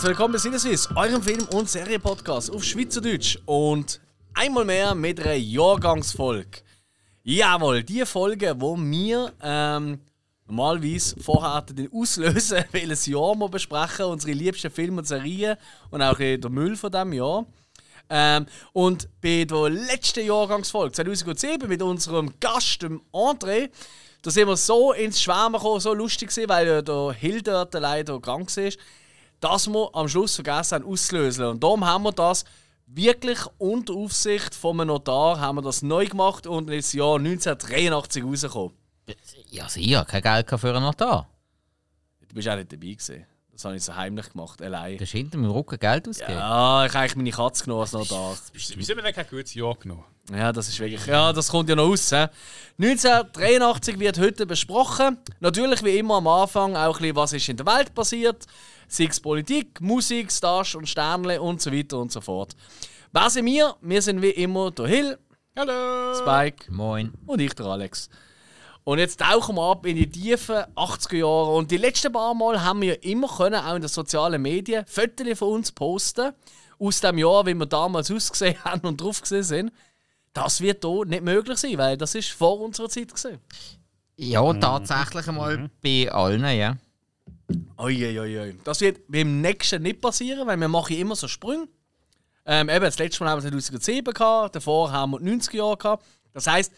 Herzlich willkommen bei Sinneswiss, eurem Film- und Serienpodcast auf Schweizerdeutsch und einmal mehr mit einer Jahrgangsfolge. Jawohl, die Folge, wo wir ähm, normalerweise vorher den auslösen, welches Jahr wir besprechen, unsere liebsten Filme und Serien und auch der Müll von diesem Jahr. Ähm, und bei der letzten Jahrgangsfolge 2007 mit unserem Gast, dem André, da sind wir so ins Schwärmen gekommen, so lustig gewesen, weil ja der Hilde leider krank war, dass wir am Schluss vergessen haben auszulösen. Und darum haben wir das wirklich unter Aufsicht von einem Notar haben wir das neu gemacht und ins Jahr 1983 rausgekommen. Ja, sicher, kein Geld für einen Notar. Du bist auch nicht dabei gewesen. Das habe ich so heimlich gemacht, allein. Du hast hinter meinem Rücken Geld ausgegeben. Ja, ich habe eigentlich meine Katze genommen als Notar. Wieso haben wir denn kein gutes Jahr genommen? Ja, das ist wirklich. Ja, das kommt ja noch raus. He? 1983 wird heute besprochen. Natürlich wie immer am Anfang auch ein bisschen, was ist in der Welt passiert. Sei es Politik, Musik, Stars und Sternle und so weiter und so fort. Wer sind wir? Wir sind wie immer der Hill, Hallo! Spike Moin. und ich, der Alex. Und jetzt tauchen wir ab in die tiefen 80er Jahre. Und die letzten paar Mal haben wir immer können, auch in den sozialen Medien, Fotos von uns posten. Aus dem Jahr, wie wir damals ausgesehen haben und drauf gesehen sind. Das wird hier nicht möglich sein, weil das ist vor unserer Zeit gesehen. Ja, tatsächlich einmal bei allen, ja. Uiuiui. Das wird beim nächsten nicht passieren, weil wir machen immer so Sprünge. Ähm, eben, das letzte Mal haben wir 2007 gehabt, davor haben wir die 90er Jahre gehabt. Das heisst,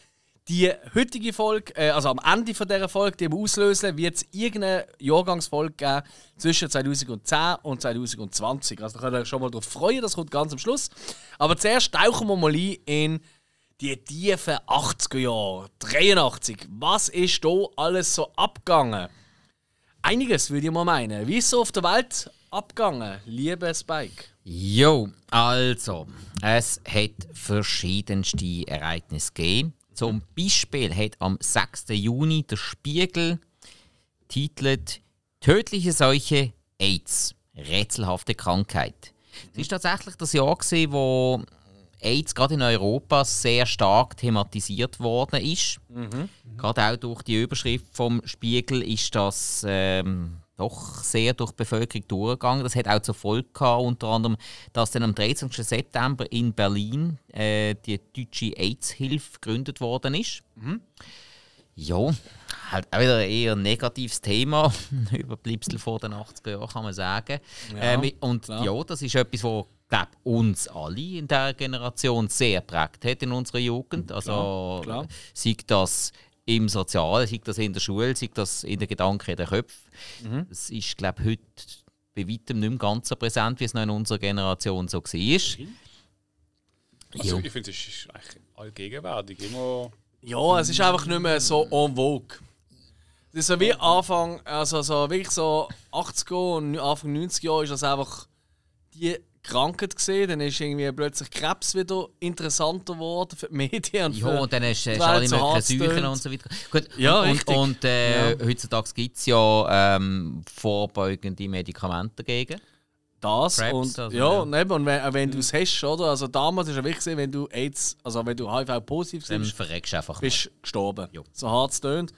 die heutige Folge, äh, also am Ende von dieser Folge, die wir auslösen, wird es irgendeine Jahrgangsfolge geben zwischen 2010 und 2020. Also da könnt ihr euch schon mal darauf freuen, das kommt ganz am Schluss. Aber zuerst tauchen wir mal ein in die tiefen 80er Jahre. 83. Was ist da alles so abgegangen? Einiges würde ich mal meinen. Wie ist so auf der Welt abgegangen, liebe Spike? Jo, also, es hat verschiedenste Ereignisse gegeben. Zum Beispiel hat am 6. Juni der Spiegel titelt Tödliche Seuche AIDS, rätselhafte Krankheit. Es war tatsächlich das Jahr, gewesen, wo AIDS gerade in Europa sehr stark thematisiert worden ist. Gerade auch durch die Überschrift vom Spiegel ist das ähm, doch sehr durch die Bevölkerung durchgegangen. Das hat auch zur Folge gehabt, unter anderem, dass dann am 13. September in Berlin äh, die deutsche AIDS-Hilfe gegründet worden ist. Ja, halt auch wieder ein eher negatives Thema. Überbleibsel vor den 80er Jahren, kann man sagen. Ja, ähm, und klar. ja, das ist etwas, was glaub, uns alle in dieser Generation sehr prägt hat in unserer Jugend. Also, klar. sei das im Sozialen, sei das in der Schule, sei das in den Gedanken, in den Köpfen. Mhm. Das ist, glaube ich, heute bei weitem nicht mehr ganz so präsent, wie es noch in unserer Generation so war. Also, Jo. ich finde, es ist eigentlich allgegenwärtig. Immer. Ja, es ist einfach nicht mehr so en vogue. Es ist so wie Anfang, also so wirklich so 80er und Anfang 90er Jahre ist das einfach die Krankheit gesehen. Dann ist irgendwie plötzlich Krebs wieder interessanter geworden für die Medien. Und Ja, und dann hast du äh, alle so möglichen Seuchen und so weiter. Gut, Ja, und, richtig. Und äh, Ja. heutzutage gibt es ja ähm, vorbeugende Medikamente dagegen. Das Krebs, und also, ja, ja. und eben, und wenn, auch wenn du es hast, oder? Also damals ist ja wichtig, wenn du AIDS, also wenn du HIV-positiv Dann bist, verreckst du einfach mal. bist du gestorben. Jo. So hart es tönt.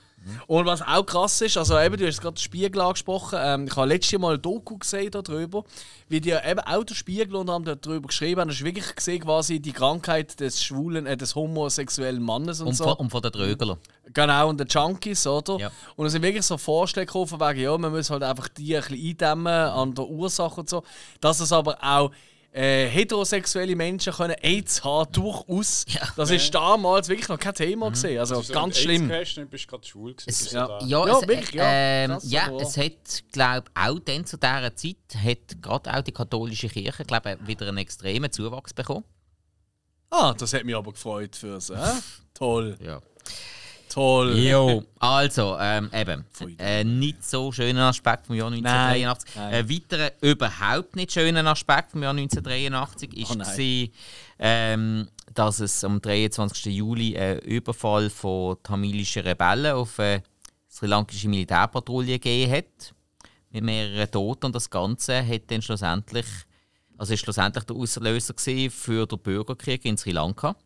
Und was auch krass ist, also eben, du hast gerade den Spiegel angesprochen, ähm, ich habe letztes Mal ein Doku gesehen darüber, wie die eben auch der Spiegel und haben darüber geschrieben, haben, das ist wirklich gesehen quasi die Krankheit des schwulen, äh, des homosexuellen Mannes und, Und, so. von, und von den Trögerler. Genau, und den Junkies, oder? Ja. Und es sind wirklich so Vorschläge gekommen, wegen, ja, man muss halt einfach die ein bisschen eindämmen an der Ursache und so. Dass es aber auch äh, heterosexuelle Menschen können AIDS haben, durchaus. Das ist damals wirklich noch kein Thema gewesen. Also ganz du schlimm. Hast, dann bist du gerade schwul. gewesen. Es- du ja. Ja, Ja, es, wirklich, ja. ähm, ja, es hat, glaube auch dann zu dieser Zeit, hat gerade auch die katholische Kirche, glaube wieder einen extremen Zuwachs bekommen. Ah, das hat mich aber gefreut fürs. Äh? Toll, Ja. Toll. Jo, also, ähm, eben, äh, nicht so schöner Aspekt vom Jahr 1983. Nein, Ein weiterer überhaupt nicht schöner Aspekt vom Jahr 1983 ist, Oh nein. gewesen, ähm, dass es am 23. Juli einen Überfall von tamilischen Rebellen auf eine sri-lankische Militärpatrouille gegeben hat. Mit mehreren Toten. Und das Ganze hat dann schlussendlich, also ist schlussendlich der Auslöser für den Bürgerkrieg in Sri Lanka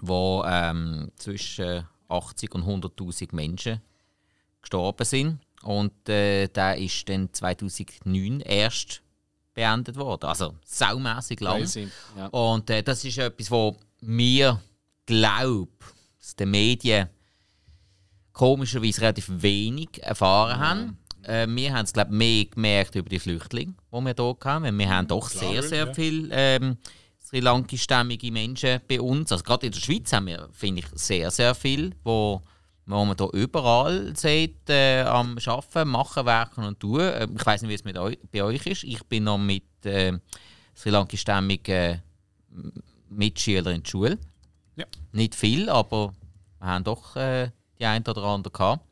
wo ähm, zwischen 80 und 100.000 Menschen gestorben sind. Und äh, der ist dann 2009 erst beendet worden. Also saumässig lang. Ja. Und äh, das ist etwas, wo mir glaube, dass die Medien komischerweise relativ wenig erfahren haben. Äh, wir haben es, glaube ich, mehr gemerkt über die Flüchtlinge, die wir hier hatten. Wir haben doch Klar, sehr, sehr ja. viel ähm, sri lankischstämmige Menschen bei uns. Also gerade in der Schweiz haben wir, finde ich, sehr, sehr viel, wo, wo man hier überall sieht, äh, am Arbeiten, Machen, Werken und Tun. Äh, ich weiß nicht, wie es mit eu bei euch ist. Ich bin noch mit äh, sri lankischstämmigen Mitschülern in der Schule. Ja. Nicht viel, aber wir haben doch äh, die ein oder andere gehabt.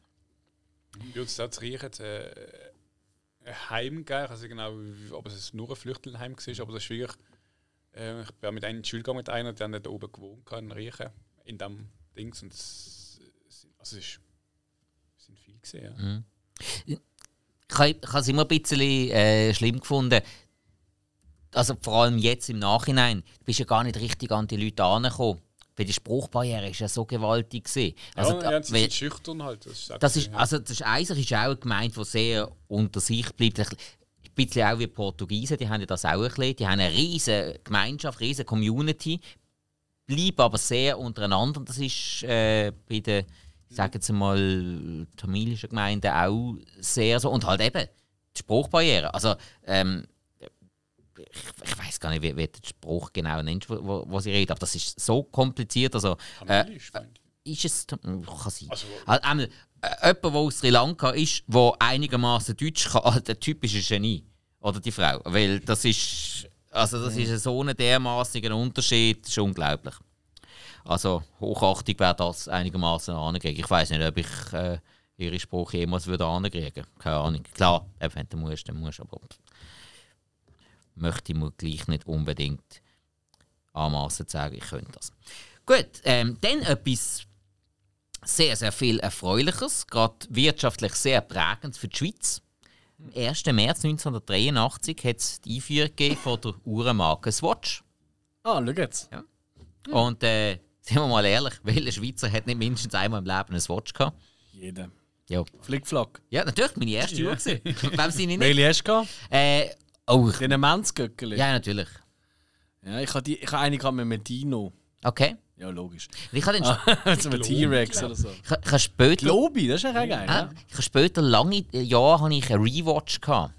Bei uns hat es riechen, äh, ein Heim gegeben. Ich weiß nicht genau, ob es nur ein Flüchtlingsheim war, aber das ist wirklich. Äh, ich bin mit einem gegangen, mit einer, der da oben gewohnt hat, in Riechen, in dem Dings. Und es, also es, ist, es sind viele gesehen. Ja. Ich habe ich habe es immer ein bisschen äh, schlimm gefunden. Also vor allem jetzt im Nachhinein. Du bist ja gar nicht richtig an die Leute angekommen. Weil die Spruchbarriere ist ja so gewaltig. Gewesen. Also, ja, ja, sie weil- sind schüchtern halt. Das ist, das ist, also das ist, Eiser ist auch eine Gemeinde, die sehr unter sich bleibt. Ein bisschen auch wie die Portugiesen, die haben ja das auch ein bisschen. Die haben eine riesige Gemeinschaft, eine riesige Community, bleiben aber sehr untereinander. Das ist äh, bei den, ich sage jetzt mal, tamilischen Gemeinden auch sehr so. Und halt eben die Spruchbarriere. Also, ähm, ich, ich weiß gar nicht, wie, wie der Spruch genau nennt, wo, wo, sie reden, aber das ist so kompliziert. Also, äh, Tamilisch, meine ist es. Kann sein. Also- Also, äh, jemand, der aus Sri Lanka ist, der einigermaßen Deutsch kann, also der typische Genie. Oder die Frau. Weil das ist. Also, das ist so ein dermaßiger Unterschied, das ist unglaublich. Also, Hochachtung wäre das einigermaßen ankriegen. Ich weiß nicht, ob ich äh, ihre Spruch jemals würde ankriegen. Keine Ahnung. Klar, wenn du musst, dann musst du, aber möchte ich mir gleich nicht unbedingt anmaßen sagen, ich könnte das. Gut, ähm, dann etwas sehr, sehr viel Erfreuliches, gerade wirtschaftlich sehr prägend für die Schweiz. Am 1. März 1983 hat es die Einführung von der Uhrenmarke Swatch. Ah, schau jetzt. Und äh, sind wir mal ehrlich, welcher Schweizer hat nicht mindestens einmal im Leben einen Swatch gehabt? Jeder. Ja, Flickflack. ja natürlich, meine erste Uhr. Wem sie nicht? Welche hast du gehabt? Äh, oh, ich, Den Menzgöckeli? ja, natürlich. Ja, ich habe habe eine gehabt mit einem Dino. Okay. Ja, logisch. Ich habe so einem T-Rex oder so. ich, ich habe später, Globi, das ist ja auch geil. Ja? ich habe später lange Jahre habe ich einen Rewatch gehabt.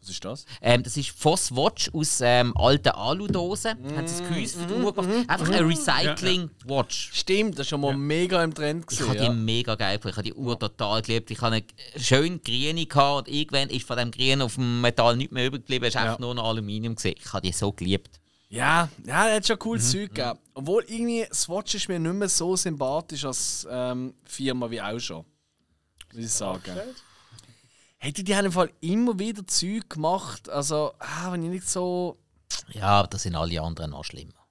Was ist das? Ähm, das ist Voss Watch aus ähm, alten Aludosen. Hat sie das Gehäuse für die Uhr gemacht. Einfach ein Recycling-Watch. Stimmt, das ist schon mal mega im Trend Ich gesehen. habe die Ja. mega geil gefunden. Ich habe die Uhr total geliebt. Ich habe eine schön grüne gehabt und irgendwann ist von dem Grün auf dem Metall nicht mehr übrig geblieben. Es war Ja. einfach nur noch Aluminium. Gewesen. Ich habe die so geliebt. Ja, ja, er hat schon Mhm, cooles Zeug gegeben. Obwohl irgendwie Swatch ist mir nicht mehr so sympathisch als ähm, Firma wie auch schon. Muss ich sagen. Hätte die haben im Fall immer wieder Zeug gemacht, also, ah, wenn ich nicht so. Ja, aber das sind alle anderen noch schlimmer.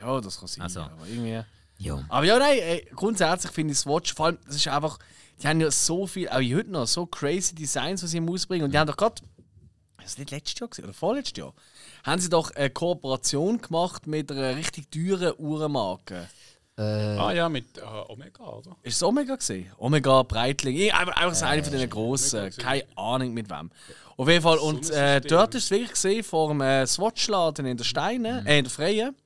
Ja, das kann sein. Also. Aber irgendwie. Ja. Aber ja, nein, ey, grundsätzlich finde ich Swatch, vor allem, das ist einfach, die haben ja so viel, auch heute noch, so crazy Designs, die sie im ausbringen. Und die haben doch gerade, das ist nicht letztes Jahr gewesen, oder vorletztes Jahr, haben sie doch eine Kooperation gemacht mit einer richtig teuren Uhrenmarke. Ah ja, mit äh, Omega, oder? Ist es Omega gesehen? Omega, Breitling, ich- einfach, einfach so eine von den grossen, keine Ahnung mit wem. Auf jeden Fall, und äh, dort ist es wirklich gesehen, vor dem äh, Swatch-Laden in der Steine, äh, in der Freien.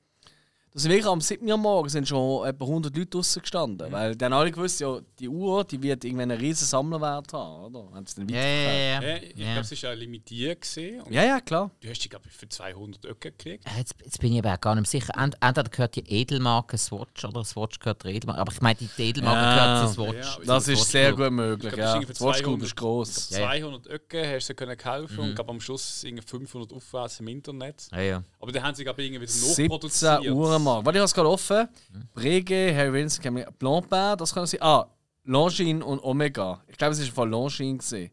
Da sind wirklich am 7. Uhr morgen sind schon etwa 100 Leute draußen gestanden. Mhm. Weil dann alle gewusst, ja, die Uhr die wird irgendwann einen riesen Sammlerwert haben, oder? Haben sie dann Ja, ja, ja. Ja, ja. ich ja. glaube, es war ja limitiert. Gewesen, und Ja, ja, klar. Du hast die, glaube ich, für 200 Öcke gekriegt. Äh, Jetzt, jetzt bin ich aber auch gar nicht sicher. Ent- Entweder gehört die Edelmarke Swatch oder Swatch gehört der Edelmarke. Aber ich meine, die Ja. Edelmarke gehört zur Swatch. Ja, Das ist Swatch sehr gut möglich. Ich glaub, Ja. das ist irgendwie Das für Watch Group 200 ist gross. Ja, ja. 200 Öcke hast du können kaufen und glaube am Schluss irgendwie 500 aufwärts im Internet. Ja, ja. Aber dann haben sie glaube ich irgendwie wieder 17 nachproduziert. Mal. Warte, ich habe es gerade offen. Mhm. Brege, Harry Winston, Blancpain, das kann sein. Ah, Longines und Omega. Ich glaube, es war von Longines. gesehen.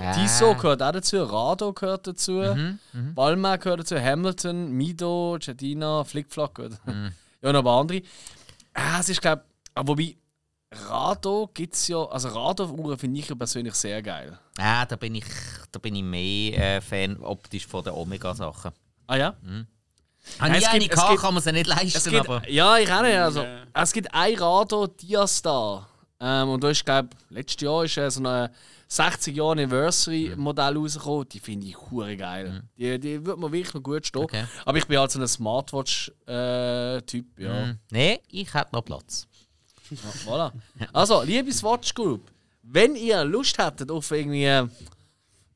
Ah. Tissot gehört auch dazu, Rado gehört dazu, Mhm, Balmain gehört dazu, Hamilton, Mido, Cedina, Flickflack gehört. Mhm. Ja, noch ein paar andere. Ah, es ist, glaube ich, wobei Rado gibt es ja, also Rado-Uhren finde ich ja persönlich sehr geil. Ah, da bin ich, da bin ich mehr äh, Fan optisch von den Omega-Sachen. Ah ja? Habe es ich eine es gehabt, gibt- kann man sie nicht Es leisten, gibt, aber... ja, ich auch nicht. Also, Ja. Es gibt ein Rado Diastar. Ähm, und da ist, glaube letztes Jahr ist äh, so ein 60 Jahre Anniversary Modell rausgekommen. Die finde ich hure geil. Die, die wird mir wirklich noch gut stehen. Okay. Aber ich bin halt so ein Smartwatch-Typ. ja. Hm. Nee, ich hätte noch Platz. Ja, voilà. Also, liebe Swatch Group, wenn ihr Lust hättet auf irgendwie äh,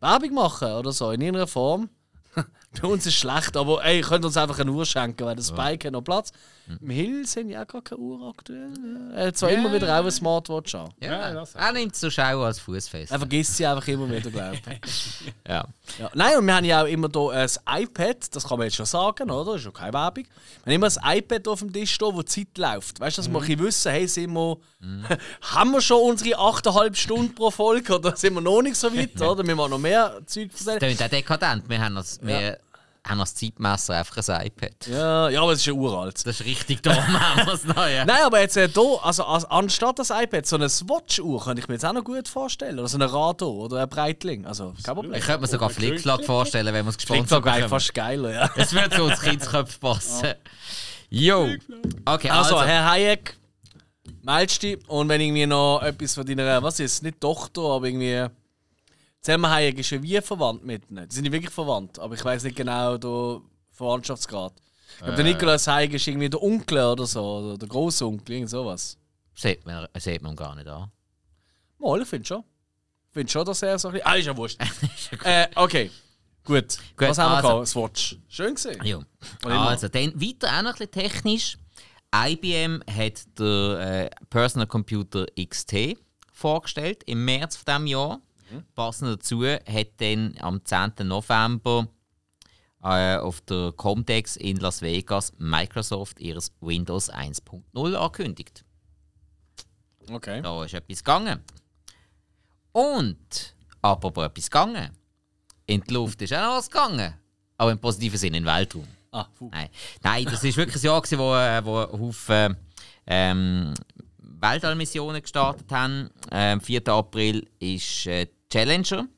Werbung machen oder so in irgendeiner Form, bei uns ist es schlecht, aber ey, ihr könnt uns einfach eine Uhr schenken, weil das Spike hat noch Platz. Im Hill sind ja auch gar keine Uhr aktuell. Er hat zwar Ja, immer wieder ja. auch eine Smartwatch an. Ja, das er nimmt so Schau als Fußfest. Er vergisst sie einfach immer wieder, glaube ich. Ja. Ja. Nein, und wir haben ja auch immer hier ein iPad, das kann man jetzt schon sagen, oder? Das ist ja keine Werbung. Wir haben immer ein iPad auf dem Tisch stehen, wo die Zeit läuft. Weißt du, dass wir ein bisschen wissen, hey, sind wir, haben wir schon unsere 8,5 Stunden pro Folge oder sind wir noch nicht so weit, oder? Wir machen noch mehr Zeug erzählen. Tönt auch dekadent. Wir haben als, wir haben als Zeitmesser einfach ein iPad. Ja, ja, aber es ist ja uralt. Das ist richtig dumm, haben wir es noch, ja. Nein, aber jetzt äh, hier, also als, anstatt das iPad, so eine Swatch-Uhr könnte ich mir jetzt auch noch gut vorstellen. Oder so eine Rado oder ein Breitling. Also, kein Problem. Ich könnte mir sogar Flickflack vorstellen, wenn wir es gesponsert Flickflack wäre fast geiler, ja. Es wird zu uns Kindsköpfen passen. Jo. Okay, Also, also. Herr Hayek, meldest dich. Und wenn irgendwie noch etwas von deiner, was ist, nicht Tochter, aber irgendwie. Selma Hayek ist ja wie verwandt mit ihnen. Die sind nicht wirklich verwandt, aber ich weiß nicht genau den Verwandtschaftsgrad. Ich glaube, der Nikolaus Hayek ist irgendwie der Onkel oder so, oder der Großonkel, irgend sowas. Sieht man, sieht man gar nicht an. Mal, ich finde schon. Ich finde schon, dass er so ein bisschen. Ah, ist ja wurscht. äh, okay. Gut. Gut, Was haben wir also- gehabt? Swatch. Schön gesehen. Ja. Also, dann weiter auch noch ein bisschen technisch. IBM hat der äh, Personal Computer XT vorgestellt im März von diesem Jahr. Passend dazu hat dann am 10. November äh, auf der Comdex in Las Vegas Microsoft ihres Windows 1.0 angekündigt. Okay. Da ist etwas gegangen. Und, apropos etwas gegangen. In die Luft ist auch noch was gegangen. Aber im positiven Sinne in den Weltraum. Ah, puh. Nein, Nein das war wirklich ein Jahr, gewesen, wo, äh, wo Haufen ähm, Weltallmissionen gestartet haben. Am 4. April ist äh, Challenger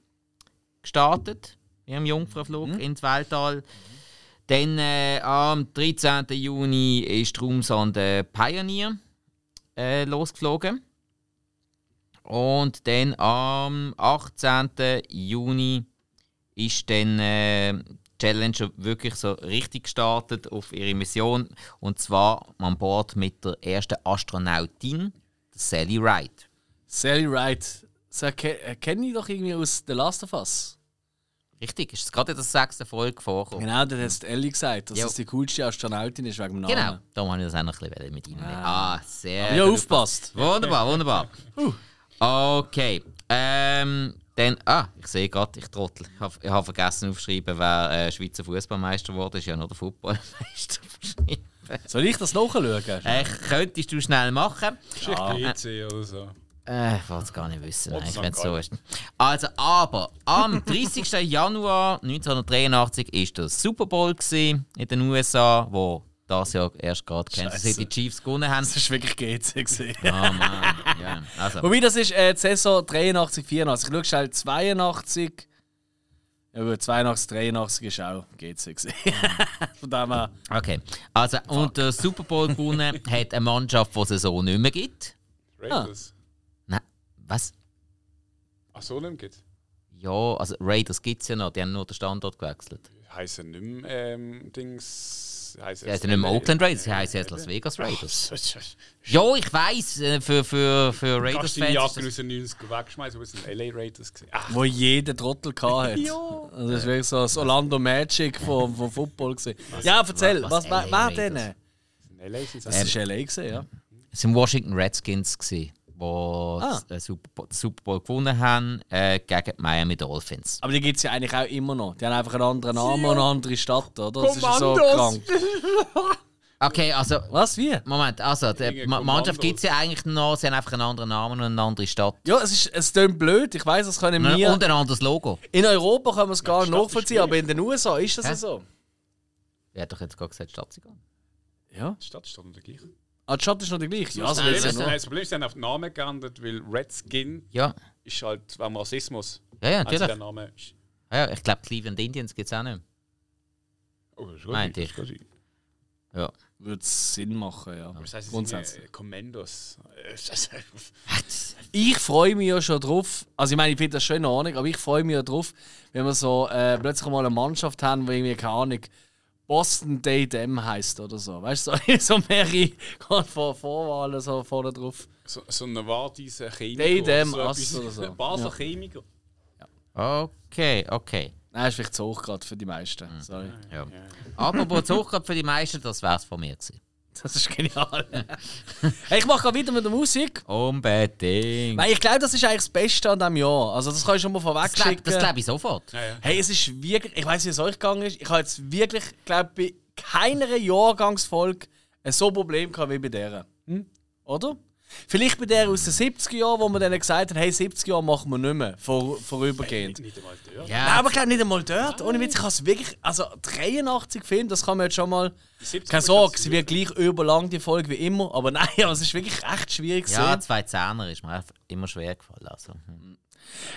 gestartet, mit einem Jungfernflug ins Weltall. Dann äh, am 13. Juni ist die Raumsonde Pioneer äh, losgeflogen. Und dann am 18. Juni ist dann äh, Challenger wirklich so richtig gestartet auf ihre Mission. Und zwar an Bord mit der ersten Astronautin, Sally Ride. Sally Wright. So, äh, kenne ich doch irgendwie aus The Last of Us. Richtig, ist es gerade in der sechsten Folge vorgekommen. Genau, das hat Ellie gesagt, dass Jo. das die coolste Astronautin ist wegen dem Namen. Genau, da wollte ich das auch noch ein bisschen mit Ihnen Ah, sehr Ja, gut. aufpasst. Wunderbar, wunderbar. Okay. Ähm, dann, ah, ich sehe gerade, ich trottel. Ich habe hab vergessen aufzuschreiben, wer äh, Schweizer Fußballmeister wurde. Ist ja noch der Footballmeister. Soll ich das nachschauen? Äh, könntest du schnell machen? Ist echt GC oder so. Äh, ich wollte es gar nicht wissen, Oh, das wenn es ist so ist. Also, aber am 30. Januar 1983 war der Super Bowl in den USA, wo das Jahr erst gerade Kansas. City Chiefs gewonnen haben. Das ist wirklich GC. Ah, Mann. Ja, also. Wobei, das ist äh, die Saison 83, 84. Ich schaue schnell 82. Ja gut, 82, 83 ist auch GC gesehen. Von dem her. Okay, also und der Super Bowl gewonnen hat eine Mannschaft, die es so nicht mehr gibt. Raiders. Was? Ach so, nicht geht. Ja, also Raiders gibt es ja noch, die haben nur den Standort gewechselt. Heißen nicht mehr ähm, Dings. Die heißen nicht mehr Oakland Raiders, sie heißen jetzt Las Vegas Raiders. Ja, ich weiß, äh, für, für, für Kannst du Raiders-Fans. die Jacke ist das- 1990 wegschmeißen, wo es ein LA Raiders gesehen Wo jeder Trottel hatte. ja. Das ist wirklich so das Orlando Magic vom, vom Football. Gewesen. Ja, erzähl, was was, LA was war denn? in LA sind Das war LA, gewesen, ja. Es waren Washington Redskins, die Ah. den Super Super Bowl gewonnen haben äh, gegen die Miami Dolphins. Aber die gibt es ja eigentlich auch immer noch. Die haben einfach einen anderen Namen und eine andere Stadt, oder? Das ist ja so Kommandos. krank. Okay, also Was, wie? Moment, also die Ma- Mannschaft Kommandos. gibt es ja eigentlich noch, sie haben einfach einen anderen Namen und eine andere Stadt. Ja, es ist es klingt blöd. Ich weiß, das können wir. Und ein anderes Logo. In Europa können wir es gar nicht Stadt ist nachvollziehen, aber in den USA ist das Hä? ja so. Wer hat doch jetzt gerade gesagt, Stadtsigan? Ja. Die Stadt steht noch gleich. Ah, die Stadt ist noch die gleiche. Ja, das, also Problem jetzt ist, noch. das Problem ist, sie haben auf den Namen geändert, weil Redskin Ja, ist halt wegen Rassismus. ja, ja natürlich. der Name ist. Ja, ich glaube, Cleveland Indians gibt es auch nicht. Oh, das ist das ist gut. Ja. würde es Sinn machen, ja. Das heißt, es Grundsätzlich. sind äh, Kommandos. Äh, Ich freue mich ja schon drauf. Also ich meine, ich finde das schon in Ordnung, aber ich freue mich ja drauf, wenn wir so äh, plötzlich mal eine Mannschaft haben, die irgendwie, keine Ahnung, Boston Day Dem heisst oder so. Weißt du, so, so mehrere gerade vor Vorwahlen so vorne drauf. So, so ein Wartise Chemiker. Day Dem so Ass oder so. Basler Ja. Chemiker. Okay, okay. Nein, ist vielleicht zu hoch gerade für die meisten. Sorry. Ja. Apropos Zucker für die meisten, das wär's von mir gewesen. Das ist genial. hey, ich mache gerade weiter mit der Musik. Unbedingt. Weil ich glaube, das ist eigentlich das Beste an diesem Jahr. Also das kann ich schon mal vorweg Das glaube schicken. glaub ich sofort. Ja, ja. Hey, es ist wirklich, ich weiß nicht, wie es euch gegangen ist. Ich habe jetzt wirklich, glaube bei keiner Jahrgangsfolge ein so Problem gehabt wie bei der. Oder? Vielleicht bei der aus den 70er Jahren, wo man dann gesagt hat, hey, 70 Jahre machen wir nicht mehr, vor, vorübergehend. Nicht einmal dort. Ja, Nein, aber ich glaube nicht einmal dort. Ohne Witz, ich habe es wirklich, also 83 Film, das kann man jetzt schon mal. Die 70er Keine Sorge, sie wird gleich überlang die Folge wie immer, aber nein, aber es ist wirklich echt schwierig ja, gewesen. zwei Zehner ist mir einfach immer schwer gefallen. Also. hm.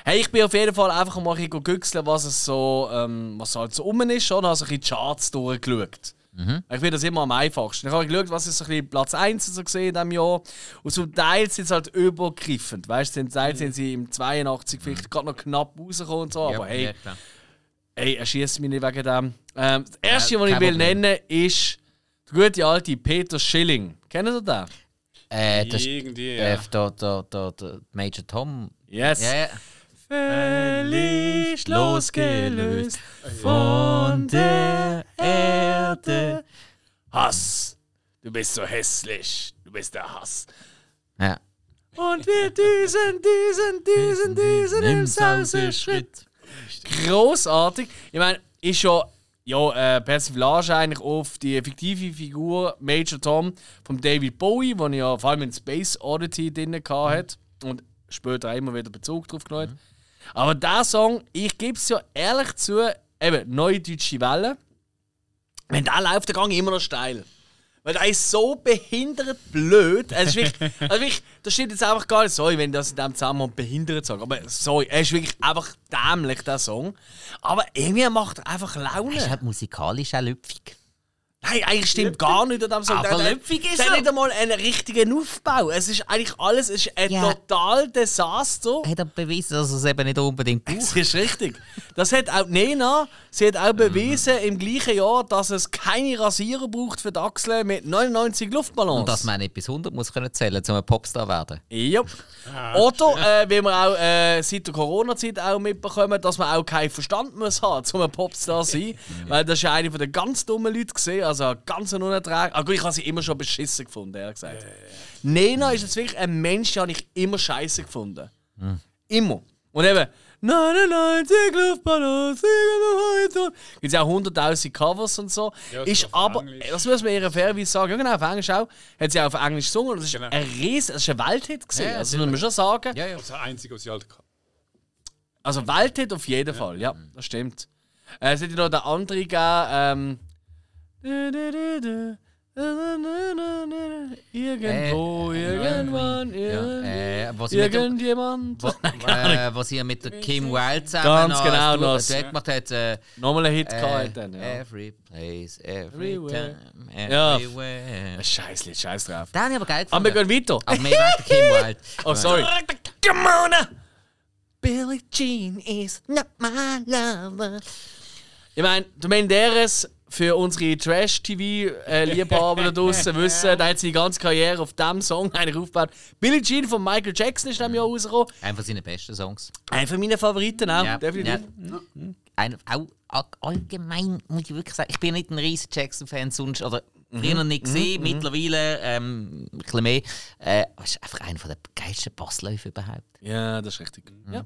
Hey, ich bin auf jeden Fall einfach mal ein bisschen güchseln, was es so, ähm, was halt so rum ist, und habe so ein bisschen die Charts durchgeschaut. Ich finde das immer am einfachsten. Ich habe geschaut, was ist so ein bisschen Platz 1 so gesehen in diesem Jahr. Und zum Teil sind sie halt übergriffend. Weißt du, zum Teil sind sie im 82 vielleicht gerade noch knapp rausgekommen und so. Ja, aber hey, ja, klar. Ey, er schießt mich nicht wegen dem. Ähm, das erste, Ja, was ich will Problem. nennen, ist der gute alte Peter Schilling. Kennen Sie den? Äh, das ist Irgendwie, äh, ja. der, der, der, der Major Tom. Yes. Ja, ja. Völlig losgelöst von der Erde. Hass. Du bist so hässlich. Du bist der Hass. ja. Und wir düsen, düsen, düsen, düsen im Sauseschritt. Großartig. Ich meine, ist ja ja, äh, Persiflage eigentlich auf die fiktive Figur Major Tom von David Bowie, den ich ja vor allem in Space Oddity drin hatte und später auch immer wieder Bezug drauf genommen. hat. Aber der Song, ich gebe es ja ehrlich zu, eben, Neue Deutsche Welle, wenn der läuft, gehe ich immer noch steil. Weil der ist so behindert blöd. Es ist wirklich, also wirklich, das steht jetzt einfach gar nicht, sorry, wenn ich das in diesem Zusammenhang behindert sage, aber sorry, er ist wirklich einfach dämlich, der Song. Aber irgendwie macht er einfach Laune. Er ist halt musikalisch auch lüpfig. Nein, eigentlich stimmt gar nicht an dem Song. Aber Der- der- lüpfig ist der hat er. nicht einmal einen richtigen Aufbau. Es ist eigentlich alles es ist ein Ja. total Desaster. Er hat er bewiesen, dass er es eben nicht unbedingt braucht. Das ist richtig. Das hat auch Nena, sie hat auch bewiesen im gleichen Jahr, dass es keine Rasierer braucht für die Achseln mit 99 Luftballons. Und dass man nicht bis 100 muss können zählen, um ein Popstar zu werden. Ja. Oder, äh, wie wir auch äh, seit der Corona-Zeit auch mitbekommen, dass man auch keinen Verstand muss haben, um ein Popstar zu sein. Weil das ist ja eine von den ganz dummen Leuten gesehen, also ganz unerträglich. Ah, gut, ich habe sie immer schon beschissen gefunden, ehrlich gesagt. Nena ist jetzt wirklich ein Mensch, den ich immer scheiße gefunden. Immer. Und eben, 99 Luftballons, fliegen am Horizont. Gibt ja auch 100.000 Covers und so. Ja, ist aber, Englisch. das muss man ihr fairerweise sagen, ja genau, auf Englisch auch. Hat sie auch auf Englisch gesungen und das ist Genau. ein riesen, das ist ein Welthit gesehen. Ja, also das muss man schon sagen. Ja, ja. Das ist der einzige, was ich halt kann. Also Welthit auf jeden Fall, ja, das stimmt. Äh, es hätte noch der andere gegeben, ähm. Irgendwo, Äh, irgendwann, Ja, äh, was mit dem, irgendjemand. äh, was sie mit der Kim Wilde zusammen Ganz genau. Duett gemacht hat. Äh, Nochmal ein Hit äh, gehabt dann, ja. Every place, every Everywhere. time, Ja. everywhere. Scheiß Lied, scheiß drauf. Den habe ich aber geil Aber wir gehen weiter. Aber wegen der Kim Wilde. Oh, sorry. Come on! Billie Jean is not my lover. Ich meine, der Menderes, für unsere Trash-TV-Liebhaber da draußen wissen, der hat seine ganze Karriere auf diesem Song eigentlich aufgebaut. Billie Jean von Michael Jackson ist in diesem Jahr rausgekommen. Einer von seinen besten Songs. Einer von meinen Favoriten auch, Ja, definitiv. ja. Ein, auch all- allgemein muss ich wirklich sagen, ich bin nicht ein riesen Jackson-Fan sonst, oder früher noch nicht gesehen, mittlerweile ähm, ein bisschen mehr. Äh, aber es ist einfach einer der geilsten Bassläufe überhaupt. Ja, das ist richtig. Ja.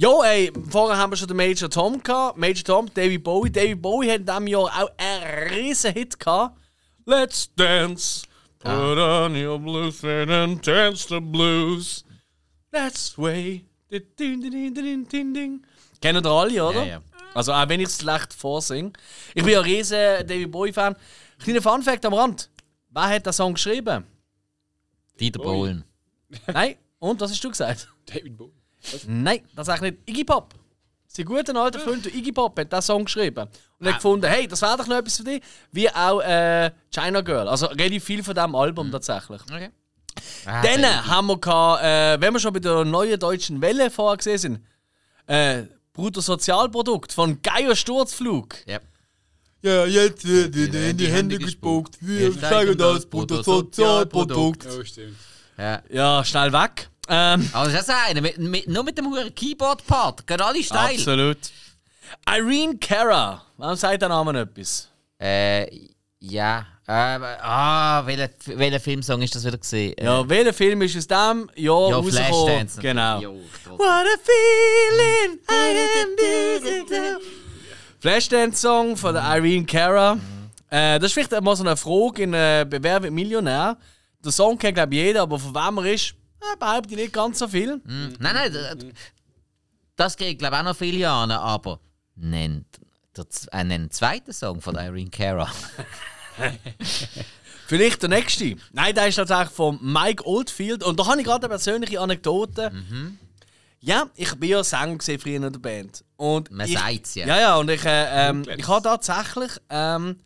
Jo, ey, vorher haben wir schon den Major Tom gehabt. Major Tom, David Bowie. David Bowie hat in diesem Jahr auch einen riesen Hit gehabt. Let's dance. Put on your blue suit and dance the blues. That's the way. Ding, ding, ding, ding, ding, ding. Kennen ihr alle, oder? Ja, ja. Also auch wenn ich es schlecht vorsinge. Ich bin ja ein riesen David Bowie-Fan. Kleiner Fun-Fact am Rand. Wer hat den Song geschrieben? Dieter Bohlen. Nein? Und, was hast du gesagt? David Bowie. Nein, das ist eigentlich nicht Iggy Pop. sein guter alter Freund der Iggy Pop hat diesen Song geschrieben. Und hat gefunden, hey, das wäre doch noch etwas für dich. Wie auch äh, China Girl. Also relativ viel von diesem Album tatsächlich. Okay. Ah, Dann der- haben wir, gehabt, äh, wenn wir schon bei der neuen deutschen Welle vorher gesehen sind, äh, Bruttosozialprodukt von Geier Sturzflug. Ja. Ja, jetzt wird in die Hände gespuckt. Wir steigen das Bruttosozialprodukt. Oh, stimmt. Ja. Ja, schnell weg. Ähm, Aber das ist auch einer. Mit, mit, nur mit dem hohen Keyboard-Part. Gehen alle steil. absolut. Irene Cara. Warum sagt der Name etwas? Äh, ja. Äh, ah, welcher, welcher Filmsong ist das wieder gesehen? Ja, welcher Film ist aus dem Jahr ja? Flashdance. Genau. Jo. What a feeling I am losing Flashdance-Song von der Irene Cara. Äh, das ist vielleicht mal so eine Frage in äh, Bewerb mit Millionär. Der Song kennt, glaube ich, jeder, aber von wem er ist, äh, behaupte ich nicht ganz so viel. Hm. Nein, nein, das geht, glaube ich, auch noch viele an, aber nennt z- äh, einen zweiten Song von Irene Cara. Vielleicht der nächste. Nein, der ist tatsächlich von Mike Oldfield. Und da habe ich gerade eine persönliche Anekdote. Ja, ich bin ja Sänger früher in der Band. Und Man ich, sagt's ja. Ja, ja, und ich, äh, ähm, ich habe tatsächlich ähm,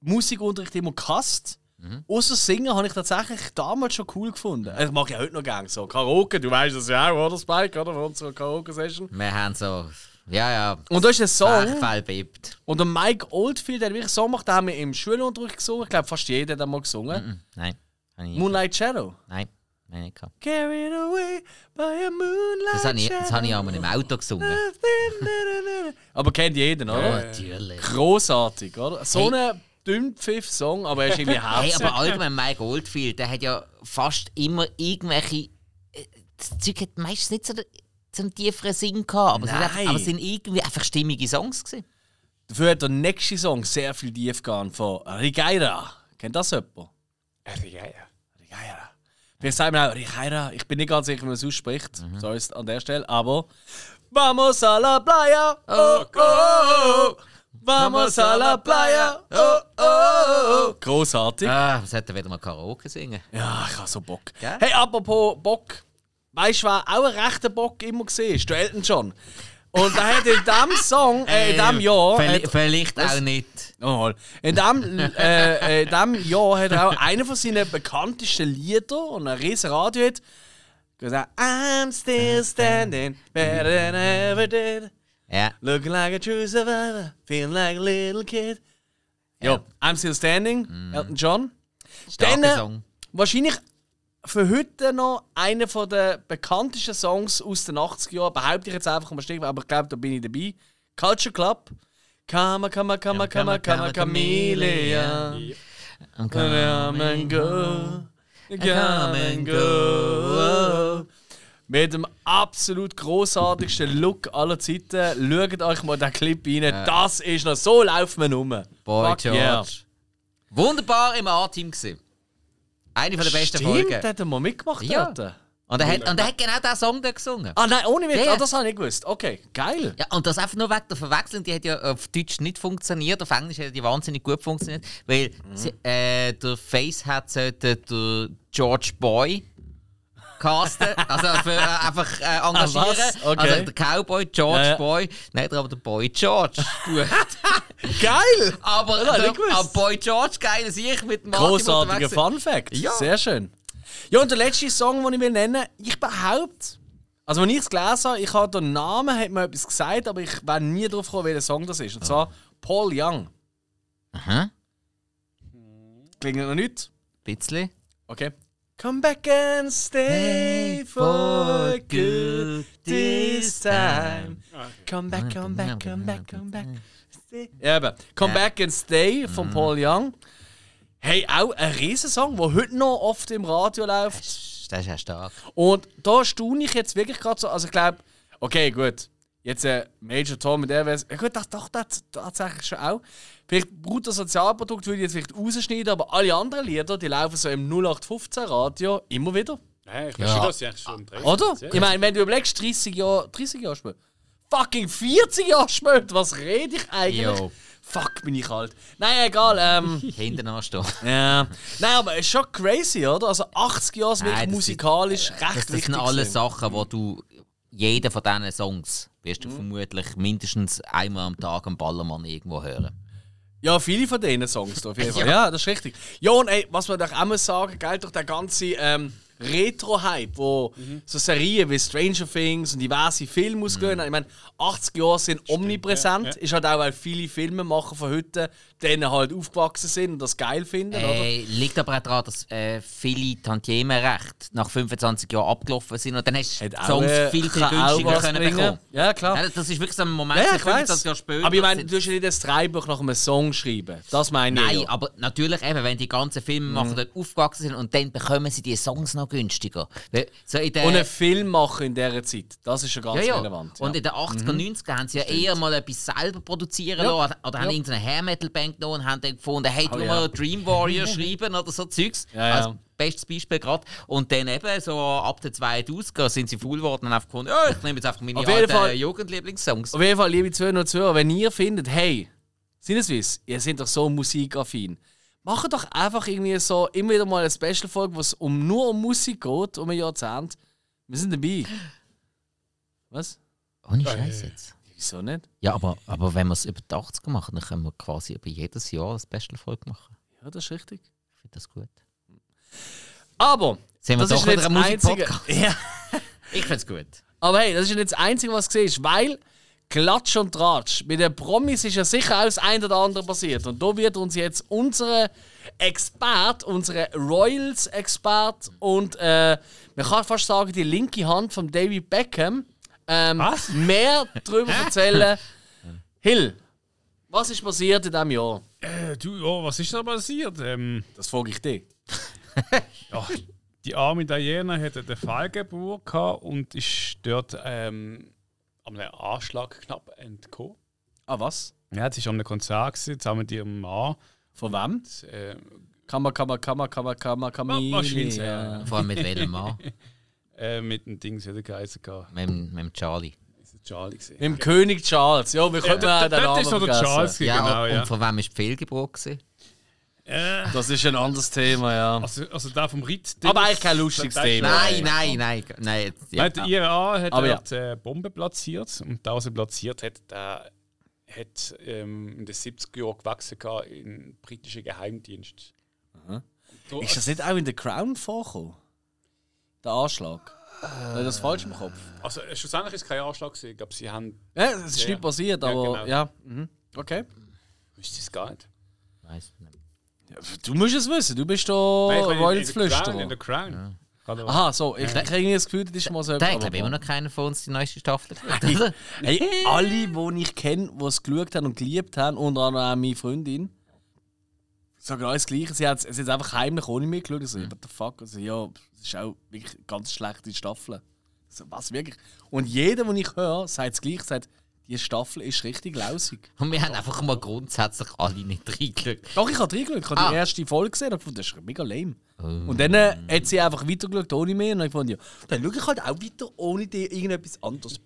Musikunterricht immer gehasst. Mhm. Außer Singen habe ich tatsächlich damals schon cool gefunden. Ich mag ja heute noch gerne so. Karaoke, du weißt das ja auch, oder Spike, oder? Von unserer Karaoke-Session. Wir haben so. Ja, ja. Und da ist ein Song. Bebt. Und der Mike Oldfield, der wirklich so gemacht, den haben wir im Schulunterricht gesungen. Ich glaube, fast jeder hat einmal gesungen. Nein. Moonlight Shadow. nein. Nein, nicht gehabt. Carried away by a moonlight Das habe ich, das habe ich einmal im Auto gesungen. Aber kennt jeden, oder? Natürlich. Großartig, oder? So ein Dünnpfiff-Song, aber er ist irgendwie Hey, herzig. aber allgemein Mike Oldfield, der hat ja fast immer irgendwelche. äh, Das Zeug hat meistens nicht so, einen tieferen Sinn gehabt, aber es, sind Nein. einfach, aber es sind irgendwie einfach stimmige Songs gewesen. Dafür hat der nächste Song sehr viel Tiefgang von Rigaira. Kennt das jemand? Ja. Rigaira. Wir sagen auch Rigaira. Ich bin nicht ganz sicher, wie man es ausspricht. Mhm. So ist an der Stelle. Aber. Vamos a la playa. Oh, oh, oh. Vamos a la playa. Oh, oh, oh. Großartig. Ah, was hätte er wieder mal Karaoke singen? Ja, ich habe so Bock. Gell? Hey, apropos Bock. Weißt du, wer auch ein rechter Bock immer gesehen ist? Der Elton John. Und er hat in diesem Song, äh, in diesem Jahr. Verli hat- vielleicht Was? auch nicht. Oh, in diesem äh, in dem Jahr hat er auch einen von seinen bekanntesten Lieder und ein riesen Radio hat gesagt: I'm still standing better than I ever did. Ja. Looking like a true survivor, feeling like a little kid. Ja, I'm still standing, Elton John. Starker Dann, äh, Song. Wahrscheinlich für heute noch einer der bekanntesten Songs aus den 80er Jahren. Behaupte ich jetzt einfach am Stichwort, aber ich glaube, da bin ich dabei. Culture Club. Come, come, come, come, come, Chameleon. Come and go. Come and go. Mit dem absolut großartigsten Look aller Zeiten. Schaut euch mal den Clip rein. Das ist noch so laufen wir rum. Boy Fuck George. yeah. Wunderbar im A-Team gewesen. Eine von der besten Stimmt, Folgen. hat er mal mitgemacht Ja. dort. Und er, hat, und er hat genau diesen Song da gesungen. Ah nein, ohne Witz. Ja. Ah, das habe ich gewusst. Okay, geil. Ja, und das einfach nur wegen der Verwechslung, die hat ja auf Deutsch nicht funktioniert, auf Englisch hat die wahnsinnig gut funktioniert, weil Mhm. sie, äh, der Face hat sollte der George Boy casten, also für, äh, einfach äh, engagieren. Ah? Okay. Also der Cowboy George Ja, ja. Boy, nein, aber der Boy George. Gut. Geil! aber der, gewusst. aber Boy George, geil, ich mit Martin Großartiger. Fun Fact. Ja. Sehr schön. Ja, und der letzte Song, den ich will nennen, ich behaupte, also wenn ich es gelesen habe, ich habe den Namen, hat mir etwas gesagt, aber ich wäre nie drauf gekommen, welcher Song das ist. Und zwar Paul Young. Aha, Klingt noch nicht? bisschen. Okay. Come back and stay for good this time. Come back, come back, come back, come back. Stay. Ja, eben. Come back and stay von Paul Young. Hey, auch ein Riesensong, der heute noch oft im Radio läuft. Das ist ja stark. Und da staune ich jetzt wirklich gerade so. Also ich glaube, okay, gut. Jetzt äh, Major Tom mit der wäre ja, gut, das doch das tatsächlich schon auch. Vielleicht Bruttosozialprodukt würde ich jetzt vielleicht rausschneiden, aber alle anderen Lieder, die laufen so im 0815 Radio immer wieder. Ja, ich Ja. verstehe das ja schon. drin. Oder? Ja. Ich meine, wenn du überlegst, 30 Jahre, 30 Jahre später, fucking 40 Jahre später, was rede ich eigentlich? Jo. Fuck, bin ich alt. Nein, egal. Ähm, Hinten anstehen. ja. Nein, aber es ist schon crazy, oder? Also 80 Jahre ist wirklich musikalisch recht Das, das sind alles gewesen. Sachen, wo du jeden von diesen Songs wirst du Mhm. vermutlich mindestens einmal am Tag einen Ballermann irgendwo hören. Ja, viele von diesen Songs auf jeden Fall. Ja, das ist richtig. Ja, und ey, was man doch auch muss sagen, geil, durch den ganzen ähm, Retro-Hype, wo so Serien wie Stranger Things und diverse Filme ausgehen. Ich meine, 80 Jahre sind omnipräsent. ja, ja. Ist halt auch, weil viele Filmemacher von heute denen halt aufgewachsen sind und das geil finden? Äh, liegt aber auch daran, dass äh, viele Tantiemenrechte nach 25 Jahren abgelaufen sind und dann hast du Songs äh, viel, günstiger können bringen. bekommen. Ja, klar. Ja, das ist wirklich so ein Moment, Ja, so ich 25 weiß. Jahre später. Aber ich meine, du hast ja nicht das Drehbuch nach einem Song schreiben. Das meine ich. Nein, ja. aber natürlich eben, wenn die ganzen Filmemacher dort aufgewachsen sind und dann bekommen sie die Songs noch günstiger. So der, Und einen Film machen in dieser Zeit. Das ist schon ganz ja, ja. relevant. Und in den 80er, 90er haben sie ja eher mal etwas selber produzieren Ja. lassen. Oder haben Ja. irgendeine Hair-Metal-Band genommen und haben dann gefunden, hey, du Oh, mal ja. Dream Warrior schreiben oder so Zeugs. Ja, ja. Als bestes Beispiel gerade. Und dann eben so ab den 2000er sind sie faul geworden und einfach gefunden, ja, ich nehme jetzt einfach meine Auf alten Fall- Jugendlieblingssongs. Auf jeden Fall, liebe Zuhörer und Zuhörer, wenn ihr findet, hey, Sinneswiss, ihr seid doch so musikaffin, macht doch einfach irgendwie so immer wieder mal eine Special-Folge, wo es um, nur um Musik geht, um ein Jahrzehnt. Wir sind dabei. Was? Ohne Scheiß jetzt. Wieso nicht? Ja, aber, aber wenn wir es über die 80er machen, dann können wir quasi über jedes Jahr eine Special-Folge machen. Ja, das ist richtig. Ich finde das gut. Aber, Sind wir das doch ist nicht das ein Einzige. Ja. Ich finde es gut. Aber hey, das ist nicht das Einzige, was du siehst, weil Klatsch und Tratsch. Mit den Promis ist ja sicher auch das ein oder andere passiert. Und da wird uns jetzt unsere Expert, unsere Royals-Expert und äh, man kann fast sagen, die linke Hand von David Beckham ähm, Was? mehr darüber erzählen. Hill, was ist passiert in diesem Jahr? Äh, du, ja, was ist da passiert? Ähm, Das frage ich dich. ja, die arme Diana hatte eine Fehlgeburt gehabt und ist dort ähm, einem Anschlag knapp entkommen. Ah, was? Ja, sie war an einem Konzert gewesen, zusammen mit ihrem Mann. Von wem? Und, äh, Kammer, Kammer, Kammer, Kammer, Kammer, Kammer. wahrscheinlich, ja. Vor allem mit welchem Mann? äh, mit dem Ding, wie der geheißen gehabt. mit, dem- mit dem Charlie. Charlie gewesen. Mit dem König Charles. Ja, wir können Ja, ja, den Namen ist noch der. Charles gewesen, Ja, genau, und ja. von wem ist die Fehlgeburt? gewesen? Äh, Das ist ein anderes Thema, ja. also, also der vom Ritt. Aber eigentlich kein lustiges Der- der- Thema. Nein, nein, nein, nein. jetzt- Ja. Ja. Ihr A hat Aber ja. dort äh, Bombe platziert und da, was er platziert hat, der hat ähm, in den 70er Jahren gewachsen den britischen Geheimdienst. Und da- Ist das nicht auch in The Crown vorgekommen? Der Anschlag? Ich das falsch im Kopf? Also äh, schlussendlich ist es kein Anschlag gewesen. Ich glaube, sie haben. Ja, es ist Ja. nicht passiert, Ja, aber genau. ja. Mhm. Okay. Wüsste es gar nicht. Weiss nicht. Du musst es wissen, du bist da Nein, ich meine, in- in The Crown, In. The Crown. Er- Aha, so, ich kriege irgendwie das Gefühl, das ist mal so Da hat, aber- glaube ich, immer noch keiner von uns die neueste Staffel geschaut? Hey, alle, die ich kenne, die es geschaut haben und geliebt haben, unter anderem auch meine Freundin, sagen alles Gleiche. Sie hat es jetzt einfach heimlich ohne mich geschaut. Ich so, what the fuck? Also, ja, es ist auch wirklich eine ganz schlechte Staffel. So, was wirklich? Und jeder, den ich höre, sagt es gleich, sagt, die Staffel ist richtig lausig. Und wir haben einfach mal grundsätzlich alle nicht reingeschaut. Doch, ich habe reingeschaut. Ich habe Ah. die erste Folge gesehen und gefunden, das ist mega lame. Und dann äh, hat sie einfach weitergeschaut ohne mich. Und dann fand ich, ja, dann schaue ich halt auch weiter ohne die irgendetwas anderes.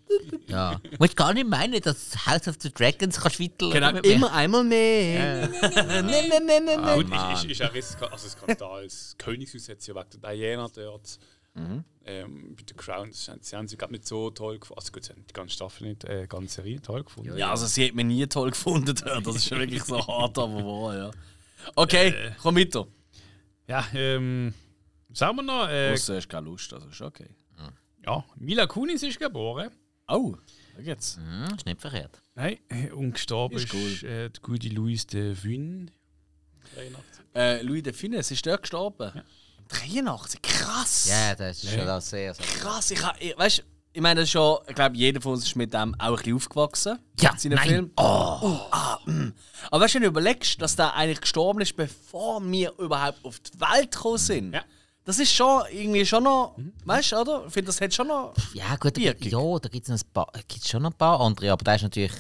Ja. Muss gar nicht meinen, dass House of the Dragons kannst du weiter Genau, immer einmal mehr. nein, nein, nein, nein, nein. Gut, ist, ist, ist auch ein Ska- Skandal. Das Königshaus hat sie ja wegen der Diana dort. Mhm. Ähm, bei The Crown, das haben, sie haben sie gerade nicht so toll gefunden. Also gut, sie haben die ganze Staffel nicht, äh, ganze Serie toll gefunden. Ja, also sie hat mich nie toll gefunden. Das ist schon wirklich so hart, aber wahr, ja. Okay, komm weiter. Ja, ähm, sagen wir noch, äh, Du hast keine Lust, also ist okay. ja, Mila Kunis ist geboren. Oh, da geht's. Hm, ist nicht verkehrt. Nein, äh, und gestorben Ist ist, cool. äh, die gute Louise de Vune. 83. Äh, Louis de Funès ist dort gestorben. 83, krass! Ja, das ist schon das sehr, sehr. Krass, ich, ha- ich weißt, ich meine, das ist schon, ich glaube, jeder von uns ist mit dem auch ein bisschen aufgewachsen. Ja, mit seinen nein. Filmen. Oh. ah, mm. Aber weißt du, wenn du überlegst, dass der eigentlich gestorben ist, bevor wir überhaupt auf die Welt gekommen sind, Ja. das ist schon irgendwie schon noch, weißt du, oder? Ich finde, das hat schon noch. Ja, gut, da, Wirkung. ja, da gibt es gibt's schon noch ein paar andere, aber der ist natürlich.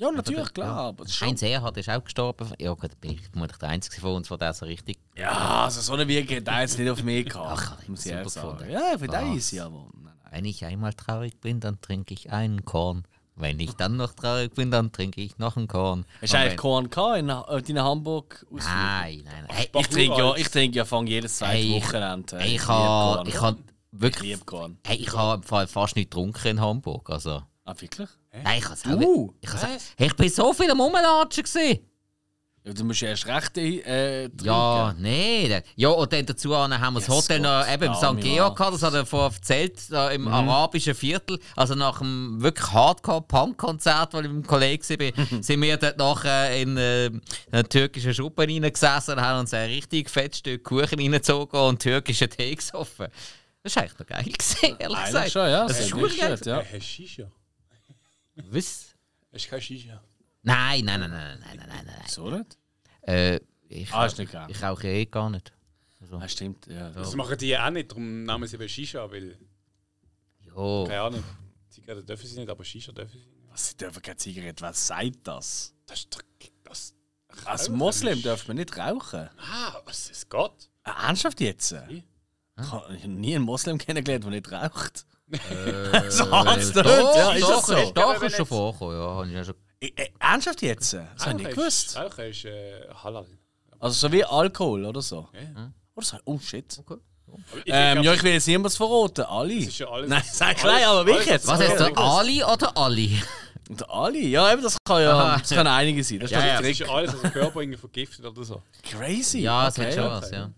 Ja, natürlich, klar. Aber das ist schon, Heinz Erhard ist auch gestorben. Ja, gut, bin ich vermutlich der Einzige von uns, der das so richtig. ja, also so eine Wirkung hat er jetzt nicht auf mich gehabt. Ach, ich muss ich super sagen. Ja, ich Was? easy, aber. Nein, nein. Wenn ich einmal traurig bin, dann trinke ich einen Korn. Wenn ich dann noch traurig bin, dann trinke ich noch einen Korn. Hast du eigentlich Korn gehabt in, äh, deinen Hamburg ausflug? Nein, nein, nein. Hey, Ich trinke ja, ich trinke ja fang jedes zweite Hey, ich- Wochenende. hey, ich habe ich hab Ich wirklich. Hey, ich habe fast nicht getrunken in Hamburg. Also, Ah, wirklich? Nein, ich hab's Du? Ich, hab's, hey, ich bin so viel am Rumlatschen gewesen. Ja, du musst ja erst recht äh, trinken. Ja, nee. da- Ja, und dann dazu an haben wir das Jesus Hotel Gott, noch eben im arme St. Georg gehabt, das hat er vorher erzählt, da im arabischen Viertel. Also nach einem wirklich Hardcore-Punk-Konzert, wo ich mit einem Kollegen war, sind wir dort nachher in äh, einen türkischen Schuppen reingesessen und haben uns ein richtig fettes Stück Kuchen reingezogen und türkischen Tee gesoffen. Das war eigentlich noch geil, gewesen, ehrlich Eigentlich gesagt. schon, ja. Das sehr ist gut gut geil. gestellt, ja. Äh, hast du Shisha? Was? Hast du kein Shisha? Nein, nein, nein, nein, nein, nein, nein, nein. So nicht? Äh, ich, Ah, ist nicht ich rauche eh gar nicht. Ah, stimmt, ja. Das machen die ja auch nicht, darum nehmen sie eben Shisha, weil, Jo. keine Ahnung, Zigaretten dürfen sie nicht, aber Shisha dürfen sie. Was, sie dürfen keine Zigarette. Was sagt das? Das ist doch. Das, Als Rauchen Moslem darf man nicht rauchen. Ah, was ist Gott? Ah, ernsthaft jetzt? Ich habe nie einen Moslem kennengelernt, der nicht raucht. Äh, so hat's doch. Ja, ist doch, das so? ist- doch, ist schon vorgekommen, ja. Hab ich ja schon Äh, äh, ernsthaft jetzt? Das habe ich nicht gewusst. Rauchen ist äh, halal. Also so wie Alkohol oder so. Ja. Oder so. Oh shit. Aber ich Ähm, glaub, ja, ich will jetzt niemals verraten. Ali. Das ist ja alles. Nein, sag alles- gleich, aber wie alles- jetzt? Was heißt der. Ali oder Ali? Und der Ali? Ja, eben, das kann ja Aha. das kann einige sein. Das ist Ja, ja. Das ist ja alles, was der Körper irgendwie vergiftet oder so. Crazy. Ja, es okay. hat schon was, ja.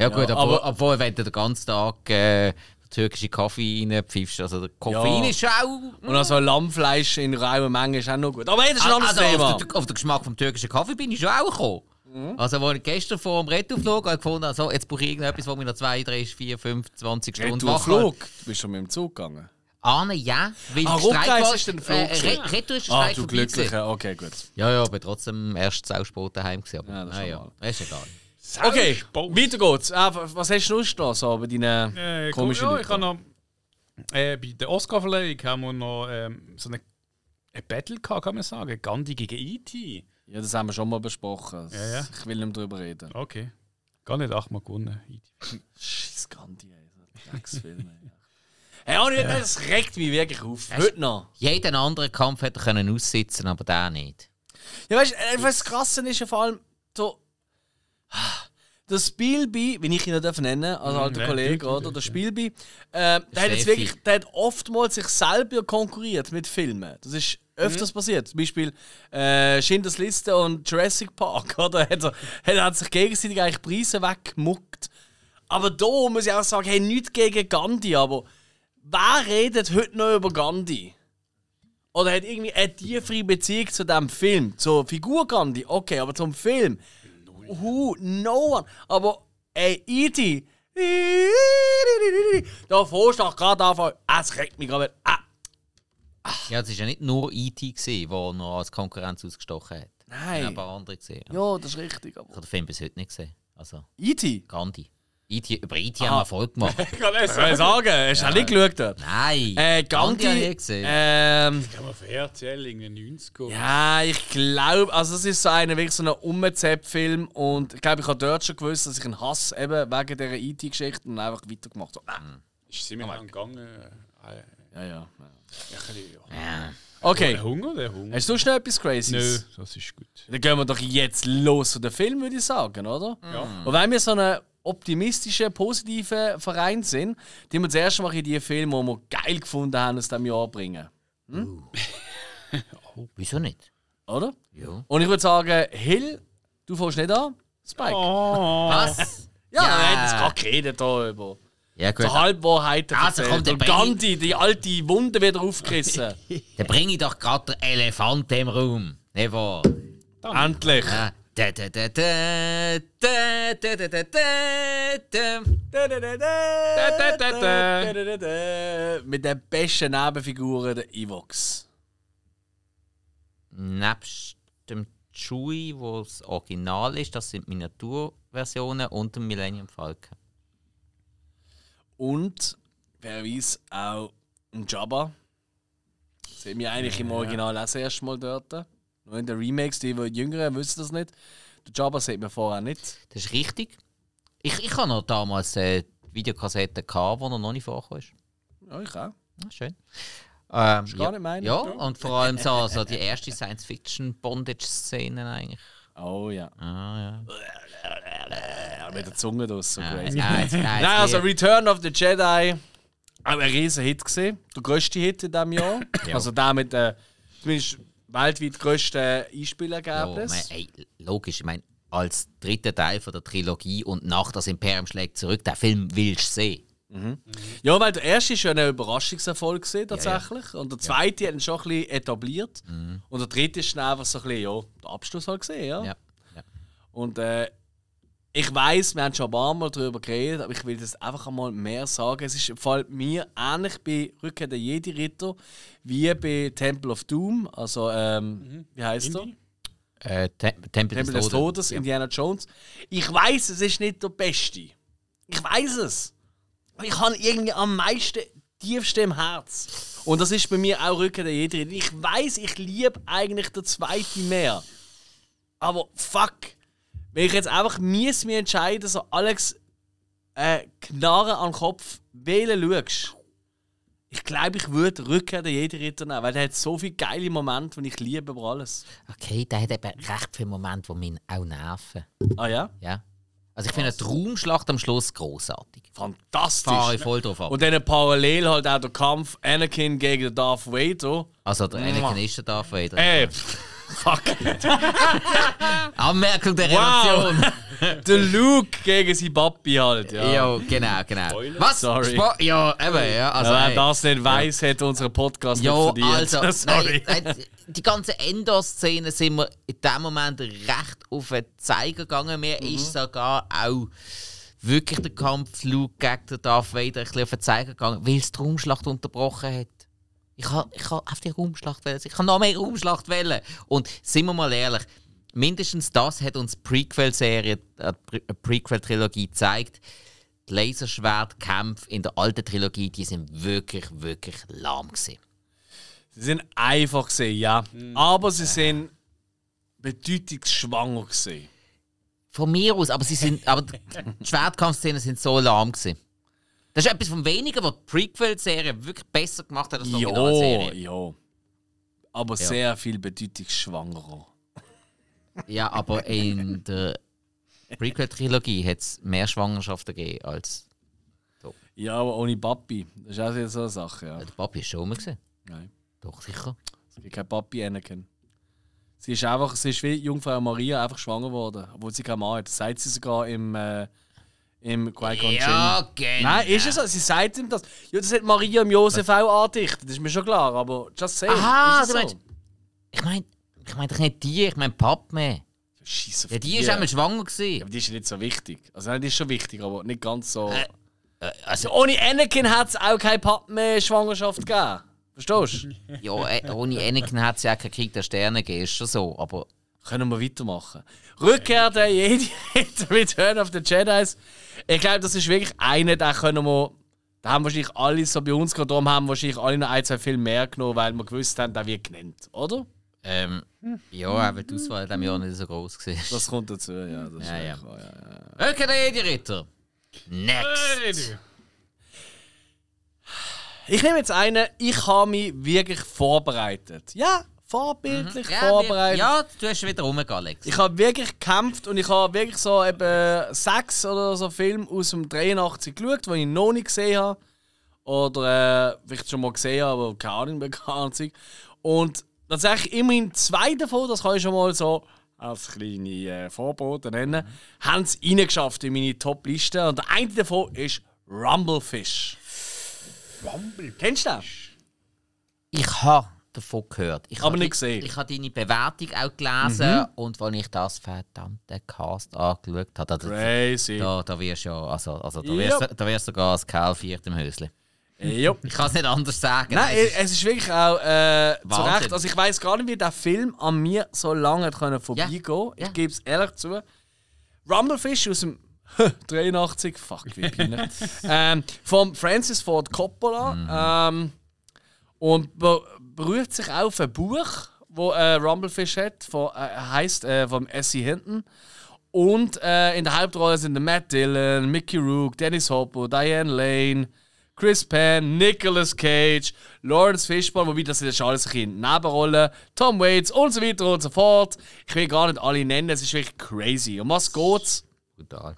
Ja gut, Ja, obwohl, aber- obwohl wenn du den ganzen Tag äh, türkische Kaffee reinpfiffst, also der Koffein Ja. ist auch... Und also Lammfleisch in rauer Menge ist auch noch gut. Aber das ist ein anderes also Thema. auf, den, auf den Geschmack vom türkischen Kaffee bin ich schon auch gekommen. Mhm. Also als ich gestern vor dem habe, gefunden habe, so, jetzt brauche ich irgendetwas, wo mich noch 2, 3, 4, 5, 20 Stunden wach hält. Flug. Du bist schon mit dem Zug gegangen. Ah, ne, ja. Weil Ah, Rückreise war- ist dann Flug Äh. Re Retour ist der Ah, du. Glücklicher. Okay, gut. Ja, ja, aber trotzdem erst sau spät daheim gewesen. Aber Ja, das ist normal. ist egal. Okay, weiter geht's. Ah, was hast du noch so bei deinen Äh, komischen ja, Leuten? ich habe noch. Äh, bei der Oscar-Verleihung haben wir noch ähm, so eine, eine Battle gehabt, kann man sagen. Gandhi gegen E.T. Ja, das haben wir schon mal besprochen. Ja, ja. Ich will nicht mehr drüber reden. Okay. Gar nicht achtmal gewonnen. E.T. Scheiß Gandhi, ey. so Drecksfilme. ey. Hey, Ani, das regt mich wirklich auf. Heute noch. Jeden anderen Kampf hätte er können aussitzen aber der nicht. Ja, weißt du, was das Krasse ist ja vor allem, so, der Spielby, wie ich ihn noch nennen darf, als alter ja, Kollege, du, oder? Der ja. Spielby, äh, der, hat jetzt wirklich, der hat oftmals sich selber konkurriert mit Filmen. Das ist öfters passiert. Zum Beispiel äh, Schindlers Liste und Jurassic Park, oder? Hat er, hat er sich gegenseitig eigentlich Preise weggemuckt. Aber da muss ich auch sagen, hey, nichts gegen Gandhi, aber wer redet heute noch über Gandhi? Oder hat irgendwie eine tiefere Beziehung zu dem Film? Zur Figur Gandhi? Okay, aber zum Film? Who? No one. Aber, ey, E.T. Da vorstach gerade anfangen. Ah, es regt mich gerade. Ah, Ja, es war ja nicht nur E.T., der noch als Konkurrenz ausgestochen hat. Nein. Ja, ein paar andere gesehen. Ja. das ist richtig. Ich Aber habe den Film bis heute nicht gesehen. Also, E.T. Gandhi. E.T., über E.T. haben wir Erfolg gemacht. Ich kann ich sagen? Hast du auch nicht geschaut? dort? Nein! Äh, Gandhi habe ich Gandhi. nicht gesehen. Ähm. Kann man für RTL in den 90er. Ja, ich glaube, also es ist so einer wirklich so ein Umzepp-Film und ich glaube, ich habe dort schon gewusst, dass ich einen Hass eben wegen dieser IT-Geschichte und einfach weitergemacht habe. Ah, Ist ziemlich lang gegangen. Ah, ja. Ja, ja. ja. Ja, ein bisschen, ja. Ja. Okay, Der Hunger, der Hunger. hast du schnell etwas Crazyes? Nö, das ist gut. Dann gehen wir doch jetzt los zu den Film, würde ich sagen, oder? Ja. Und wenn wir so ein optimistischer, positiver Verein sind, die wir zuerst mal in die Filme, die wir geil gefunden haben, aus diesem Jahr bringen. Wieso nicht? Oder? Ja. Und ich würde sagen, Hill, du fährst nicht an? Spike? Oh. Was? Ja, Ja. wir haben jetzt gerade geredet hier über Ja, gut. so Halbwahrheiten Also, erzählt. komm, dann Und bring ich- Gandhi, die alte Wunde wieder aufgerissen. Dann bringe ich doch gerade den Elefant im Raum. Nicht wahr? Endlich. Ja. Mit den besten Nebenfiguren der Evox. Nebst dem Chewie, wo das Original ist, das sind Miniaturversionen und dem Millennium Falcon. Und, wer weiß, auch ein Jabba. Sehen wir eigentlich im Original auch das erste Mal dort. Nur in den Remakes, die, die Jüngeren wissen das nicht. Der Jabba sieht man vorher nicht. Das ist richtig. Ich, ich hatte noch damals äh, Videokassetten, gehabt, wo er noch nicht vorkam. Ja, ich auch. Ja, schön. Ähm, Ist gar nicht meine. Ja, und vor allem so, so die erste Science-Fiction-Bondage-Szenen eigentlich. Oh ja. Ah, ja. mit der Zunge draus, so crazy. ja, jetzt Nein, also. Return of the Jedi. auch ein riesen Hit gesehen. Der grösste Hit in diesem Jahr. Ja. Also der mit der zumindest weltweit grössten Ja, Einspielergebnis. ey, logisch, ich meine, als dritter Teil von der Trilogie und nach das Imperium schlägt zurück, den Film willst du sehen. Ja, weil der erste ist ja ein Überraschungserfolg gewesen, tatsächlich. Und der zweite hat ihn schon ein bisschen etabliert. Und der dritte ist dann einfach so ein bisschen, ja, der Abschluss halt gesehen, ja. Ja. ja. Und äh, ich weiß, wir haben schon ein paar Mal darüber geredet, aber ich will das einfach einmal mehr sagen. Es ist im Fall mir ähnlich bei Rückkehr der Jedi-Ritter wie bei Temple of Doom. Also, ähm, wie heißt er? Äh, Tem Tempel, Tempel des Todes, Ja. Indiana Jones. Ich weiß, es ist nicht der Beste. Ich weiß es. Aber ich habe irgendwie am meisten, tiefsten im Herz. Und das ist bei mir auch Rückkehr der Jedi. Ich weiß, ich liebe eigentlich den zweiten mehr. Aber fuck, wenn ich jetzt einfach mies mich entscheiden, so Alex, äh, Knarre an den Kopf, wählen schaust. Ich glaube, ich würde Rückkehr der Jedi-Ritter nehmen, weil der hat so viele geile Momente, die ich liebe über alles. Okay, der hat eben recht viele Momente, die mich auch nerven. Ah ja? Ja. Also ich finde die Raumschlacht am Schluss großartig. Fantastisch. Fahre ich voll drauf ab. Und dann parallel halt auch der Kampf Anakin gegen Darth Vader. Also der. Anakin ist der Darth Vader. Pff, fuck. Anmerkung der Wow. Relation. der Luke gegen sein Papi halt, ja. Ja, genau, genau. Spoiler? Was? Sorry. Spo ja, eben, ja. Also, Wer ey. das nicht weiß, hat unseren Podcast Ja, nicht verdient. also, Sorry. Nein, nein, die ganze Endor-Szene sind wir in dem Moment recht auf den Zeiger gegangen. Mir Mhm. ist sogar auch wirklich der Kampf Luke gegen den Darth Vader ein bisschen auf den Zeiger gegangen, weil es die Raumschlacht unterbrochen hat. Ich habe ich ha auf die Raumschlacht wählen. Ich kann noch mehr Raumschlacht wählen. Und sind wir mal ehrlich, mindestens das hat uns die Prequel-Serie, äh, die Pre- Prequel-Trilogie gezeigt. Die Laserschwertkämpfe in der alten Trilogie, die sind wirklich, wirklich lahm gewesen. Sie sind einfach gesehen, ja. Aber sie sind bedeutungsschwanger gesehen. Von mir aus, aber sie sind, aber die Schwertkampfszenen sind so lahm gewesen. Das ist etwas von wenigen, was die Prequel-Serie wirklich besser gemacht hat als die Ja, Originalserie. ja. Aber sehr viel bedeutungsschwangerer. Ja, aber in der Prequel-Trilogie hat es mehr Schwangerschaften gegeben als. Ja, aber ohne Papi. Das ist auch so eine Sache, ja. Der Papi ist schon rum. gewesen. Nein. Doch, sicher. Es gibt kein Papi Anakin. Sie ist einfach, sie ist wie Jungfrau Maria einfach schwanger geworden, obwohl sie keinen Mann hat. Das sagt sie sogar im, äh, im Qui-Gon Ja, genau. Nein, ist es so? Sie sagt ihm das. Ja, das hat Maria im Josef auch andichtet, das ist mir schon klar, aber just say. Aha, ist du meinst- Ich meine, ich meine doch nicht die, ich meine Padme. Scheiße Ja, die ist einmal schwanger Ja, gewesen. aber die ist ja nicht so wichtig. Also nein, die ist schon wichtig, aber nicht ganz so. Äh, Also, Ohne Anakin hat es auch keine Padme-Schwangerschaft gegeben. Verstehst du? ja, äh, ohne Anakin hat es ja auch keinen Krieg der Sterne gegeben, ist schon so. Aber Können wir weitermachen. Rückkehr der Jedi, Return of the Jedi. Ich glaube, das ist wirklich einer, da können wir. Da haben wahrscheinlich alle so bei uns darum haben wahrscheinlich alle noch ein, zwei Filme mehr genommen, weil wir gewusst haben, der wird genannt, oder? ähm, ja, weil die Auswahl in diesem Jahr nicht so groß war. Das kommt dazu, ja. Das ist Ja, ja. wahr, ja, ja. Okay, der Jedi-Ritter. Next. Ich nehme jetzt einen, ich habe mich wirklich vorbereitet. Ja, vorbildlich Ja, vorbereitet. wir- ja, du hast wieder rumgegangen, Alex. Ich habe wirklich gekämpft und ich habe wirklich so eben sechs oder so Filme aus dem 83 geschaut, die ich noch nicht gesehen habe. Oder äh, vielleicht schon mal gesehen habe, aber keine Ahnung mehr, keine Ahnung. Und tatsächlich immerhin zwei davon, das kann ich schon mal so als kleine äh, Vorbote nennen, haben es reingeschafft in meine Top-Liste. Und der eine davon ist Rumblefish. Rumble. Kennst du den? Ich habe davon gehört. Ich Aber habe nicht gesehen. Ich habe deine Bewertung auch gelesen und als ich das verdammte Cast angeschaut habe, da, Crazy. da, da wirst du ja, also, also da, wirst, du- da wirst sogar als Kerl viert im Hösli. Ja. Ich kann es nicht anders sagen. Nein, es ist- es ist wirklich auch äh, zu. Recht. Also ich weiß gar nicht, wie der Film an mir so lange hat können vorbeigehen. Ja. Ich gebe es ehrlich zu. Rumblefish aus dem 83, fuck wie Pine, ähm, von Francis Ford Coppola ähm, und be beruht sich auf ein Buch, wo äh, Rumblefish hat, von, äh, heißt äh, vom Essie Hinton. Und äh, in der Hauptrolle sind Matt Dillon, Mickey Rourke, Dennis Hopper, Diane Lane, Chris Penn, Nicolas Cage, Lawrence Fishburne, wobei das sind schon alles ein Nebenrollen, Tom Waits und so weiter und so fort. Ich will gar nicht alle nennen, es ist wirklich crazy. Um was geht's? brutal.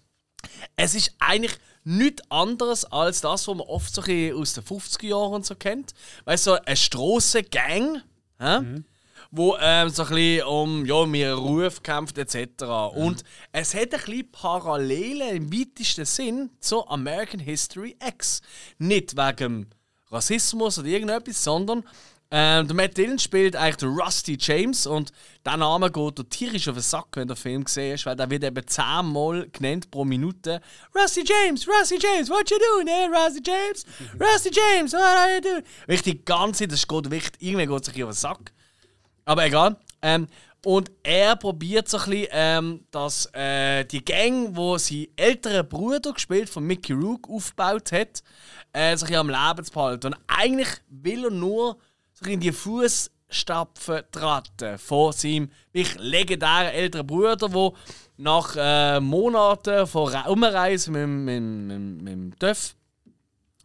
Es ist eigentlich nichts anderes als das, was man oft so aus den 50er Jahren so kennt. Weißt du, so eine Strassengang, hä? wo ähm, so ein bisschen um, ja, ihren Ruf kämpft etc. Und es hat ein bisschen Parallelen im weitesten Sinn zu American History X. Nicht wegen Rassismus oder irgendetwas, sondern ähm, der Matt Dillon spielt eigentlich Rusty James und der Name geht dir tierisch auf den Sack, wenn du den Film siehst, weil der wird eben zehnmal genannt pro Minute. Rusty James, Rusty James, what you doing, eh? Rusty James, Rusty James, what are you doing? Die ganze Zeit, das geht wirklich, irgendwie geht es sich auf den Sack. Aber egal. Ähm, und er probiert so ein bisschen, ähm, dass äh, die Gang, wo sein älterer Bruder gespielt von Mickey Rook aufgebaut hat, äh, sich am Leben zu behalten. Und eigentlich will er nur so in die Fußstapfen treten von seinem wirklich legendären älteren Bruder, der nach äh, Monaten von Umreise mit, mit, mit, mit dem Töff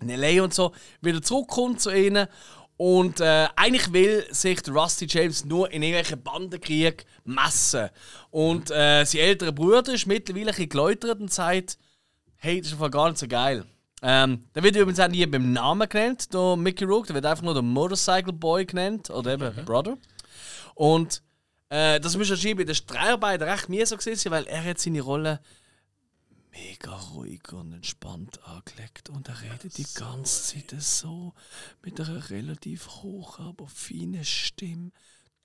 in L.A. und so wieder zurückkommt zu ihnen. Und äh, eigentlich will sich Rusty James nur in irgendwelchen Bandenkrieg messen. Und äh, sein älterer Bruder ist mittlerweile geläutert und sagt, hey, das ist einfach gar nicht so geil. Ähm, der wird übrigens auch nie beim Namen genannt, der Mickey Rourke. Der wird einfach nur der Motorcycle Boy genannt oder eben Brother. Und äh, das muss anscheinend bei den Dreharbeiten recht mir so gewesen sein, weil er hat seine Rolle mega ruhig und entspannt angelegt und er redet die ganze Zeit so mit einer relativ hoch, aber feinen Stimme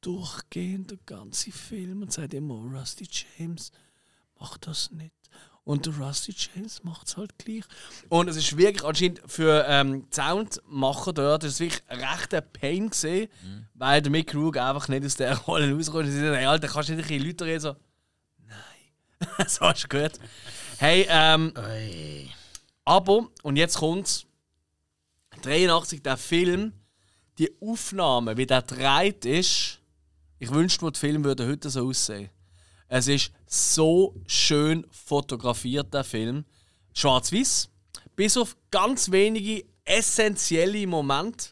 durchgehend der ganze Film und sagt immer Rusty James mach das nicht und der Rusty James macht es halt gleich. Und es ist wirklich anscheinend für ähm, Soundmacher dort ist es wirklich ein rechter Pain gesehen, weil der Mick Rourke einfach nicht aus der Rolle rauskommt und sie sagen, hey, Alter, kannst du nicht ein bisschen Leute reden? So nein. So du gut. Hey, ähm, aber, und jetzt kommt's, 83, der Film, die Aufnahme, wie der gedreht ist, ich wünschte mir, der Film würde heute so aussehen. Es ist so schön fotografiert, der Film. Schwarz-Weiß, bis auf ganz wenige essentielle Momente.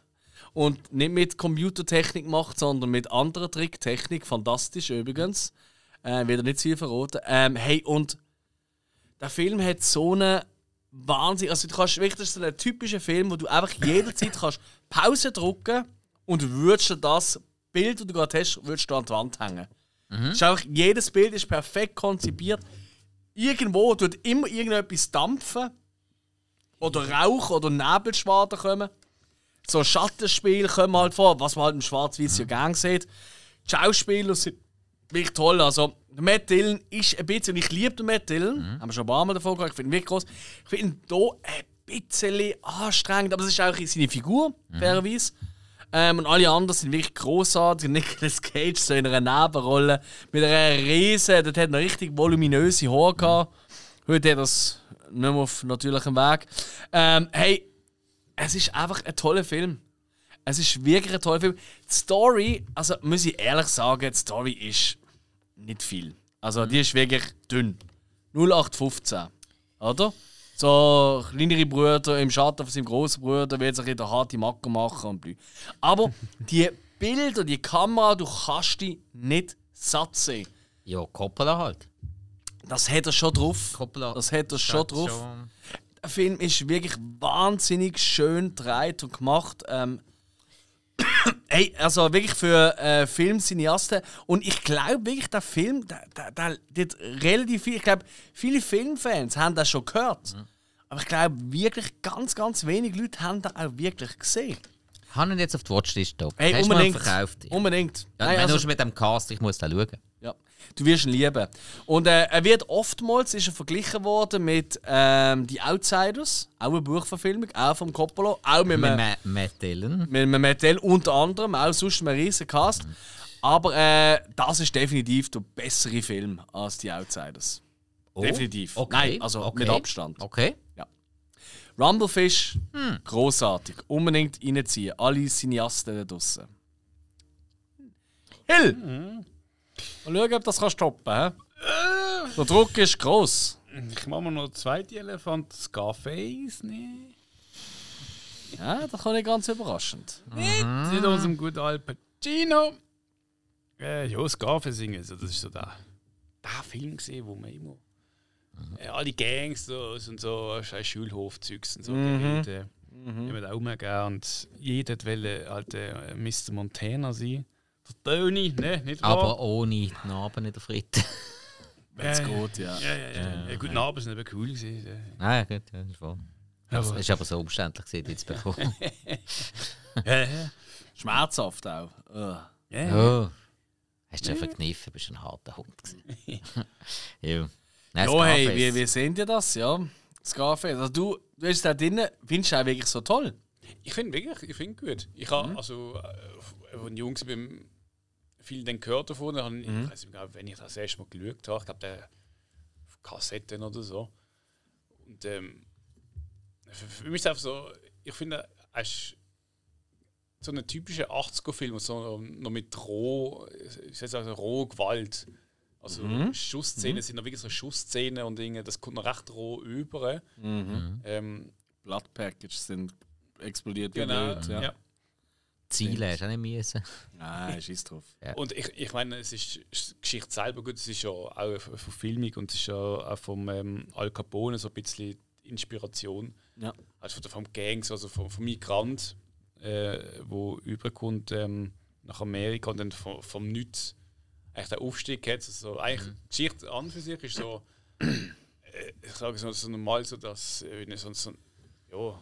Und nicht mit Computertechnik gemacht, sondern mit anderer Tricktechnik. Fantastisch übrigens. Äh, wieder nicht zu viel verraten. Ähm, hey, und der Film hat so eine Wahnsinn. Also du kannst wirklich, das ist so ein typischer Film, wo du einfach jederzeit kannst Pause drücken und würdest das Bild, das du gerade hast, würdest du an die Wand hängen. Mhm. Ist einfach, jedes Bild ist perfekt konzipiert. Irgendwo tut immer irgendetwas dampfen. Oder Rauch oder Nebelschwaden kommen. So Schattenspiele kommen halt vor, was man halt im Schwarz-Weiß ja gerne sieht. Die Schauspieler sind wirklich toll. Also, Matt Dillon ist ein bisschen, und ich liebe den Matt Dillon, haben wir schon ein paar Mal davon gehört, ich finde ihn wirklich groß. Ich finde ihn hier ein bisschen anstrengend, aber es ist auch seine Figur, fairerweise. Ähm, und alle anderen sind wirklich großartig. Nicolas Cage so in einer Nebenrolle mit einer riesen, dort hat er richtig voluminöse Haare gehabt. Heute hat das nicht mehr auf natürlichem Weg. Ähm, hey, es ist einfach ein toller Film. Es ist wirklich ein toller Film. Die Story, also muss ich ehrlich sagen, die Story ist nicht viel. Also die ist wirklich dünn. 0815. Oder? So kleinere Brüder im Schatten von seinem großen Bruder wird sich in der harte Macke machen und blü. Aber die Bilder, die Kamera, du kannst die nicht satt sehen. Ja, Coppola halt. Das hat er schon drauf. Coppola. Das hat er schon drauf. schon- Der Film ist wirklich wahnsinnig schön gedreht und gemacht. Ähm, hey, also wirklich für äh, Filmcineasten. Und ich glaube wirklich, der Film, der, der, der, der hat relativ viel, ich glaube, viele Filmfans haben das schon gehört. Aber ich glaube wirklich, ganz, ganz wenig Leute haben das auch wirklich gesehen. Haben ihn jetzt auf die Watchlist da. Hey, Hast unbedingt. verkauft? Unbedingt. ja, Nein, wenn also- du schon mit dem Cast, ich muss da schauen. Ja, du wirst ihn lieben. Und äh, er wird oftmals ist er verglichen worden mit ähm, Die Outsiders, auch eine Buchverfilmung, auch vom Coppola, auch mit, Mit einem, Ma- Matt Dillon. mit einem Mattel unter anderem, auch sonst ein riesen Cast. Aber äh, das ist definitiv der bessere Film als Die Outsiders. Oh, Definitiv. Okay. Nein, also okay. mit Abstand. Okay. Rumblefish, Hm. großartig. Unbedingt reinziehen. Alle Cineasten da draussen. Hill! Mal schauen, ob das kann stoppen kann. Der Druck ist groß. Ich mache mir noch einen zweiten Elefant, Scarface, ne? Ja, das kann ich ganz überraschend. Nicht mit unserem guten Al Pacino. Äh, ja, Scarface singen, also das ist so der, der Film gesehen, wo man immer äh, alle Gangs sind so scheiß Schulhofzeugs und so Mhm. geredet. Mhm. Ich würde auch mehr gerne. Und jeder wollte halt äh, Mr. Montana sein. Der Tony, ne? Nicht wahr? Aber ohne die Narben in der Fritte. Wenn's Ja, ja. geht, ja. Ja, ja, ja. ja gut, Narben sind eben cool gewesen. äh. Nein, gut, ja, das ist voll. Es ist aber so umständlich, gewesen, die zu bekommen. Ja, ja. Schmerzhaft auch. Ja, ja. oh. Hast du ja verkniffen, bist ein harter Hund gewesen. ja. Nein, Ja, hey, wie, wie sehen dir das, ja? Scarface. Also du, du bist da drinnen, findest du auch wirklich so toll? Ich finde wirklich, ich finde gut. Ich habe also, äh, als ich jung war, viel dann gehört davon. Dann, Mhm. Ich weiß nicht mehr, wenn ich das erste Mal geschaut habe, ich glaube, der auf Kassetten oder so. Und ähm, für, für mich ist es einfach so, ich finde, es ist so ein typischer 80er-Film, so noch mit roh, ich sag also roh Gewalt. Also Mhm. Schussszenen sind noch wirklich so Schussszenen und Dinge, das kommt noch recht roh über. Mhm. Ähm, Blood Package sind explodiert wie genau, blöd. ja. Ja. Ziele hast du auch nicht müssen. Nein, scheiß drauf. Und ich, ich meine, es ist die Geschichte selber gut, es ist ja auch eine Verfilmung und es ist ja auch vom ähm, Al Capone so ein bisschen Inspiration. Ja. Also von, vom Gangs, also vom, vom Migrant, äh, wo überkommt ähm, nach Amerika und dann vom, vom Nichts eigentlich der Aufstieg hat. Also eigentlich die Geschichte an für sich ist so, äh, ich sage so, so normal so, dass äh, so, so, ja,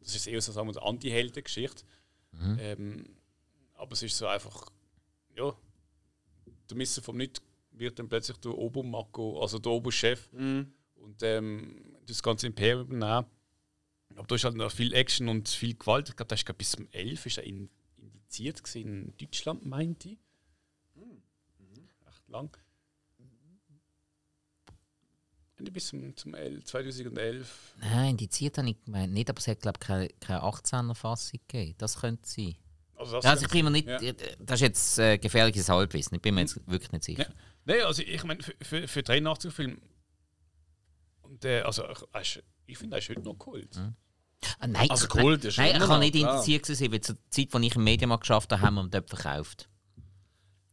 das ist eher so eine Anti-Helden-Geschichte. Ähm, aber es ist so einfach, ja, der Messer vom Nicht wird dann plötzlich der Obermako, also der Oberchef Mhm. und ähm, das ganze Imperium übernehmen. Aber da ist halt noch viel Action und viel Gewalt. Ich glaube, das ist glaub, bis zum 11 ist er in, indiziert gewesen in Deutschland, meinte ich. Echt lang. Nicht bis zum, zum 11, 2011. Nein, indiziert habe ich gemeint nicht, aber es hat, glaube ich, keine, keine 18er-Fassung gegeben. Das könnte sein. Also, das Ja, also ich bin mir nicht. Ja. Das ist jetzt äh, gefährliches Halbwissen. Ich bin mir jetzt wirklich nicht sicher. Ja. Nein, also ich meine, für, für, für 83 Film. Und äh, also ich, ich finde, er ist heute noch Kult. Ah, nein, Also ich- Kult ist Nein, ich kann nicht indiziert sein, weil zur Zeit, als ich im Mediamarkt geschafft habe, haben wir ihn dort verkauft.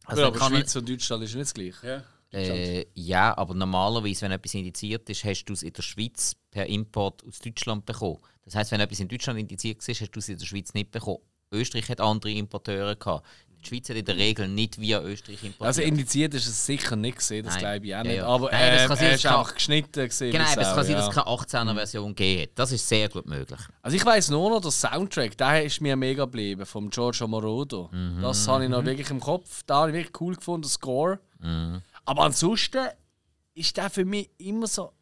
Also ja, aber kann Schweiz und Deutschland ist nicht das gleiche. Ja. Äh, ja, aber normalerweise, wenn etwas indiziert ist, hast du es in der Schweiz per Import aus Deutschland bekommen. Das heißt, wenn etwas in Deutschland indiziert ist, hast du es in der Schweiz nicht bekommen. Österreich hat andere Importeure gehabt. Die Schweiz hat in der Regel nicht via Österreich importiert. Also indiziert ist es sicher nicht gesehen, das glaube ich auch Ja, nicht. ja. Aber Nein, das äh, dass ist es einfach geschnitten gesehen. genau, aber es kann sein, dass es keine 18er-Version gegeben. Das ist sehr gut möglich. Also ich weiß nur noch, der Soundtrack, der ist mir mega geblieben, vom Giorgio Moroder. Mhm. Das habe ich noch wirklich im Kopf. Da habe ich wirklich cool gefunden, der Score. Aber ansonsten ist der für mich immer so.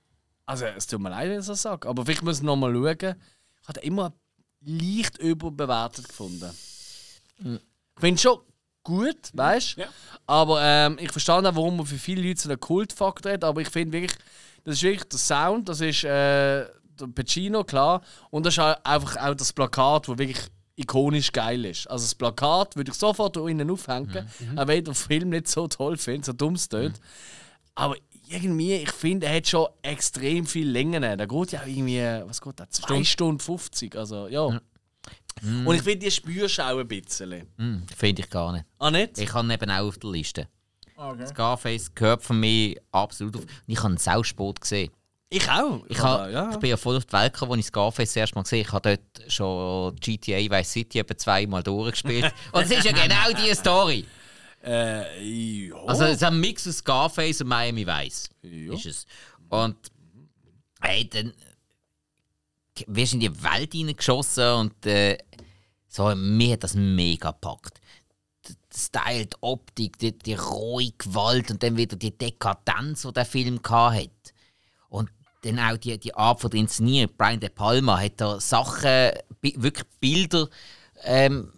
Also es tut mir leid, wenn ich das sage, aber vielleicht muss ich noch mal schauen. Ich habe den immer leicht überbewertet gefunden. Ich finde schon gut, weißt du? Ja. Aber ähm, ich verstehe auch, warum man für viele Leute so einen Kultfaktor hat. Aber ich finde wirklich, das ist wirklich der Sound, das ist äh, der Pacino, klar. Und das ist auch einfach auch das Plakat, das wirklich ikonisch geil ist. Also das Plakat würde ich sofort da innen aufhängen, auch wenn ich den Film nicht so toll finde, so dumm es tönt. Aber irgendwie, ich finde, er hat schon extrem viel Längen. Der geht ja irgendwie, was geht der? 2 Stunden 50. Also, ja. Und ich finde, die spürst auch ein bisschen. Hm, Finde ich gar nicht. Ah, nicht? Ich habe eben auch auf der Liste. Scarface gehört für mich absolut auf. Und ich habe ihn sau spät gesehen. Ich auch. Ich, ha, ja. ich bin ja voll auf die Welt gekommen, als ich Scarface das erste Mal gesehen habe. Ich habe dort schon GTA Vice City etwa zweimal durchgespielt. Und es ist ja genau diese Story. Äh, ja. Also es ist ein Mix aus Scarface und Miami Vice. Ist es. Und hey, dann wirst du in die Welt hineingeschossen und äh, so, mir hat das mega gepackt. Der Style, die Optik, die, die rohe Gewalt und dann wieder die Dekadenz, die der Film hatte. Dann auch die, die Art von der Inszenierung. Brian De Palma hat da Sachen, wirklich Bilder ähm,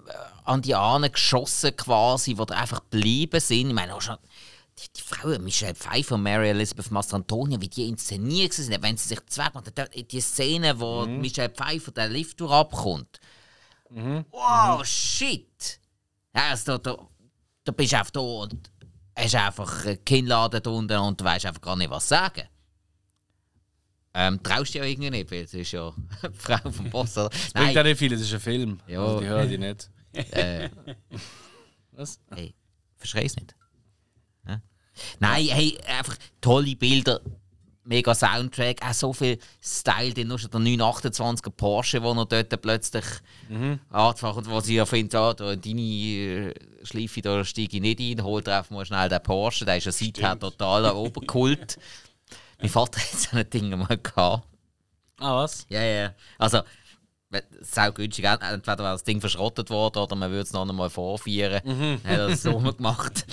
an die Ahnen geschossen quasi, die da einfach geblieben sind. Ich meine auch schon die, die Frauen, Michelle Pfeiffer, Mary Elizabeth Mastrantonio, wie die inszeniert sind, wenn sie sich. Da- Die Szene, wo Michelle Pfeiffer den Lift abkommt. Wow, shit! Ja, also, da, da, da bist du einfach da und hast einfach Kinnladen da unten und du weißt einfach gar nicht, was sagen. Ähm, traust du ja irgendwie nicht, weil es ist ja die Frau vom Boss, oder? Bringt ja nicht viel, das ist ein Film. Ja. Also, die hören die nicht. Äh, Was? hey, verstehst nicht? Ja? Nein, hey, einfach tolle Bilder, mega Soundtrack, auch so viel Style, den nur schon der 928er Porsche, wo er dort plötzlich mhm. anfacht, wo sie ja findet, ah, da, deine äh, Schleife, da steige ich nicht ein, holt einfach mal schnell den Porsche, der ist ja seither total Oberkult. mein Vater hat so ein Ding mal gehabt. Ah, was? Ja, ja. Also, sau günstig. Entweder wäre das Ding verschrottet worden oder man würde es noch einmal vorführen. Mhm. Hat er das so gemacht.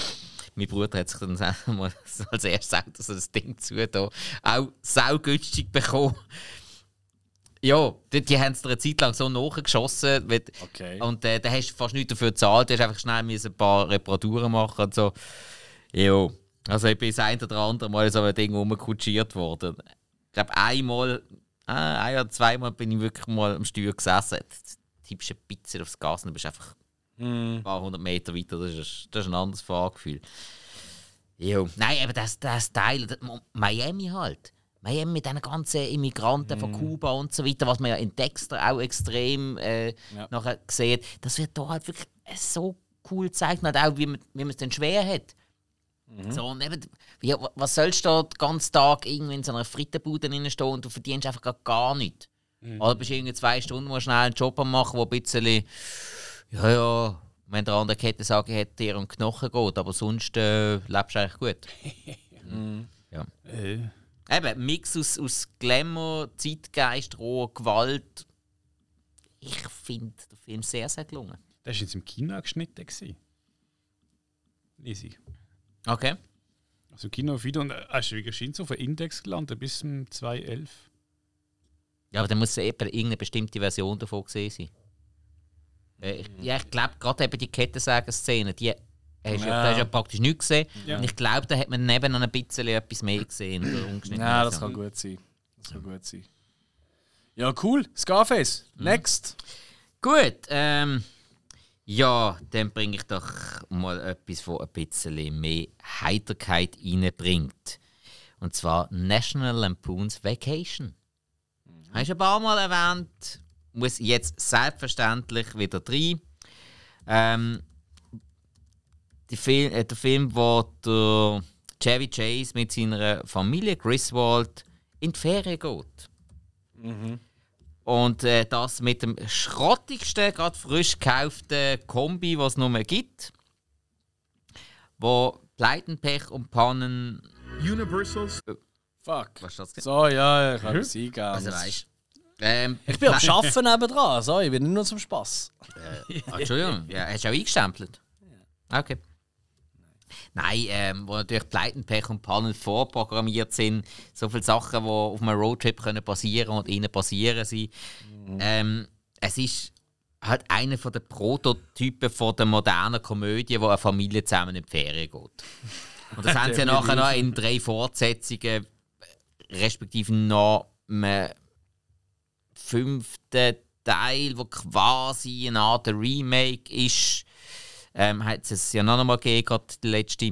mein Bruder hat sich dann als erstes Auto so das Ding zu da auch saugünstig bekommen. Ja, die, die haben es eine Zeit lang so nachgeschossen. Okay. Und äh, da hast du fast nichts dafür gezahlt. Du hast einfach schnell ein paar Reparaturen machen und so. Ja. Also ich bin das ein oder andere Mal so ein Ding rumkutschiert worden. Ich glaube, einmal, äh, ein oder zweimal bin ich wirklich mal am Steuer gesessen. Du tippst ein bisschen aufs Gas und du bist einfach Mm. Ein paar hundert Meter weiter, das ist, das ist ein anderes Fahrgefühl. Jo. Nein, aber das, das Teil, das, Miami halt. Miami mit diesen ganzen Immigranten mm. von Kuba und so weiter, was man ja in Dexter auch extrem äh, ja. nachher sieht, das wird da halt wirklich so cool gezeigt, auch wie man, wie man es denn schwer hat. Mhm. So, und eben, wie, was sollst du da den ganzen Tag irgendwie in so einer Frittenbude stehen und du verdienst einfach gar, gar nichts? Mhm. Oder bist du irgendwie zwei Stunden mal schnell einen Job machen, wo ein bisschen ja, ja, wenn der andere Kette sagen hat, dir um Knochen geht, aber sonst äh, lebst du eigentlich gut. mhm. Ja. Äh. Eben, Mix aus, aus Glamour, Zeitgeist, roher Gewalt. Ich finde den Film sehr, sehr gelungen. Das war jetzt im Kino geschnitten. Easy. Okay. Also Kino wieder und äh, hast du wieder auf einen Index gelandet bis zum 2011. Ja, aber dann muss eben irgendeine bestimmte Version davon gesehen sein. Äh, ich, ja, ich glaube, gerade eben die Kettensägen-Szene, die hast ja. Da hast ja praktisch nichts gesehen. Ja. Und ich glaube, da hat man neben noch ein bisschen etwas mehr gesehen. Ja, das kann gut sein. Das kann gut sein. Ja, cool. Scarface. Mhm. Next. Gut. Ähm, ja, dann bringe ich doch mal etwas, das ein bisschen mehr Heiterkeit reinbringt. Und zwar National Lampoon's Vacation. Mhm. Hast du ein paar Mal erwähnt, muss jetzt selbstverständlich wieder rein. Ähm, Film, äh, der Film, wo der Chevy Chase mit seiner Familie Griswold in die Ferien geht. Mhm. Und äh, das mit dem schrottigsten, gerade frisch gekauften Kombi, was es nur mehr gibt. Wo Pleiten, Pech und Pannen. Universals. Fuck. Was das? So, ja, ich habe es eingegeben. Also, weißt ähm, ich bin am Arbeiten nebenan, so, ich bin nicht nur zum Spass. Äh, Entschuldigung, ja, hast du auch eingestempelt? Ja. Okay. Nein, ähm, wo natürlich Pleiten, Pech und Pannen vorprogrammiert sind, so viele Sachen, die auf einem Roadtrip können passieren und ihnen passieren sind. Mhm. Ähm, es ist halt einer der Prototypen von der modernen Komödie, wo eine Familie zusammen in die Ferien geht. Und das haben sie ja nachher noch in drei Fortsetzungen, respektive noch fünften Teil, der quasi eine Art Remake ist, ähm, hat es ja noch einmal gegeben, gerade die letzte.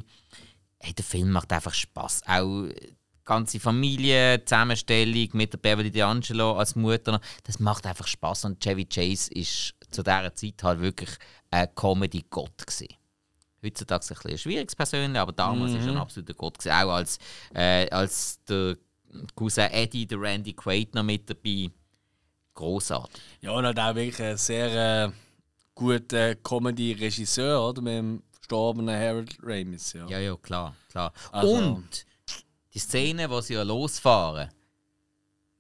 Hey, der Film macht einfach Spaß. Auch die ganze Familie, Zusammenstellung mit der Beverly D'Angelo als Mutter, das macht einfach Spaß. Und Chevy Chase ist zu dieser Zeit halt wirklich ein Comedy-Gott gewesen. Heutzutage ein bisschen schwieriges Persönlich, aber damals mhm. ist er ein absoluter Gott gewesen. Auch als, äh, als der Cousin Eddie, der Randy Quaid noch mit dabei großartig. Ja, und hat auch wirklich einen sehr äh, guten Comedy-Regisseur, oder? Mit dem verstorbenen Harold Ramis. Ja, ja, ja klar. klar. Also, und die Szene, wo sie ja losfahren,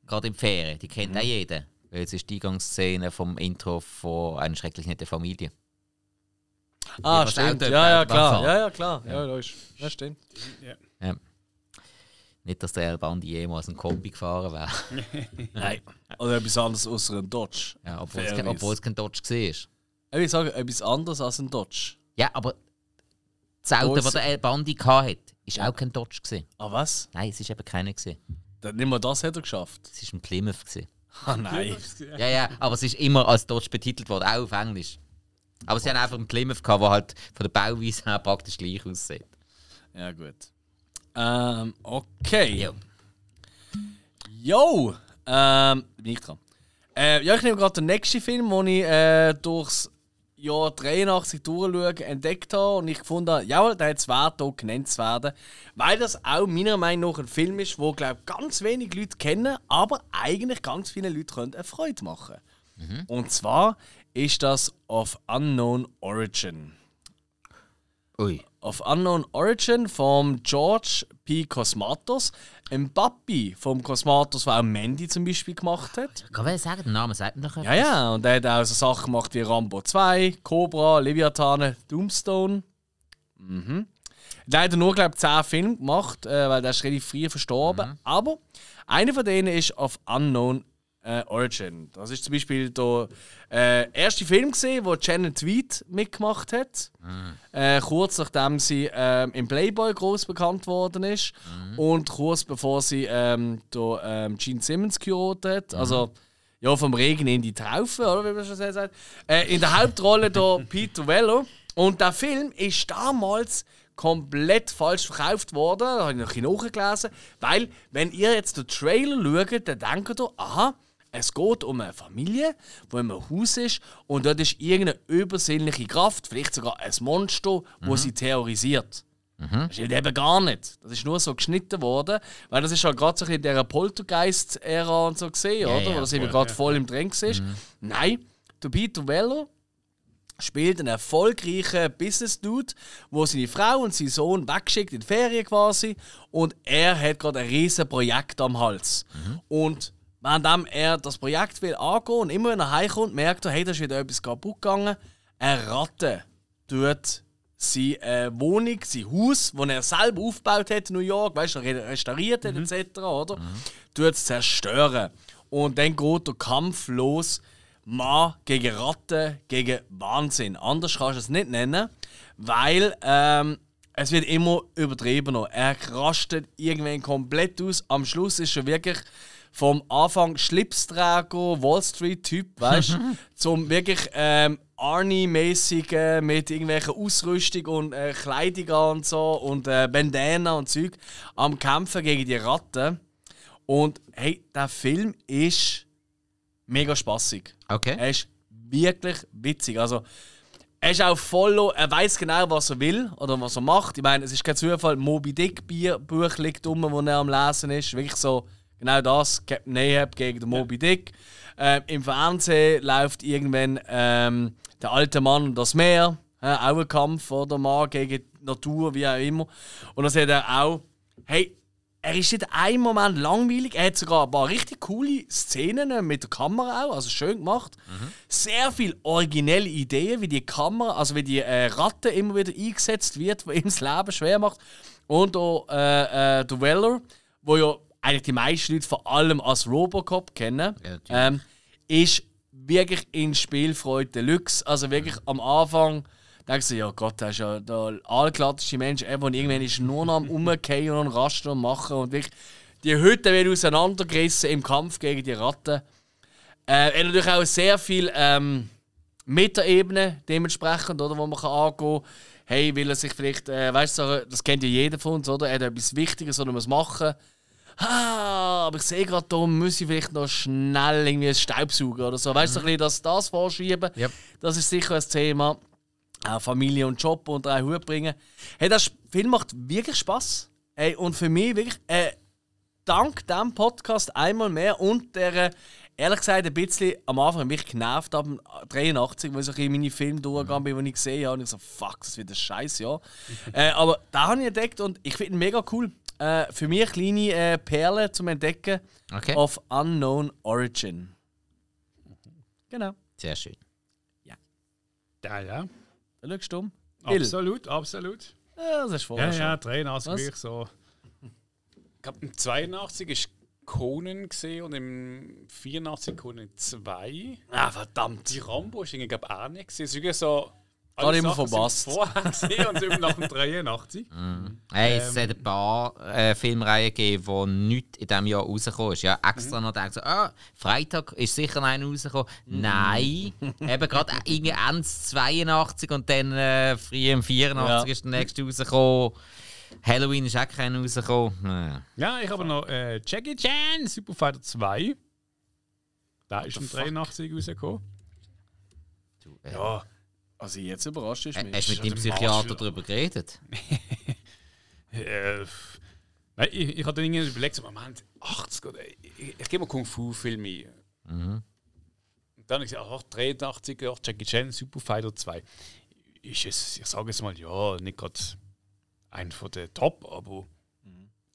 gerade im Ferien, die kennt mhm. auch jeder. Weil es ist die Eingangsszene vom Intro von einer schrecklich nette Familie. Ah, stimmt. Ja, ja, klar. Ja, ja, klar. Ja, ja, ja stimmt. Ja. ja. Nicht, dass der El Bandi jemals ein Kombi gefahren wäre. Nein. Oder etwas anderes außer ein Dodge. Ja, obwohl, es, obwohl es kein Dodge war. Ich sage etwas anderes als ein Dodge. Ja, aber das Auto, das der Bandi hatte, war auch kein Dodge. Gewesen. Ah, was? Nein, es war eben keiner. Gewesen. Dann nicht mal das hat er geschafft. Es war ein Plymouth. Gewesen. Ah, nein. ja, ja, aber es ist immer als Dodge betitelt worden, auch auf Englisch. Aber sie haben einfach einen Plymouth gehabt, der halt von der Bauweise her praktisch gleich aussieht. Ja, gut. Ähm, okay. Jo. Jo! Ähm, bin ich dran. Äh, ja, ich nehme gerade den nächsten Film, den ich äh, durchs Jahr 83 durchschauen, entdeckt habe und ich gefunden habe, jawohl, der hat es wert, hier genannt zu werden. Weil das auch meiner Meinung nach ein Film ist, wo glaube ganz wenig Leute kennen, aber eigentlich ganz viele Leute können eine Freude machen. Und zwar ist das Of Unknown Origin. Ui. Of Unknown Origin vom George P. Cosmatos, ein Papi vom Cosmatos, der auch Mandy zum Beispiel gemacht hat. Kann ich sagen, der Name sagt mir doch Ja, ja, und er hat auch so Sachen gemacht wie Rambo 2, Cobra, Leviathan, Doomstone. Mhm. Leider nur, glaube ich, 10 Filme gemacht, äh, weil der ist relativ früh verstorben. Aber einer von denen ist Of Unknown äh, Origin. Das ist zum Beispiel der äh, erste Film, gesehen, wo Janet Tweed mitgemacht hat. Äh, kurz nachdem sie ähm, im Playboy groß bekannt worden ist. Und kurz bevor sie ähm, der, ähm, Gene Simmons geheiratet hat. Also, ja, vom Regen in die Traufe, oder wie man schon sagt. Äh, in der Hauptrolle der Peter Weller. Und der Film ist damals komplett falsch verkauft worden. Da habe ich noch nachgelesen. Weil, wenn ihr jetzt den Trailer schaut, dann denkt ihr, aha, es geht um eine Familie, wo in einem Haus ist und dort ist irgendeine übersinnliche Kraft, vielleicht sogar ein Monster, wo sie terrorisiert. Das stimmt eben gar nicht. Das ist nur so geschnitten worden, weil das ist ja gerade so in dieser Poltergeist-Ära und so gesehen, oder? ja, Wo das eben gerade ja. voll im Drängen ist. Nein, der Peter Weller spielt einen erfolgreichen Business-Dude, wo seine Frau und sein Sohn weggeschickt in die Ferien quasi und er hat gerade ein riesen Projekt am Hals. Und währenddem er das Projekt will angehen und immer wenn er heimkommt, merkt er, hey, da ist wieder etwas kaputt gegangen. Eine Ratte tut seine äh, Wohnung, sein Haus, das er selber aufgebaut hat in New York, weißt du, re- restauriert hat, etc., oder? Tut es zerstören. Und dann geht der Kampf los. Mann gegen Ratte, gegen Wahnsinn. Anders kannst du es nicht nennen, weil ähm, es wird immer übertriebener. Er rastet irgendwann komplett aus. Am Schluss ist er wirklich vom Anfang Schlipsträger, Wall Street-Typ, weißt du, zum wirklich ähm, Arnie-mäßigen mit irgendwelcher Ausrüstung und äh, Kleidung und so und äh, Bandana und Zeug am Kämpfen gegen die Ratten. Und hey, der Film ist mega spaßig. Okay. Er ist wirklich witzig. Also, er ist auch voll, er weiß genau, was er will oder was er macht. Ich meine, es ist kein Zufall, Moby Dick Bier- Buch liegt um, wo er am Lesen ist. Wirklich so, genau das, Captain Ahab gegen den Moby Dick. Ähm, Im Fernsehen läuft irgendwann ähm, der alte Mann und das Meer. Äh, auch ein Kampf oder Mann gegen die Natur, wie auch immer. Und dann sagt er auch, hey, er ist nicht einen Moment langweilig. Er hat sogar ein paar richtig coole Szenen mit der Kamera auch, also schön gemacht. Sehr viele originelle Ideen, wie die Kamera, also wie die äh, Ratte immer wieder eingesetzt wird, die ihm das Leben schwer macht. Und auch äh, äh, der Weller, wo ja eigentlich die meisten Leute vor allem als Robocop kennen, Ja, ähm, ist wirklich in Spielfreude Deluxe. Also wirklich am Anfang denkst du, ja Gott, das ist ja der allglatteste Mensch ever und irgendwann ist nur noch am Umkehren und rasten und machen und wirklich die Hütte wird auseinandergerissen im Kampf gegen die Ratten. Äh, er hat natürlich auch sehr viel ähm, Metaebene dementsprechend, oder, wo man kann angehen kann. Hey, will er sich vielleicht, äh, weißt du, das kennt ja jeder von uns, oder? Er hat etwas Wichtiges, oder muss machen. Ah, aber ich sehe gerade, da muss ich vielleicht noch schnell irgendwie ein Staubsauger oder so. Weißt du, so ein bisschen das, das vorschieben. Yep. Das ist sicher ein Thema. Auch Familie und Job unter einen Hut bringen. Hey, das Film macht wirklich Spaß. Hey, und für mich wirklich, äh, dank diesem Podcast einmal mehr und der, äh, ehrlich gesagt, ein bisschen am Anfang mich genervt ab dem 83, wo ich so bisschen meine Filme durchgegangen bin, die ich gesehen habe. Und ich so, fuck, das wird ein Scheiß, ja. äh, aber da habe ich entdeckt und ich finde ihn mega cool. Äh, für mich kleine äh, Perle zum Entdecken Okay. of Unknown Origin. Genau. Sehr schön. Ja, ja. Da schaust du um. Absolut, absolut. Ja, das ist Ja, vorher ja, schon. 83 Was? wirklich so. Ich glaube, im 82 ist Conan gesehen und im 84 Conan 2. Ah, verdammt. Die Rambo ist irgendwie, glaube ich, auch nicht gesehen. Es ist irgendwie so. Alle immer Sachen sind verpasst. Vorher gesehen und eben nach dem 83. Hey, es hat ein paar äh, Filmreihen gegeben, die nicht in diesem Jahr rausgekommen ist. Ja, extra noch gedacht, so, ah, Freitag ist sicher einer rausgekommen. Nein, eben gerade irgendwie Ende 82 und dann äh, früh im 84 Ja. ist der nächste rausgekommen. Halloween ist auch keiner rausgekommen. Ja. Ja, ich habe noch äh, Jackie Chan, Superfighter 2. Da ist im 83 rausgekommen. Du, äh, Ja. Also jetzt überrascht ist Äh, mich. Hast du mit dem also Psychiater Marshall- darüber geredet? Äh, nein, ich, ich hatte irgendwie überlegt, so, Moment, 80 oder. Ich, ich gehe mal Kung Fu-Filme ein. Und dann habe ich gesagt, ach, 83, ach, Jackie Chan, Super Fighter 2. Ist es, ich sage es mal, ja, nicht gerade ein von den Top, aber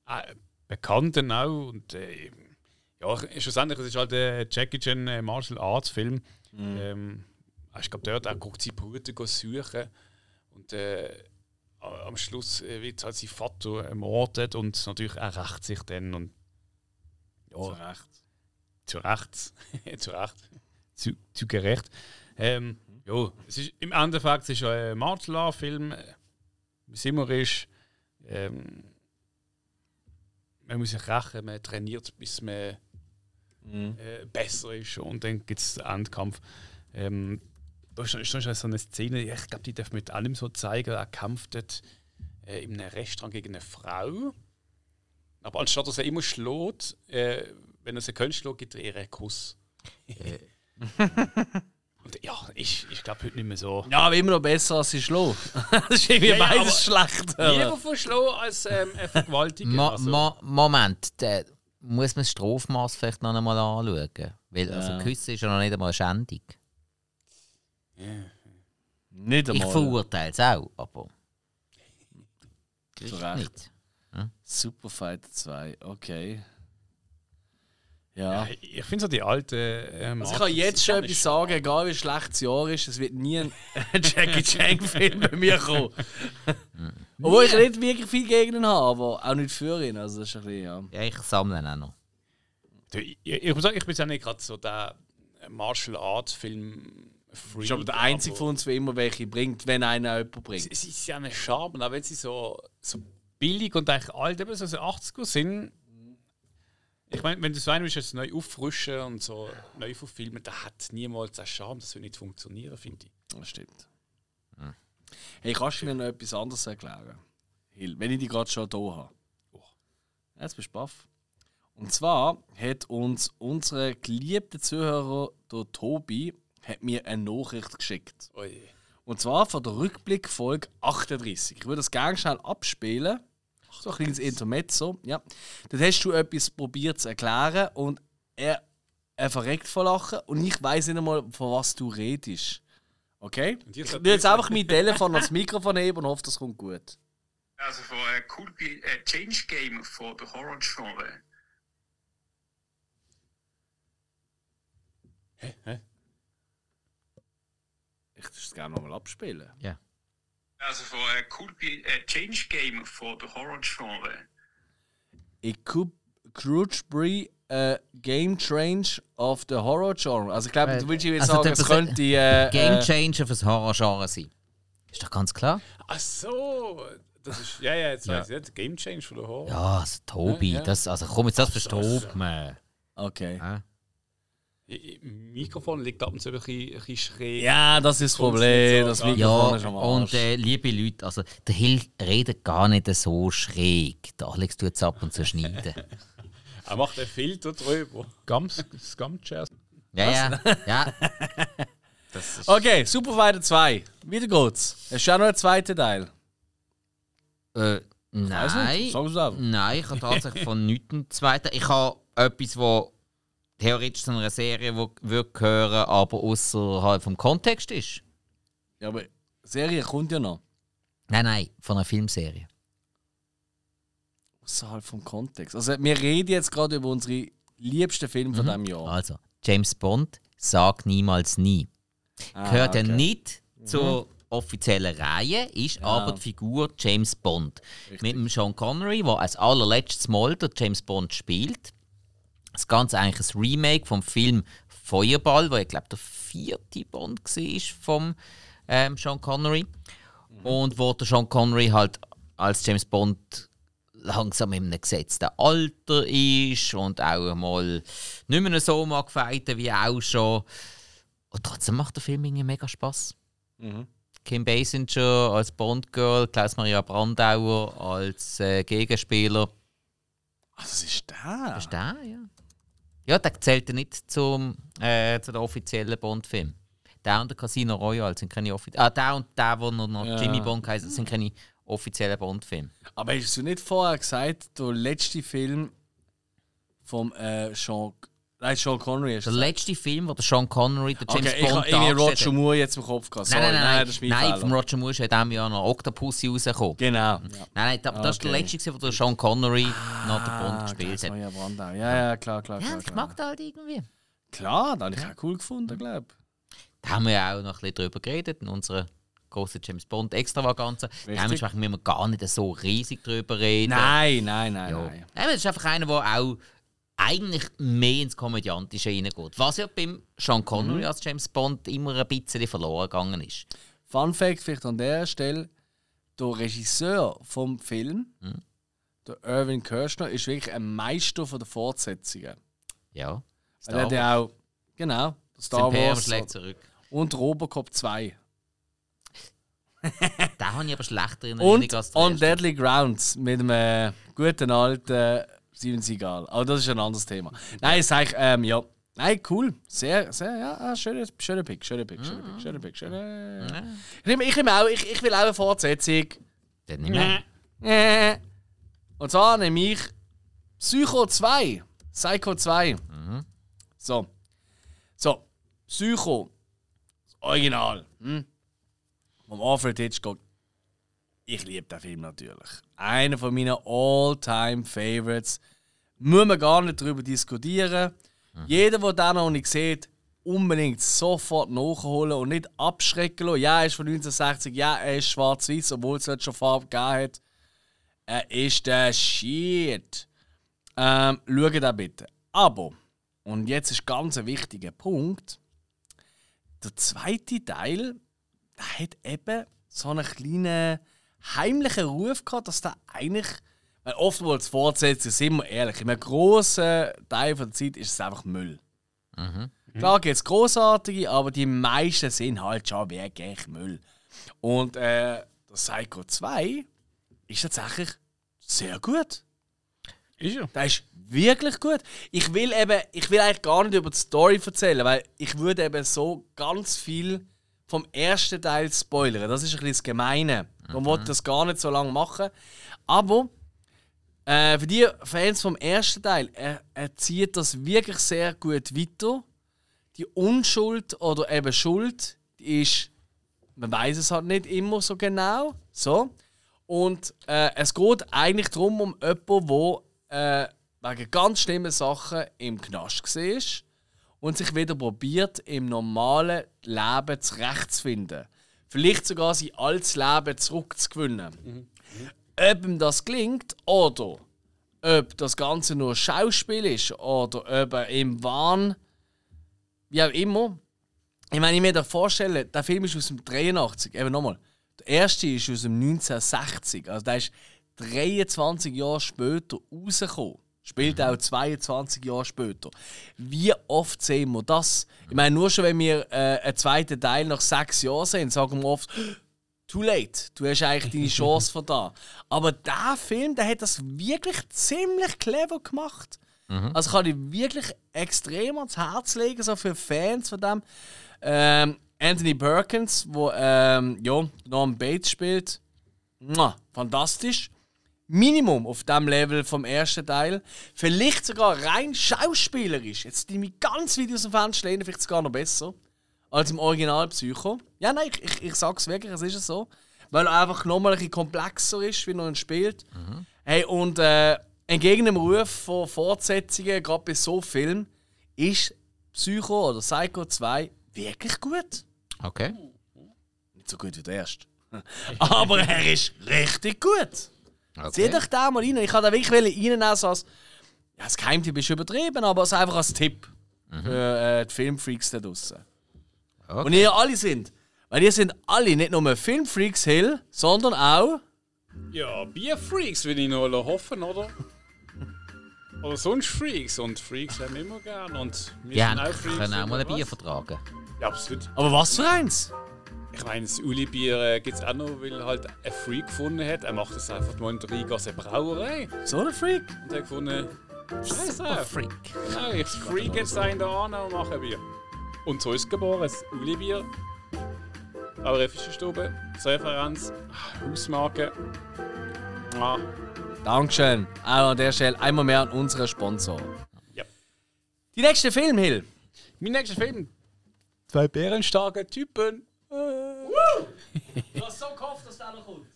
äh, bekannten auch. Und äh, ja, schlussendlich, es ist halt ein Jackie Chan äh, Martial Arts Film. Ähm, ich glaube, dort auch guckt sie Brüder go suchen. Und äh, am Schluss äh, wird halt sein Vater ermordet und natürlich er rächt sich dann und ja, So recht. zu Recht, zu Recht, zu, zu gerecht. Ähm, ja, es ist, im Endeffekt es ist ein Martial Art Film, äh, wie es immer ist. Ähm, man muss sich rächen, man trainiert, bis man Mhm. äh, besser ist und dann gibt es den Endkampf. Ähm, da ist, ist noch so eine Szene, ich glaube, die darf mit allem so zeigen. Er kämpft dort äh, in einem Restaurant gegen eine Frau. Aber anstatt dass er immer schlägt, äh, wenn er sie könnte, schlägt, gibt er ihr einen Kuss. und ja, ich, ich glaube heute nicht mehr so. Ja, aber immer noch besser als sie schlagen. das ist irgendwie Ja, ja, beides schlecht. Lieber von Schlau als ähm, ein Vergewaltiger. Mo also, Mo Moment, da muss man das Strafmaß vielleicht noch einmal anschauen. Weil Ja. also Küssen ist ja noch nicht einmal eine Schändung. Nicht Ich einmal. verurteile es auch, aber Zu Recht. nicht. Super Fighter 2, okay. Ja. ja, ich finde so die alten. Ähm, Also ich kann jetzt schon etwas sagen, egal wie schlecht das Jahr ist, es wird nie ein Jackie Chan-Film bei mir kommen. Obwohl ich nicht wirklich viel gegen ihn habe, aber auch nicht für ihn. Also das ist ein bisschen, ja. Ja, ich sammle ihn auch noch. Ich, ich muss sagen, ich bin ja nicht gerade so der Martial Arts Film. Du bist aber der Einzige von uns, der immer welche bringt, wenn einer jemand bringt. Es ist ja eine Charme, auch wenn sie so, so billig und eigentlich alt, eben so 80er sind. Ich meine, wenn du so einen willst, es neu auffrischen und so neu verfilmen, dann hat niemals einen Charme, das würde nicht funktionieren, finde ich. Das stimmt. Hey, kannst du mir noch etwas anderes erklären? Hill, wenn ich die gerade schon da habe. Oh. Jetzt bist du baff. Und zwar hat uns unser geliebter Zuhörer, der Tobi, hat mir eine Nachricht geschickt. Ui. Und zwar von der Rückblick Folge 38. Ich würde das gerne schnell abspielen. So ein kleines Intermezzo. Ja. Dann hast du etwas probiert zu erklären und er, er verreckt vor Lachen und ich weiß nicht einmal, von was du redest. Okay? Und Ich will jetzt einfach mein Telefon ans Mikrofon heben und hoffe, das kommt gut. Also von äh, Cool Be- äh, Change Game von der Horror Genre. Ich würde es gerne nochmal abspielen. Ja. Also von äh, Cool Be- äh, Change Game von der Horror Genre. Ich could Crutchbury äh, Game Change of the Horror Genre. Also ich glaube, Äh, du willst jetzt also sagen, es könnte äh, Game äh, Changer fürs Horror-Genre sein. Ist doch ganz klar. Ach so, das ist. Ja, ja, jetzt Ja. weiß ich nicht. Game Change von der Horror. Ja, also Tobi, Ja, ja. das, also komm, jetzt das versteht man. Okay. Ja. Mikrofon liegt ab und zu ein bisschen, ein bisschen schräg. Ja, das ist das Problem. Das so an. Mikrofon Ja, ist am und Arsch. äh, liebe Leute, also der Hill redet gar nicht so schräg. Der Alex tut es ab und zu schneiden. Er macht einen Filter drüber. Gums, Scumchairs. ja, ja, ja. Das ist, Okay, Super Fighter 2. Wieder geht's. Hast du auch noch einen zweiten Teil? äh, Weiss nein, es nein, ich habe tatsächlich von nichts einen zweiten. Ich habe etwas, wo theoretisch zu einer Serie wo, würde gehören, aber außerhalb vom Kontext ist. Ja, aber die Serie kommt ja noch. Nein, nein, von einer Filmserie. Außerhalb vom Kontext. Also, wir reden jetzt gerade über unsere liebsten Filme von diesem Jahr. Also, James Bond, sag niemals nie. Ah, Gehört ja okay. nicht zur offiziellen Reihe, ist aber die Figur James Bond. Mit dem Sean Connery, der als allerletztes Mal der James Bond spielt. Das Ganze eigentlich ein Remake vom Film Feuerball, wo ich glaube der vierte Bond war vom ähm, Sean Connery. Und wo der Sean Connery halt als James Bond langsam einem gesetzten Alter ist und auch einmal nicht mehr so mag fighten wie auch schon. Und trotzdem macht der Film irgendwie mega Spaß. Kim Basinger als Bond-Girl, Klaus-Maria Brandauer als äh, Gegenspieler. Ah, das ist der. Das ist der, ja. Ja, der zählt ja nicht zum, äh, zu den offiziellen Bond-Film. der und der Casino Royale sind keine offiziellen. Ah, der und der, wo noch, noch Ja. Jimmy Bond heißt, sind keine offiziellen Bond-Filme. Aber hast du nicht vorher gesagt, der letzte Film vom äh, Sean. Nein, Sean Connery hast Der letzte Film, wo der Sean Connery, der James Okay, ich Bond habe irgendwie Roger. Moore jetzt im Kopf gehabt. Nein, Sorry, nein, nein, das ist nein, Fehler. vom Roger Moore ist in diesem Jahr noch Octopussy rausgekommen. Genau. Ja. Nein, nein, da, das ist der Okay. letzte, wo der Sean Connery noch den Bond Ah, gespielt okay, hat. Brandau. Ja, ja, klar, klar, Ja, klar. ich mag das halt irgendwie. Klar, das habe ich auch cool gefunden, glaube Da haben wir ja auch noch ein bisschen drüber geredet in unserer großen James Bond Extravaganza. Dementsprechend müssen wir gar nicht so riesig drüber reden. Nein, nein, nein, Ja. nein. Das ist einfach einer, der auch eigentlich mehr ins Komödiantische reingeht. Was ja beim Sean Connery Mhm. als James Bond immer ein bisschen verloren gegangen ist. Fun Fact vielleicht an der Stelle: Der Regisseur vom Film, Mhm. der Irvin Kirschner, ist wirklich ein Meister von der Fortsetzungen. Ja. Star er hat ja auch, genau, Star Wars schlägt zurück. und Robocop 2. Den habe ich aber schlechter in Und Erinnerung als der On erste. Deadly Grounds mit äh, guten alten Steven Seagal. Aber das ist ein anderes Thema. Nein, ich sage, ähm, ja. Nein, cool. Sehr, sehr, ja, ah, schöner, schöner Pick, schöner Pick, schöner Pick, schöner Pick, schöner. Ich, nehme, ich, nehme auch, ich, ich will auch eine Fortsetzung. Den nicht mehr. Äh. Und zwar nehme ich Psycho 2. Psycho 2. So. So. Psycho. Das Original. Hm? Vom Alfred Hitchcock. Ich liebe den Film natürlich. Einer von meinen all-time Favorites. Muss man gar nicht darüber diskutieren. Jeder, der den noch nicht sieht, unbedingt sofort nachholen und nicht abschrecken lassen. Ja, er ist von 1960, ja, er ist schwarz-weiß, obwohl es schon Farbe gegeben hat. Er ist der Shit. Ähm, schaut da bitte. Aber, und jetzt ist ganz ein wichtiger Punkt: der zweite Teil, der hat eben so einen kleinen heimlichen Ruf gehabt, dass der eigentlich. Weil oftmals Fortsetzungen, sind wir ehrlich, in einem grossen Teil der Zeit ist es einfach Müll. Klar gibt es großartige, aber die meisten sind halt schon wirklich Müll. Und äh, der Psycho 2 ist tatsächlich sehr gut. Ist ja. Der ist wirklich gut. Ich will eben, ich will eigentlich gar nicht über die Story erzählen, weil ich würde eben so ganz viel vom ersten Teil spoilern. Das ist ein bisschen das Gemeine. Man wollte das gar nicht so lange machen. Aber äh, für die Fans vom ersten Teil, er, er zieht das wirklich sehr gut weiter. Die Unschuld oder eben Schuld, die ist, man weiß es halt nicht immer so genau. So. Und äh, es geht eigentlich darum, um jemanden, der äh, wegen ganz schlimmen Sachen im Knast war und sich wieder probiert, im normalen Leben zurechtzufinden. Vielleicht sogar sein altes Leben zurückzugewinnen. Ob ihm das gelingt oder ob das Ganze nur Schauspiel ist oder ob er im Wahn, wie auch immer. Ich meine, ich mir da vorstellen, der Film ist aus dem 83, eben nochmal. Der erste ist aus dem 1960, also der ist 23 Jahre später rausgekommen. Spielt auch 22 Jahre später. Wie oft sehen wir das? Ich meine, nur schon wenn wir äh, einen zweiten Teil nach sechs Jahren sehen, sagen wir oft, too late, du hast eigentlich deine Chance von da. Aber der Film, der hat das wirklich ziemlich clever gemacht. Also kann ich wirklich extrem ans Herz legen, so für Fans von dem. Ähm, Anthony Perkins, wo ähm, ja, Norman Bates spielt. Mua, fantastisch. Minimum auf dem Level vom ersten Teil. Vielleicht sogar rein schauspielerisch. Jetzt die mich ganz weit aus dem Fenster lehnen, vielleicht sogar noch besser. Als im Original Psycho. Ja, nein, ich, ich, ich sag's wirklich, es ist so. Weil er einfach nochmal ein bisschen komplexer ist, wie er ihn spielt. Hey, und äh, entgegen dem Ruf von Fortsetzungen, gerade bei so Filmen, ist Psycho oder Psycho 2 wirklich gut. Okay. Nicht so gut wie der erste. Aber er ist richtig gut. Okay. Seht euch da mal rein. Ich wollte da wirklich reinnehmen, so als. Ja, das Geheimtipp ist übertrieben, aber es einfach als Tipp für äh, die Filmfreaks da draußen. Okay. Und ihr alle sind. Weil ihr sind alle nicht nur Filmfreaks Hill, sondern auch. Ja, Bierfreaks will ich noch hoffen, oder? Oder sonst Freaks. Und Freaks haben wir immer gern. Und wir Ja, sind auch Freaks. können auch mal ein Bier vertragen. Ja, absolut. Aber was für eins? Ich meine, das Uli-Bier äh, gibt es auch noch, weil er halt ein Freak gefunden hat. Er macht das einfach mal in der Rheingasse Brauerei. So ein Freak? Und er hat gefunden, Scheiße, Freak. genau, ich freak jetzt einen da an und mache ein Bier. Und so ist es geboren, das Uli-Bier. Eure Fischstube, Referenz, Hausmarke. Ah, Dankeschön. Auch an der Stelle einmal mehr an unseren Sponsor. Ja. Die nächste Film, Hill. mein nächster Film. Zwei bärenstarke Typen. Äh. Du hast so gehofft, dass der noch kommt.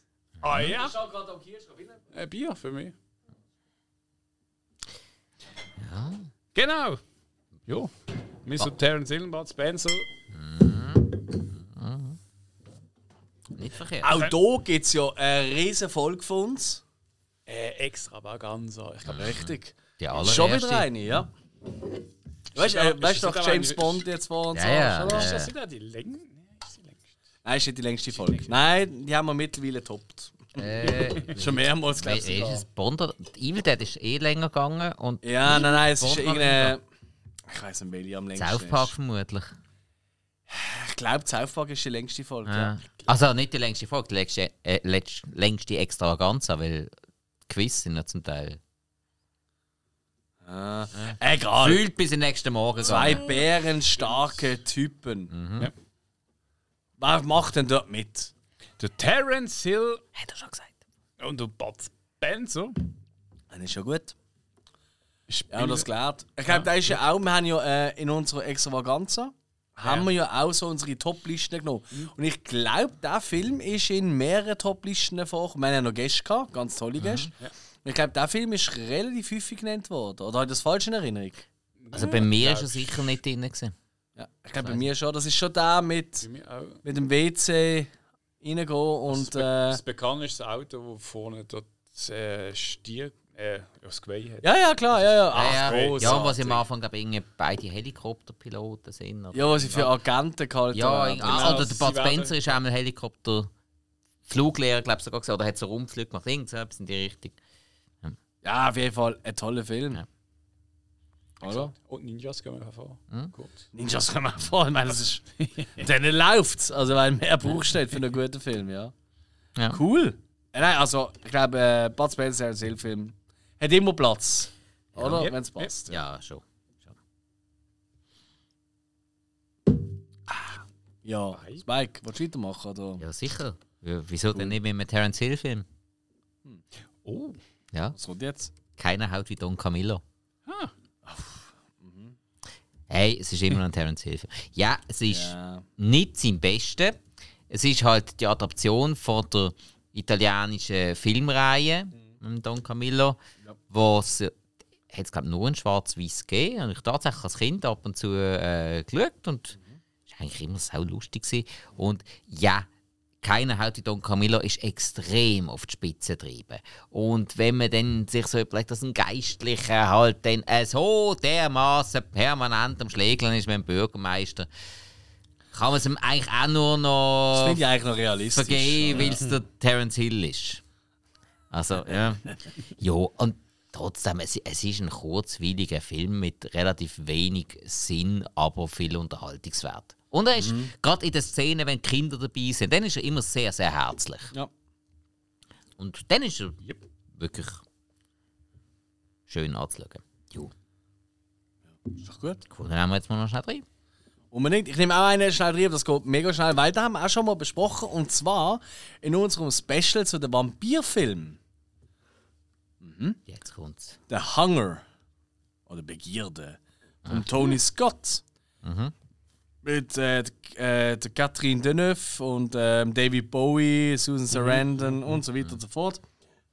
Ah ja? schau gerade am Kirschkopf. Ein Bier für mich. Ja. Genau. Jo. Mr. Terence Hill, Bud Spencer. Nicht verkehrt. Auch hier gibt es ja eine riesen Folge von uns. Äh, Extravaganza. Ich glaube, Richtig. Die Schon allererste. wieder eine, ja. Weißt du, das- äh, ist weißt du doch aber James Bond jetzt vor uns? Ja, ja, ja, ist das wieder die Länge? Nee, ist die längste. Nein, ist nicht die längste Folge. Nein, die haben wir mittlerweile getoppt. Äh, Schon mehrmals, glaube ist ich. es Bond oder Evil Dead ist eh länger gegangen und Ja, nein, nein, es ist Bond noch irgendeine. Ich weiß nicht, welche am längsten South Park ist. vermutlich. Ich glaube, South Park ist die längste Folge. Ja. Ja. Also nicht die längste Folge, die längste, äh, längste Extravaganza, weil die Quiz sind ja zum Teil. Ah. Egal. Fühlt bis in den nächsten Morgen Zwei bärenstarke Typen. Mhm. Ja. Wer macht denn dort mit? Der Terence Hill Hat er schon gesagt. und der Bud Spencer. Das ist schon gut. Ja, spielen- das gelernt. Ich glaube, da ist ja auch, wir haben ja äh, in unserer Extravaganza haben wir ja auch so unsere Top-Listen genommen. Und ich glaube, der Film ist in mehreren Top-Listen vorgekommen. Wir haben ja noch Gäste gehabt, ganz tolle Gäste. Und Ich glaube, der Film ist relativ häufig genannt worden. Oder habe ich das falsch in Erinnerung? Also bei mir ist er sicher nicht drin. Gewesen. Ja, ich glaube, bei mir schon. Das ist schon der mit, mit dem WC reingehen und. Das, Be Äh, das bekannteste Auto, wo vorne dort äh, Stier, äh, ja, das Geweih hat. ja, ja, klar, ja, ja. Ach, ja, ja. ja, was am Anfang glaube ich beide Helikopterpiloten sind. Oder? Ja, was ich für Agenten gehalten Ja, habe. ah, Genau, oder der sie Bud Spencer ist einmal Helikopter Fluglehrer, glaube ich sogar gesagt, oder hat so Rundflug gemacht, irgend so etwas in die Richtung. Ja, auf jeden Fall ein toller Film. Ja. Oder? Und Ninjas gehen wir hervor. Hm? Gut. Ninjas kann man vor, ich meine, das ist. Dann läuft's. Also, weil mehr brauchst du nicht für einen guten Film, ja. Ja. Cool. Äh, nein, also, ich glaube, äh, Bud Spencer als Film hat immer Platz. Oder? Yep, Wenn es passt. Ja, schon. Ja. Spike, willst du weitermachen? Oder? Ja, sicher. Ja, wieso denn nicht mit einem Terence Hill-Film? Oh. Ja, Was kommt jetzt? keiner haut wie Don Camillo. Hey, es ist immer noch ein Terence Hill-Film. Ja, es ist Ja. nicht sein Beste. Es ist halt die Adaption von der italienischen Filmreihe mit Don Camillo, wo es es glaube nur in Schwarz-Weiß gegeben und ich tatsächlich als Kind ab und zu äh, geschaut und es war eigentlich immer so lustig gewesen. und ja keiner haut wie Don Camillo ist extrem auf die Spitze getrieben. Und wenn man dann sich so überlegt, dass ein Geistlicher halt dann äh, so dermaßen permanent am Schlägeln ist mit dem Bürgermeister, kann man es ihm eigentlich auch nur Das noch finde ich eigentlich noch realistisch. vergeben, weil es der Terence Hill ist. Also, ja. ja, und trotzdem, es, es ist ein kurzweiliger Film mit relativ wenig Sinn, aber viel Unterhaltungswert. Und er ist, gerade in den Szenen, wenn Kinder dabei sind, dann ist er immer sehr, sehr herzlich. Ja. Und dann ist er wirklich schön anzuschauen. Jo, Ist doch gut. cool, dann haben wir jetzt mal noch schnell rein. Unbedingt. Ich nehme auch einen schnell rein, das geht mega schnell, weil da haben wir auch schon mal besprochen. Und zwar in unserem Special zu den Vampirfilmen. Jetzt kommt's. Der Hunger oder Begierde von Tony Scott. Mit äh, äh, der Catherine Deneuve und ähm, David Bowie, Susan Sarandon und so weiter und so fort.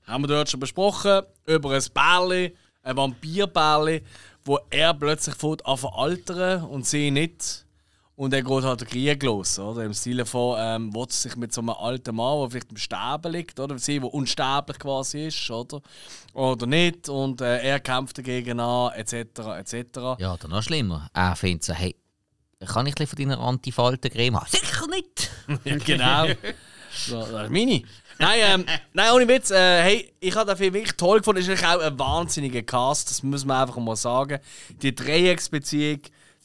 Haben wir dort schon besprochen. Über ein Bärli, ein Vampirbärli, wo er plötzlich fängt an zu altern und sie nicht. Und er geht halt den Krieg los, oder? Im Sinne von, ähm, will sich mit so einem alten Mann, der vielleicht im Sterben liegt, oder? Sie, der unsterblich quasi ist, oder? Oder nicht. Und äh, er kämpft dagegen an, etc., etc. Ja, oder noch schlimmer. Er findet so, hey, kann ich ein bisschen von deiner Antifaltencreme haben? Sicher nicht! Ja, genau. so, das ist meine. Nein, ähm, nein, ohne Witz. Äh, hey, ich habe den Film wirklich toll gefunden. Es ist auch ein wahnsinniger Cast, das muss man einfach mal sagen. Die Dreiecksbeziehung,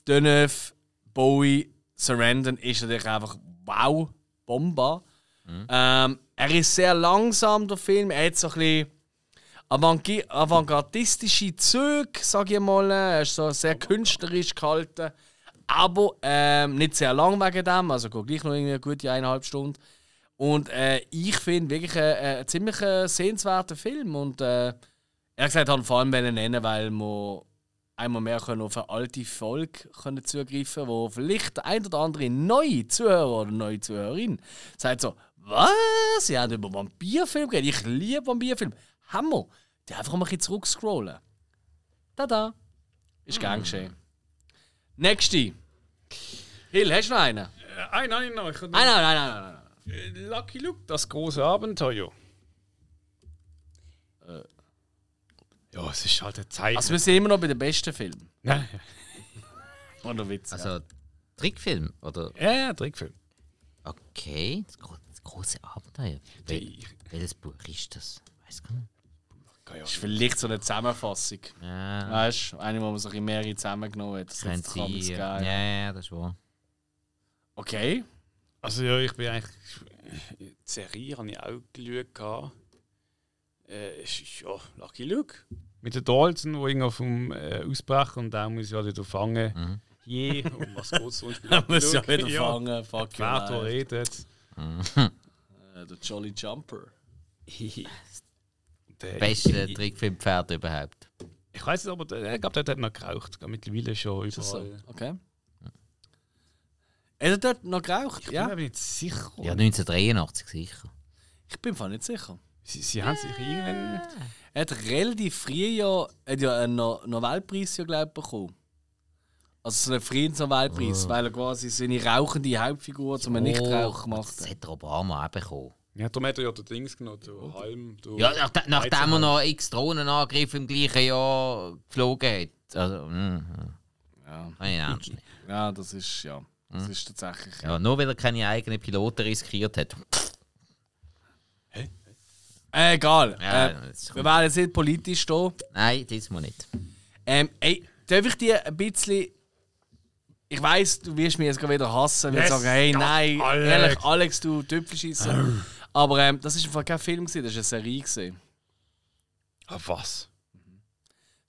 Deneuve, Bowie, Sarandon ist natürlich einfach wow, Bomba. Ähm, er ist sehr langsam, der Film. Er hat so ein bisschen avantgardistische Züge, sage ich mal. Er ist so sehr künstlerisch gehalten. Aber ähm, nicht sehr lang wegen dem, also geht gleich noch irgendwie eine gute eineinhalb Stunden. Und äh, ich finde wirklich ein, ein ziemlich äh, sehenswerter Film. Und äh, er gesagt hat vor allem nennen, weil wir einmal mehr können auf eine alte Folge können zugreifen wo vielleicht der ein oder andere neue Zuhörer oder neue Zuhörerin sagt so, was? Sie haben über Vampirfilm geredet? Ich liebe Vampirfilm. Hammer! Die einfach mal ein bisschen zurückscrollen. Tada! Ist gern geschehen. Nächste. Hill, hast du noch einen? Äh, einen habe ich noch. Ich habe Nein, nein, nein, nein, nein. nein. Äh, Lucky Luke, das große Abenteuer. Ja, es ist halt eine Zeit. Also wir sind immer noch bei den besten Filmen. Nein. Oder Witz. Also, Trickfilm, oder? Ja, ja, Trickfilm. Okay, das, gro das große Abenteuer. Wel welches Buch ist das? Weiß gar nicht. Das ist vielleicht so eine Zusammenfassung. Ja, Weißt du, eine, wo man sich in mehrere zusammengenommen hat. Das könnte jetzt kann sein. Ja, ja, das ist wahr. Okay. Also ja, ich bin eigentlich. Die Serie habe ich auch geschaut. gehabt. Äh, es ist ja Lucky Luke. Mit der Dalton, wo irgendwie vom äh, Ausbrechen und der muss ja wieder fangen. Mhm. Je, um was geht es sonst? Da muss ja wieder fangen. Fuck you. Wer da nein. redet. Äh, Der Jolly Jumper. Der- Beste Trickfilmpferd überhaupt. Ich weiß es aber, der- ich glaube, der hat noch geraucht. Mittlerweile schon Ist das so? überall. Okay. Hat er dort noch geraucht? Ich Ja. bin mir nicht sicher. Ja, 1983 sicher. Ich bin voll nicht sicher. Sie, sie haben sich irgendwann. Er hat relativ früh ja, hat ja einen No- Nobelpreis ja, glaub, ich, bekommen. Also so einen Friedensnobelpreis, weil er quasi seine rauchende Hauptfigur zum Nichtrauch gemacht Das hat. Obama auch bekommen. Ja, darum hat er ja den Dings genommen, der Halm. Der Ja, nach, nachdem er noch x Drohnenangriffe im gleichen Jahr geflogen hat. Also, mm, Ja. kann ich ernst nehmen. ja, das ist ja. Das ist tatsächlich. Ja, nur weil er keine eigenen Piloten riskiert hat. Äh, egal. Ja, äh, wir werden jetzt nicht politisch hier. Nein, diesmal nicht. Ähm, ey, darf ich dir ein bisschen. Ich weiss, du wirst mich jetzt gerade wieder hassen, weil Yes, sagen, hey, nein, Alex. ehrlich, Alex, du Tüpfelschisser. Aber ähm, das ist einfach kein Film, gewesen, das war eine Serie. Gewesen. Ah, was?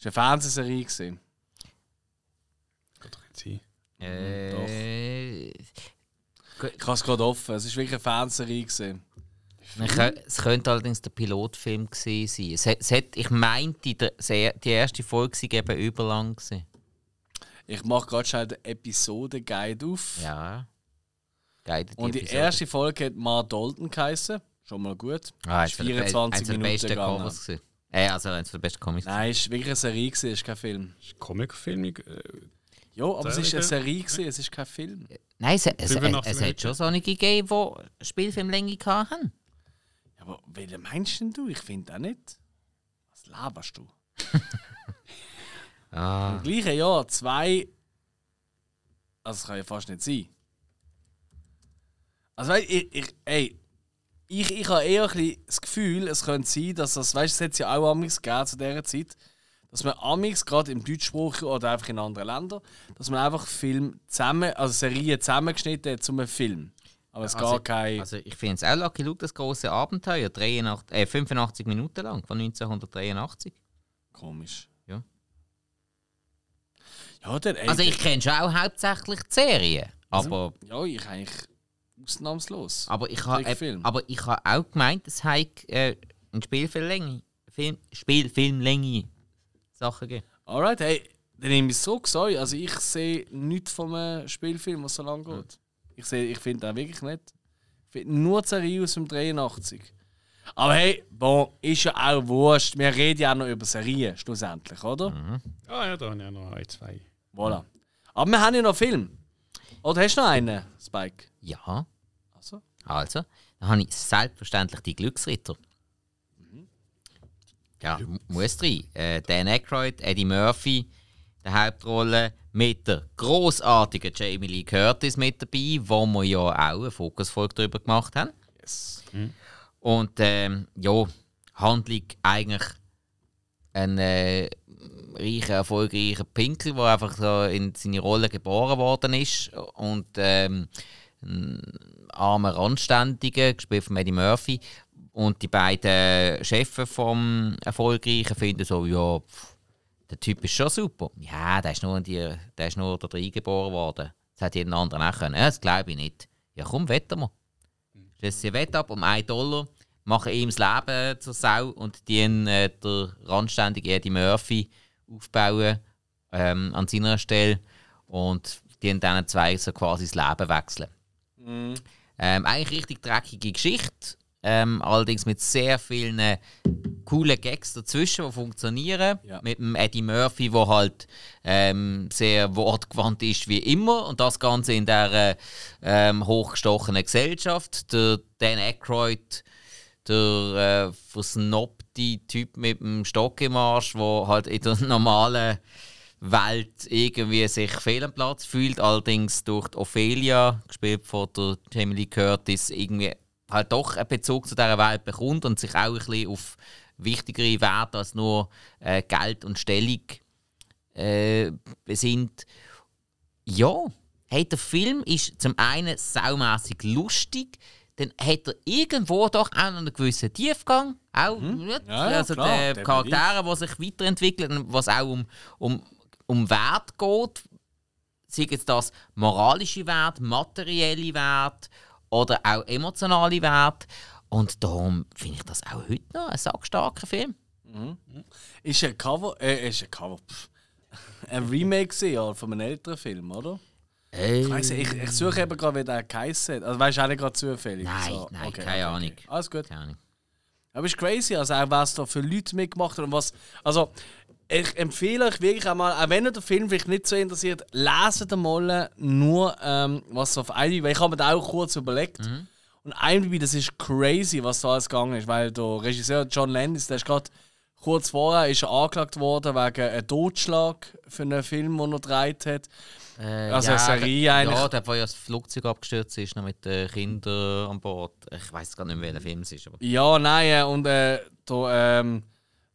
Das war eine Fernsehserie. Gewesen. Geht doch nicht sein. Äh, Ich habe es gerade offen, es war wirklich eine Fernsehserie. Gewesen. es könnte allerdings der Pilotfilm gewesen sein. Es hat, es hat, ich meinte, die erste Folge sei eben überlang. Gewesen. Ich mache gerade schnell den Episode-Guide auf. Ja. Guided Und die Episode. erste Folge hat Ma Dalton geheißen. Schon mal gut. ah, ist eins der be- 24 eins der Minuten gegangen. Gewesen. Äh, also eins der besten Comics. Nein, es war wirklich eine Serie, gewesen, es ist kein Film. Ist Comicfilm. Äh, Ja, aber es ist eine Serie? Gewesen, es ist kein Film. Nein, es, es, es, 85 es hat schon solche gegeben, die Spielfilmlänge hatten. Ja, aber welchen meinst denn du? Ich finde auch nicht. Was laberst du? Ah. Im gleichen Jahr zwei. Also, das kann ja fast nicht sein. Also, weißt, ich, ich, ey, ich, ich habe eher ein bisschen das Gefühl, es könnte sein, dass das, weißt du, es hat ja auch Amix gegeben zu dieser Zeit, dass man Amix, gerade im Deutschsprachigen oder einfach in anderen Ländern, dass man einfach Film zusammen, also Serien zusammengeschnitten hat zu einem Film. Aber es Also- gar kein. Also ich finde es auch Lucky Luke, das große Abenteuer, 83, äh, 85 Minuten lang, von 1983. komisch. Ja. Ja, dann, ey, Also ich kenne schon auch hauptsächlich die Serie, aber, Ja, ich eigentlich ausnahmslos. aber ich habe äh, aber ich habe auch gemeint, es hat äh, eine Spielfilmlänge, Film, Spielfilmlänge Sachen gegeben. Alright, hey, dann nehme ich es so sorry. Also ich sehe nichts vom Spielfilm, was so lange geht. Ich, sehe- ich finde auch wirklich nicht. Ich finde nur die Serie aus dem 83. Aber hey, bon, ist ja auch wurscht. Wir reden ja auch noch über Serien, schlussendlich, oder? ah ja, da habe ich auch noch ein, zwei. Voilà. Aber wir haben ja noch Film. Oder hast du noch einen, Spike? Ja, Also? dann habe ich selbstverständlich die Glücksritter. Ja, muss drin. Äh, Dan Aykroyd, Eddie Murphy, der Hauptrolle mit der großartigen Jamie Lee Curtis mit dabei, wo wir ja auch eine Fokusfolge darüber gemacht haben. Yes. Und ähm, ja, Handlung eigentlich ein äh, reicher, erfolgreicher Pinkel, der einfach so in seine Rolle geboren worden ist. Und ähm, ein armer Randständiger, gespielt von Eddie Murphy. Und die beiden Chefs vom Erfolgreichen finden so, ja, pff, der Typ ist schon super. Ja, der ist nur, in die, der ist nur da drin geboren worden. Das hat jeden anderen auch können. Ja, das glaube ich nicht. Ja, komm, wetten wir. Schließen sie Wett ab um 1 Dollar, machen ihm das Leben zur Sau und die äh, der randständige Eddie Murphy aufbauen ähm, an seiner Stelle und die dann zwei so quasi das Leben wechseln. Ähm, eigentlich richtig dreckige Geschichte, ähm, allerdings mit sehr vielen äh, coolen Gags dazwischen, die funktionieren. Ja. Mit dem Eddie Murphy, der halt ähm, sehr wortgewandt ist wie immer und das Ganze in der ähm, hochgestochenen Gesellschaft. Der Dan Aykroyd, der äh, versnobte Typ mit dem Stock im Arsch, der halt in der normalen Welt irgendwie sich fehl am Platz fühlt, allerdings durch die Ophelia, gespielt von der Jamie Lee Curtis, irgendwie halt doch einen Bezug zu dieser Welt bekommt und sich auch ein bisschen auf wichtigere Werte als nur äh, Geld und Stellung äh, besinnt. Ja, hey, der Film ist zum einen saumässig lustig, dann hat er irgendwo doch auch noch einen gewissen Tiefgang. Auch, Mhm. Ja, also klar, die. Charaktere, die sich weiterentwickeln, was auch um, um, um Wert geht. Sei jetzt das moralische Wert, materielle Wert oder auch emotionale Wert. Und darum finde ich das auch heute noch ein sackstarker Film. Ist ein Cover, äh, ist ein Cover, pff. ein Remake ja, von einem älteren Film, oder? Ich, weiss, ich, ich suche eben gerade, wie der geheißen hat. Also weißt du auch gerade zufällig? Nein, So, nein, okay, keine okay, Ahnung. Alles gut. Keine Ahnung. Aber es ist crazy, also auch was da für Leute mitgemacht haben und was. Also, ich empfehle euch wirklich einmal, auch wenn ihr den Film vielleicht nicht so interessiert, leset mal nur, ähm, was auf IMDb, weil ich habe mir da auch kurz überlegt. Und IMDb, das ist crazy, was da alles gegangen ist, weil der Regisseur John Landis, der ist gerade kurz vorher ist er angeklagt worden wegen einem Totschlag für einen Film, den er gedreht hat. Äh, Also eine Serie eigentlich. Ja, der, wo ja das Flugzeug abgestürzt ist, noch mit den Kindern an Bord. Ich weiß gar nicht mehr, welcher Film es ist. Aber Ja, nein, äh, und äh, der, ähm,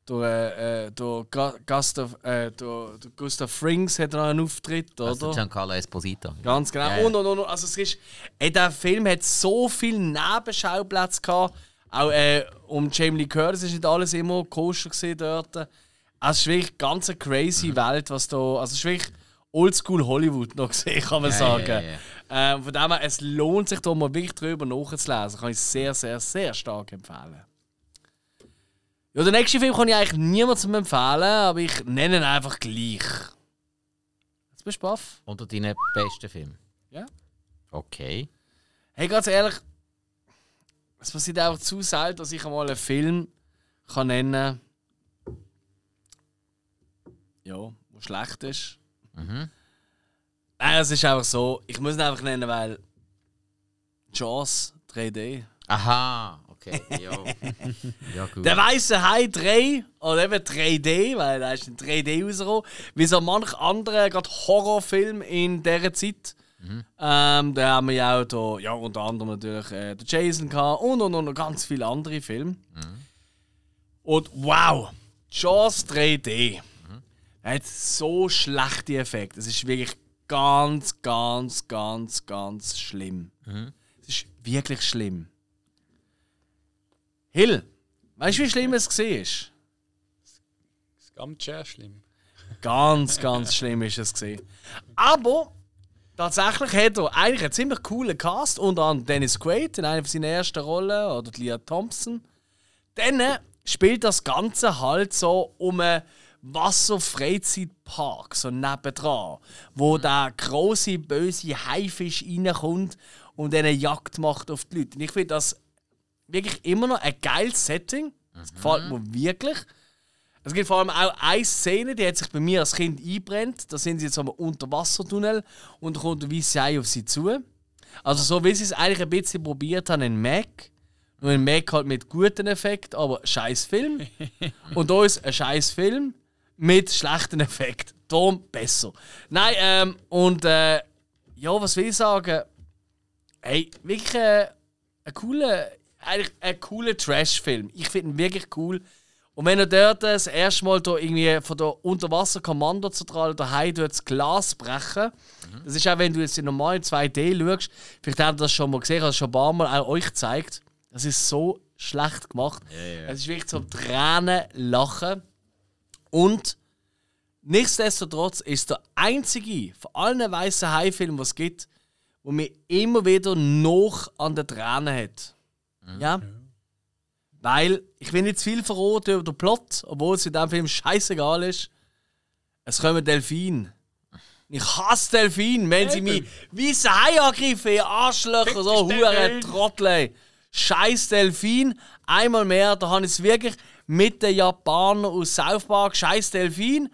der, äh, äh, Ga- Gustav, äh, der, der Gustav Frings hat noch einen Auftritt, oder? also Giancarlo Esposito. Ganz genau. Ja. Und, und, und, also es ist, ey, der Film hat so viele Nebenschauplätze gehabt. Auch äh, um Jamie Lee Curtis ist nicht alles immer koscher gesehen dort. Also es ist wirklich eine ganz crazy Welt, was da. Also es ist wirklich Oldschool Hollywood noch gesehen, kann man Ja, sagen. ja, Ähm, von dem her, es lohnt sich da mal wirklich drüber nachzulesen. Kann ich sehr, sehr, sehr stark empfehlen. Ja, den nächsten Film kann ich eigentlich niemandem empfehlen, aber ich nenne ihn einfach gleich. Jetzt bist du baff. Unter deinen besten Filmen. Ja. Okay. Hey, ganz ehrlich, es passiert einfach zu selten, dass ich einmal einen Film kann nennen ja, der schlecht ist. Mhm. Nein, es ist einfach so, ich muss ihn einfach nennen, weil Jaws 3D. Aha, okay. Ja, ja gut. Der weiße Hai 3 oder eben 3D, weil da ist in 3D rausgekommen. Wie so manch andere gerade Horrorfilm in dieser Zeit. Ähm, da haben wir ja auch da, ja, unter anderem natürlich äh, den Jason gehabt und, und, und noch ganz viele andere Filme. Und wow, Jaws 3D. Er hat so schlechte Effekte. Es ist wirklich ganz, ganz, ganz, ganz schlimm. Es ist wirklich schlimm. Hill, weißt du, wie schlimm es war? Das ist ganz sehr schlimm. Ganz, ganz schlimm ist es gesehen. Aber tatsächlich hat er eigentlich einen ziemlich coolen Cast, unter anderem Dennis Quaid in einer seiner ersten Rollen oder Leah Thompson. Dann spielt das Ganze halt so um einen Wasserfreizeitpark, so nebendran, wo der große böse Haifisch reinkommt und eine Jagd macht auf die Leute. Und ich finde das wirklich immer noch ein geiles Setting. Das gefällt mir wirklich. Es gibt vor allem auch eine Szene, die hat sich bei mir als Kind einbrennt. Da sind sie jetzt am Unterwassertunnel und da kommt der weiße auf sie zu. Also so wie sie es eigentlich ein bisschen probiert haben in Mac. Nur in Mac halt mit guten Effekten, aber scheiß Film. und da ist ein scheiß Film mit schlechten Effekten. Darum besser. Nein, ähm, und äh, ja, was will ich sagen? Hey, wirklich äh, ein cooler, eigentlich ein cooler Trash-Film. Ich finde ihn wirklich cool. Und wenn er dort das erste Mal da irgendwie von der Unterwasser-Kommandozentrale daheim das Glas brechen, das ist auch, wenn du jetzt in normalen 2D schaust, vielleicht habt ihr das schon mal gesehen, ich habe es schon ein paar Mal auch euch gezeigt. Das ist so schlecht gemacht. Es ist wirklich zum Tränen lachen. Und nichtsdestotrotz ist der einzige von allen weißen Hai-Filmen, die es gibt, wo mir immer wieder noch an den Tränen hat. Ja? Weil, ich will nicht zu viel verraten über den Plot, obwohl es in diesem Film scheißegal ist. Es kommen Delfine. Ich hasse Delfine, wenn sie mich weiße Hai angreifen, ihr Arschlöcher, so dich, hure Delfin. Trottel. Scheiß Delfin. Einmal mehr, da habe ich es wirklich mit den Japanern aus South Park. Scheiß Delfin.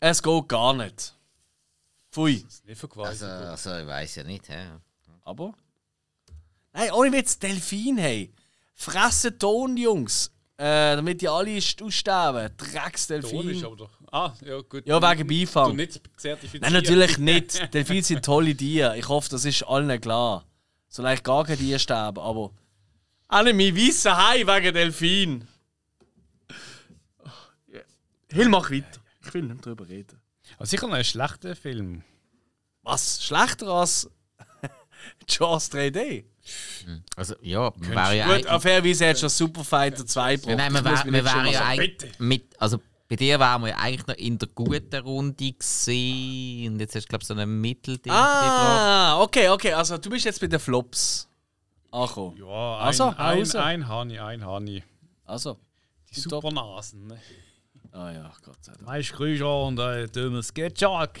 Es geht gar nicht. Pfui. Das ist nicht verquasi. Also, also ich weiß ja nicht. hä? Aber? Nein, ohne Witz, Delfin, hey. Fressen Ton, Jungs. Äh, damit die alle st- aussterben. Ton ist aber doch. Ah, ja, gut. Ja, wegen Beifang. Du nicht zertifiziert. Nein, natürlich nicht. Delfine sind tolle Tiere. Ich hoffe, das ist allen klar. Solange gar keine Tiere sterben, aber. Alle mein weißen Hai wegen Delfin. Hill, mach weiter. Ich will nicht drüber reden. Aber sicher noch ein schlechter Film. Was? Schlechter als Jaws 3D? Also, ja, wir wären ja Gut, auf fairerweise hättest du schon Super Fighter 2 Ja, gebraucht. nein, wir, wär, wir wären ja eigentlich mit, also bei dir wären wir ja eigentlich noch in der guten Runde gesehen und jetzt hast du glaube ich so ein Mittelding. Ah, okay, okay. Also du bist jetzt bei den Flops angekommen. Ja, ein, Also, ein, Hause. ein Hani, ein Hani. Also. Die. Supernasen. Ne? Ah ja, Gott sei Dank. Meist Grüße und ein dummes Sketchak.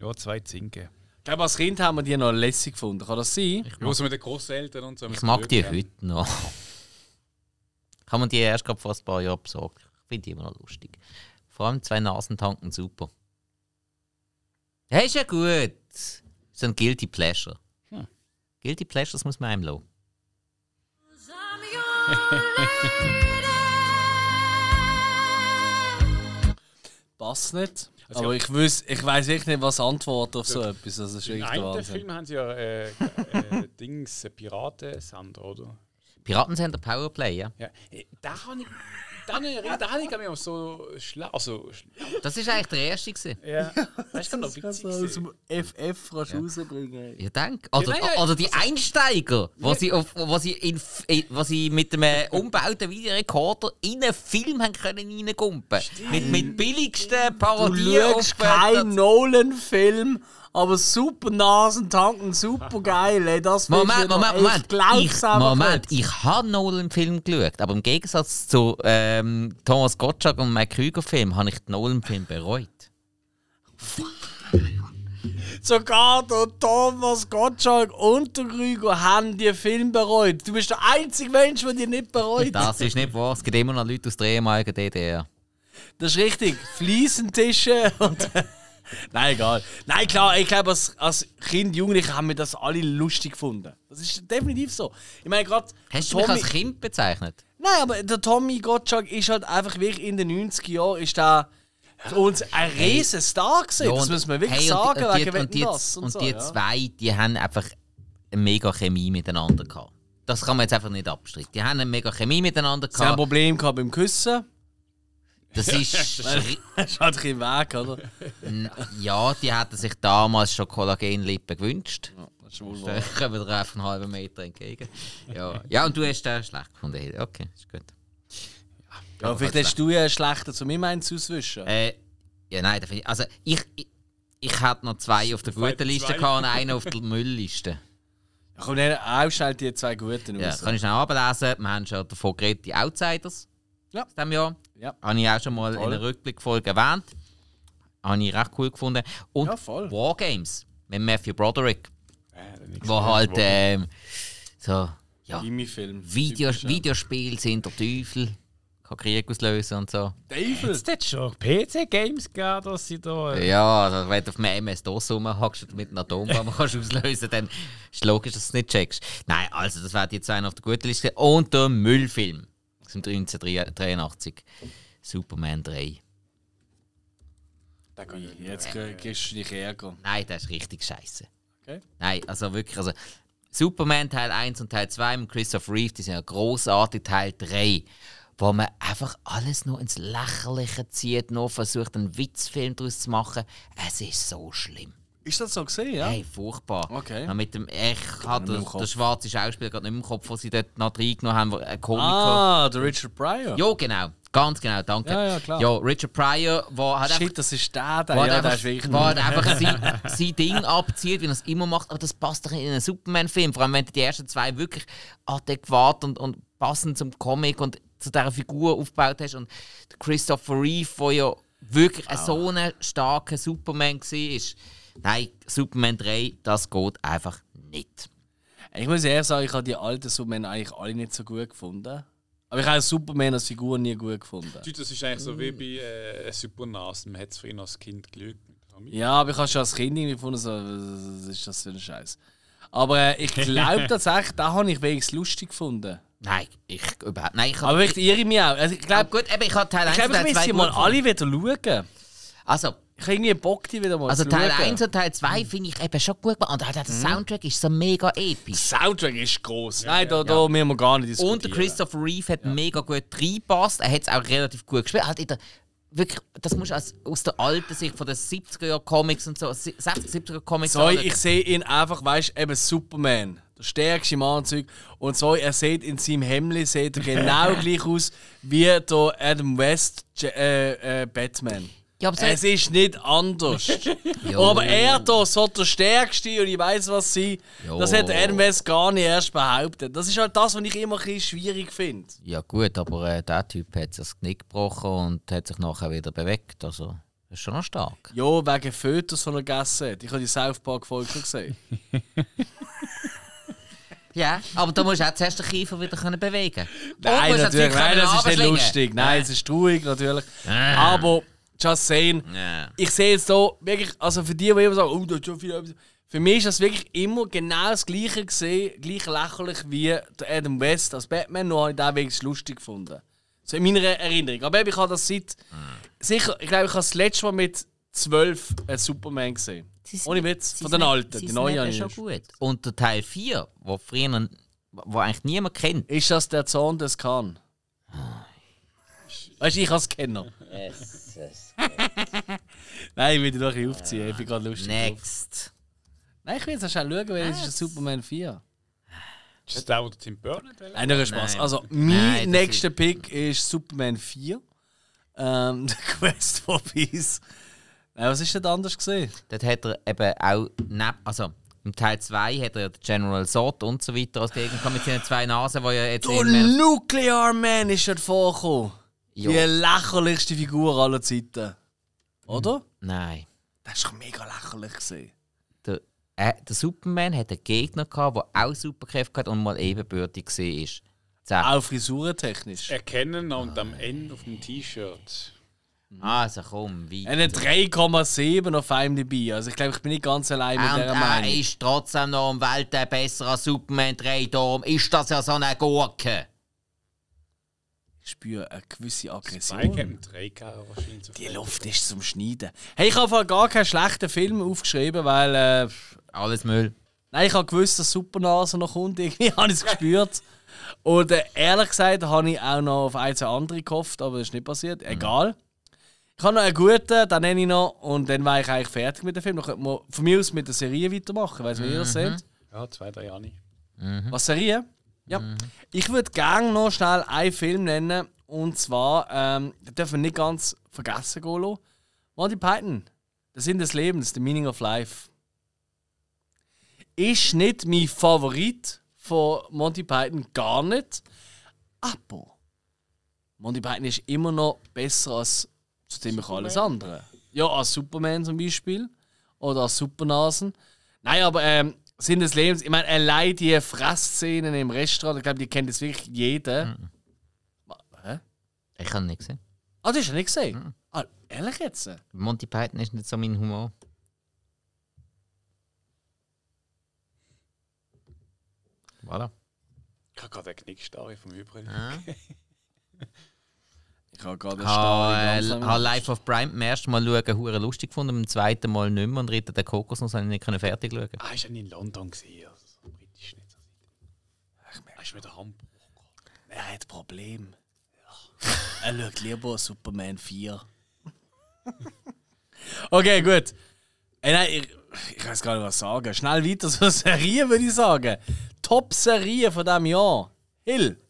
Ja, zwei Zinken. Ich glaube, als Kind haben wir die noch lässig gefunden. Kann das sein? Ja, so mit den Großeltern und so. Ich mag die heute noch. Kann man die erst gerade vor ein paar Jahren besorgen. Ich finde die immer noch lustig. Vor allem zwei Nasentanken super. Ja, ist ja gut. So ein Guilty Pleasure. Hm. Guilty Pleasures muss man einem lassen. Passt nicht. Also Aber ich, wüs, ich weiß echt nicht, was Antwort auf so etwas. Das ist In der Wahnsinn. Film haben sie ja äh, äh, Dings, äh, Piratensender, oder? Piratencenter Powerplay, ja. Ja, äh, da habe ich. Da habe ich, da habe ich glaub ich, auch so schlau. Also, schla- Das war eigentlich der erste. Gewesen. ja. Das ist noch witzig. gewesen. FF kannst du rausbringen. Ja, denk. Oder, nein, nein, oder die Einsteiger, wo sie, auf, sie, in, sie mit einem umgebauten Videorekorder in einen Film haben können reingumpen. Mit, mit billigsten Du Parodien schaust auf- keinen Nolan-Film, aber super Nasentanken, super geil. Ey. Das Moment, Moment, Moment. Ich Moment, nicht. ich habe Nolan-Film geschaut, aber im Gegensatz zu ähm, Thomas Gottschalk und Mike Krüger-Film habe ich den Nolan-Film bereut. Sogar der Thomas Gottschalk und der Krüger haben die Film bereut. Du bist der einzige Mensch, der die nicht bereut. Das ist nicht wahr, es gibt immer noch Leute aus der ehemaligen DDR. Das ist richtig. Fliesentische und. Nein, egal. Nein, klar, ich glaube, als, als Kind, Jugendliche haben wir das alle lustig gefunden. Das ist definitiv so. Ich meine, gerade. Hast du mich als Kind bezeichnet? Nein, aber der Tommy Gottschalk ist halt einfach wirklich in den 90er Jahren ist da für uns ein riesen Star gewesen. das und- muss man wirklich hey, sagen, und die, wegen und die, das und, und so. die ja. zwei, die haben einfach eine mega Chemie miteinander gehabt. Das kann man jetzt einfach nicht abstreiten. Die haben eine mega Chemie miteinander Sie haben ein gehabt. Problem gehabt beim Küssen. Das ist. Das ist halt ein weg, oder? Ja, die hätten sich damals schon Kollagenlippen gewünscht. Das ist wohl Da wahr. kommen wir einfach einen halben Meter entgegen. Ja, ja und du hast den schlecht gefunden. Okay, ist gut. Ja, vielleicht hast du ja einen schlechten zu mir meins auswischen. Äh, ja, nein, da ich. Also, ich, ich, ich hätte noch zwei auf der Zwei- guten Liste zwei. gehabt und einen auf der Müllliste. Ja, komm, dann auch schnell die zwei guten Ja, raus. kann ich schnell ablesen. Wir haben schon davon geredet, die Outsiders. Ja. Aus diesem Jahr. Ja. Habe ich auch schon mal Voll. in einer Rückblickfolge erwähnt. Habe ich recht cool gefunden. Und Ja, voll. Wargames mit Matthew Broderick. Äh, Wo halt ähm, so, ja, Gimmie-Film. Video, Typisch, ja. Videospiele sind der Teufel. Kann Krieg auslösen und so. Teufel! Jetzt hat schon PC-Games gegeben, dass sie da. Äh, Ja, also wenn du auf einem MS-DOS rumhackst und mit einer Atombombe kannst auslösen dann ist logisch, dass du es nicht checkst. Nein, also das wäre die zwei auf der guten Liste. Und der Müllfilm dem 1983. Superman 3. Da kann ich- Jetzt ge- gehst du dich ärgern. Nein, das ist richtig scheiße. Okay. Nein, also wirklich, also Superman Teil 1 und Teil 2 mit Christopher Reeve, die sind ja großartig. Teil 3, wo man einfach alles nur ins Lächerliche zieht, nur versucht, einen Witzfilm daraus zu machen. Es ist so schlimm. Ist das so gesehen, ja? Hey, furchtbar. Okay. Ja, mit dem, ich hatte den, den schwarzen Schauspieler gerade nicht im Kopf, den sie dort noch reingenommen haben, wo- ein Komiker. Ah, der Richard Pryor. Ja, genau. Ganz genau, danke. Ja, ja, klar. Ja, Richard Pryor, der hat einfach Shit, das ist der, der. Wo Ja, halt der einfach, ist wirklich. wo halt einfach sein, sein Ding abzieht, wie er es immer macht. Aber das passt doch in einen Superman-Film. Vor allem, wenn die ersten zwei wirklich adäquat und, und passend zum Comic und zu dieser Figur aufgebaut hast. Und der Christopher Reeve, der ja wirklich ein so ein starker Superman war. Nein, Superman 3, das geht einfach nicht. Ich muss ehrlich sagen, ich habe die alten Superman eigentlich alle nicht so gut gefunden. Aber ich habe Superman als Figur nie gut gefunden. Das ist eigentlich so wie bei äh, Supernas. Man hat es für ihn als Kind gelügt. Ja, aber ich habe schon als Kind irgendwie gefunden, so, was ist das für ein Scheiß. Aber äh, ich glaube tatsächlich, da habe ich wenigstens lustig gefunden. Nein, ich überhaupt Nein, ich Aber ich irre mich auch. Also, ich glaub, glaube, gut, eben, ich habe Teil 1 ich, glaub, und ich Teil 2 müsste mal gefunden. alle wieder schauen. Also, Ich habe irgendwie Bock, die wieder mal also zu Teil schauen. 1 und Teil 2 finde ich eben schon gut gemacht. Und auch der Soundtrack ist so mega episch. Soundtrack ist gross. Nein, da, da müssen wir gar nicht diskutieren. Und der Christopher Reeve hat mega gut reingepasst. Er hat es auch relativ gut gespielt. Halt in der, wirklich, das musst du aus, aus der alten Sicht von den 70er Comics und so, 60er, 70er Comics So, ich sehe ihn einfach, weißt du, eben Superman. Der stärkste im Anzug. Und so, er sieht in seinem Hemd sieht er genau gleich aus wie der Adam West äh, äh, Batman. Ja, aber so- es ist nicht anders. Jo. aber er da, so der Stärkste und ich weiß was sie, Jo. das hat West gar nicht erst behauptet. Das ist halt das, was ich immer ein bisschen schwierig finde. Ja gut, aber äh, der Typ hat sich das Knick gebrochen und hat sich nachher wieder bewegt. Also, das ist schon noch stark. Ja, wegen Fotos, die er gegessen hat. Ich habe die South Park-Folge schon gesehen. Ja, aber da musst du auch zuerst den Kiefer wieder können bewegen Nein, natürlich. Nein, das ist nicht lustig. Nein, es ist traurig, natürlich. Aber, just saying, Ja. ich sehe jetzt hier wirklich, also für die, die immer sagen, oh, da ist schon viel. Für mich ist das wirklich immer genau das Gleiche gesehen, gleich lächerlich wie der Adam West als Batman, nur habe ich den wenigstens lustig gefunden. So in meiner Erinnerung. Aber eben, ich habe das seit. Sicher, ich glaube, ich habe das letzte Mal mit 12 einen Superman gesehen. Sie sind- Ohne Witz, sie von den alten. Die neuen ich schon gut. Und der Teil 4, wo früher, wo eigentlich niemand kennt. Ist das der Zorn des Khan? Weißt du, ich als Kenner. Nein, ich will dich doch ein bisschen aufziehen. Ich bin gerade lustig. drauf. Next. Nein, ich will jetzt schnell schauen, weil es ist der Superman 4. Ist das der, der Tim Burton hat? Nein, nur Spaß. Nein. Also, Nein, mein das nächster Pick ist Superman 4. Ähm, The Quest for Peace. Nein, was ist denn anders gesehen? Dort hat er eben auch, also im Teil 2 hat er den General Zod und so weiter als Gegner gehabt mit seinen zwei Nasen, die ja jetzt immer... Nuclear Man ist dort vorgekommen. Ja. Die lächerlichste Figur aller Zeiten. Oder? Nein. Das ist doch mega lächerlich gesehen. Der, äh, der Superman hat einen Gegner gehabt, der auch Superkräfte hat und mal ebenbürtig war. Zack. Auch frisurentechnisch. Erkennen und am Ende auf dem T-Shirt. Also komm, wie. Eine 3,7 auf IMDb. Also ich glaube, ich bin nicht ganz allein mit Und dieser er Meinung. ist trotzdem noch um Welten besser als Superman 3. Darum ist das ja so eine Gurke. Ich spüre eine gewisse Aggression. wahrscheinlich. Die Luft ist zum Schneiden. Hey, ich habe gar keinen schlechten Film aufgeschrieben, weil... Äh, Alles Müll. nein, ich habe gewusst, dass Supernase noch kommt. Irgendwie habe ich es gespürt. Und äh, ehrlich gesagt habe ich auch noch auf ein, zwei andere gehofft, aber das ist nicht passiert. Egal. Ich habe noch einen guten, den nenne ich noch. Und dann war ich eigentlich fertig mit dem Film. Dann könnte man von mir aus mit der Serie weitermachen. Weißt du, wie ihr das seht? Ja, zwei, drei Jahre nicht. Was Serie? Ja. Ich würde gerne noch schnell einen Film nennen. Und zwar, ähm, den dürfen wir nicht ganz vergessen lassen. Monty Python. Der Sinn des Lebens, The Meaning of Life. Ist nicht mein Favorit von Monty Python, gar nicht. Aber Monty Python ist immer noch besser als so ziemlich alles andere. Ja, als Superman zum Beispiel. Oder als Supernasen. Nein, aber ähm, Sinn des Lebens, ich meine, allein die Fressszenen im Restaurant, ich glaube, die kennt jetzt wirklich jeder. Hä? Ich habe nicht gesehen. Ah, das hast du nicht gesehen? Ah, ehrlich jetzt? Monty Python ist nicht so mein Humor. Voilà. Ich habe gerade eine Knickstarre vom Übrigen. Ich habe gerade Ich habe Life of Prime beim ersten Mal schauen, hure lustig gefunden, beim zweiten Mal nicht mehr und dritten den Kokosnuss habe ich nicht können fertig schauen. Ah, ist ja in London gesehen. Also so britisch nicht so. Ah, ist wieder Hamburg. Er hat Problem. er schaut lieber Superman 4. okay, gut. Äh, nein, ich, ich weiß gar nicht, was sagen. Schnell weiter zur Serie, würde ich sagen. Top-Serie von diesem Jahr. Hill,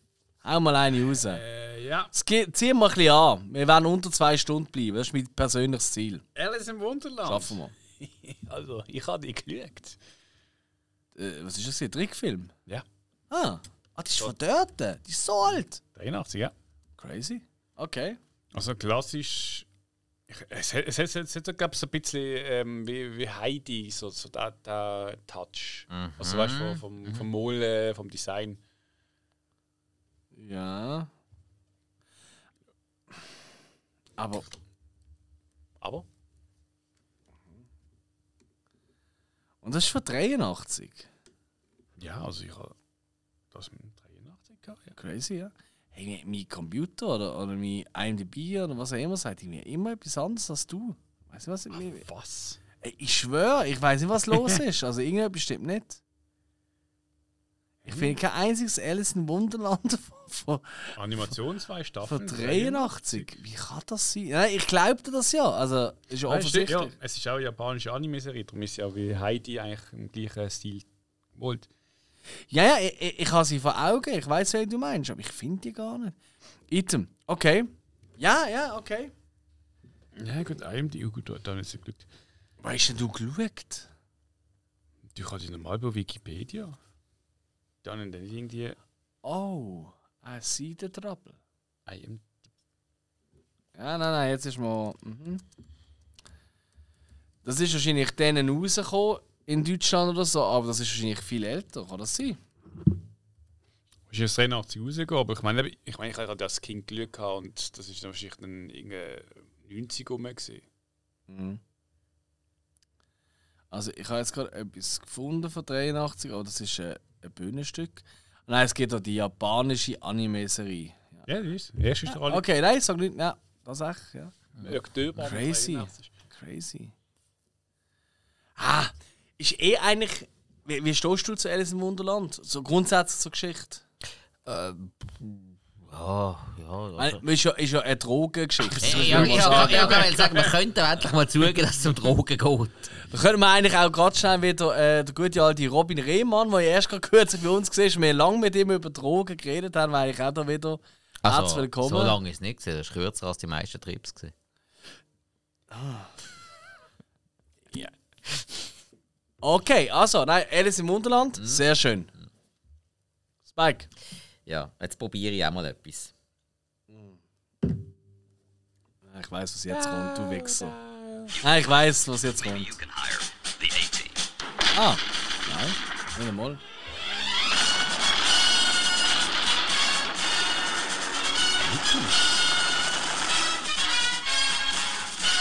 hau mal eine raus. Äh, Ja, Es geht, ziehen wir ein bisschen an. Wir werden unter zwei Stunden bleiben. Das ist mein persönliches Ziel. Alice im Wunderland. Schaffen wir. Also, ich habe die geschaut. Äh, was ist das hier? Ein Trickfilm? Ja. Ah. ah, die ist von dort. Die ist so alt. 83, ja. Crazy. Okay. Also klassisch. Es, hat- es, hat- es, hat so, glaube ich, so ein bisschen ähm, wie, wie Heidi, so, so der, der Touch. Also, weißt du, vom, vom, vom Malen, vom Design. Ja. Aber Aber Und das ist von 83. ja, also ich habe das mit 83 gehabt. Ja. Crazy, ja. Hey, mein- Computer oder, oder mein IMDb oder was auch immer sagt irgendwie immer etwas anderes als du. Weißt du was? Ich, Was? Ey, ich schwöre, ich weiß nicht, was los ist. Also irgendetwas stimmt nicht. Ich finde kein einziges Alice in Wunderland von, Animation zwei von Staffeln. 83. Wie kann das sein? Nein, ich glaubte das ja. Also, ist ja Nein, offensichtlich. ja, es ist auch eine japanische Anime-Serie, darum ist auch wie Heidi eigentlich im gleichen Stil gewollt. Ja, ja, ich, ich, habe sie vor Augen. Ich weiß, wen du meinst, aber ich finde die gar nicht. Item. Okay. Ja, ja, okay. Ja, gut, IMDb, oh, gut, da nicht so gut. Weißt du, du geschaut? Du kannst dich normal bei Wikipedia. Dann dann irgendwie Oh, I see the trouble. IMDb. Ja, nein, nein, jetzt ist mal. Mhm. Das ist wahrscheinlich denen rausgekommen in Deutschland oder so, aber das ist wahrscheinlich viel älter, kann das sein? ist jetzt 83 rausgegangen, aber ich meine, ich meine, ich habe das Kind Glück gehabt und das ist dann wahrscheinlich dann irgendwie 90 rum. Mhm. Also, ich habe jetzt gerade etwas gefunden von 83, aber das ist äh, ein Bühnenstück. Nein, es geht um die japanische Anime-Serie. Ja. Ja, das ist. Der erste ist der alle. Okay, nein, sag nicht, ja, das ist echt, ja. Oktober Crazy. 83. Crazy. Ah, ist eh eigentlich. Wie, wie stehst du zu Alice im Wunderland? So grundsätzlich zur Geschichte. Ja, ja. Weil, ist, ja, ist ja eine Drogengeschichte. Ich, muss ich, mal ich, sagen. wir könnten endlich mal zugeben, dass es um Drogen geht. Da können wir eigentlich auch gerade schnell wieder äh, der gute alte Robin Rehmann, der ja erst gerade kürzlich bei uns gesehen ist, wir lange mit ihm über Drogen geredet haben, weil ich auch da wieder herzlich Also, willkommen. so lange ist es nicht gewesen. Das ist kürzer als die meisten Trips. Gewesen. Okay, also, nein, Alice im Wunderland, sehr schön. Spike. Ja, jetzt probiere ich auch mal etwas. Ich weiß, was jetzt kommt, du Wichser. Nein, ich weiß, was jetzt kommt. Ah, nein, nicht einmal.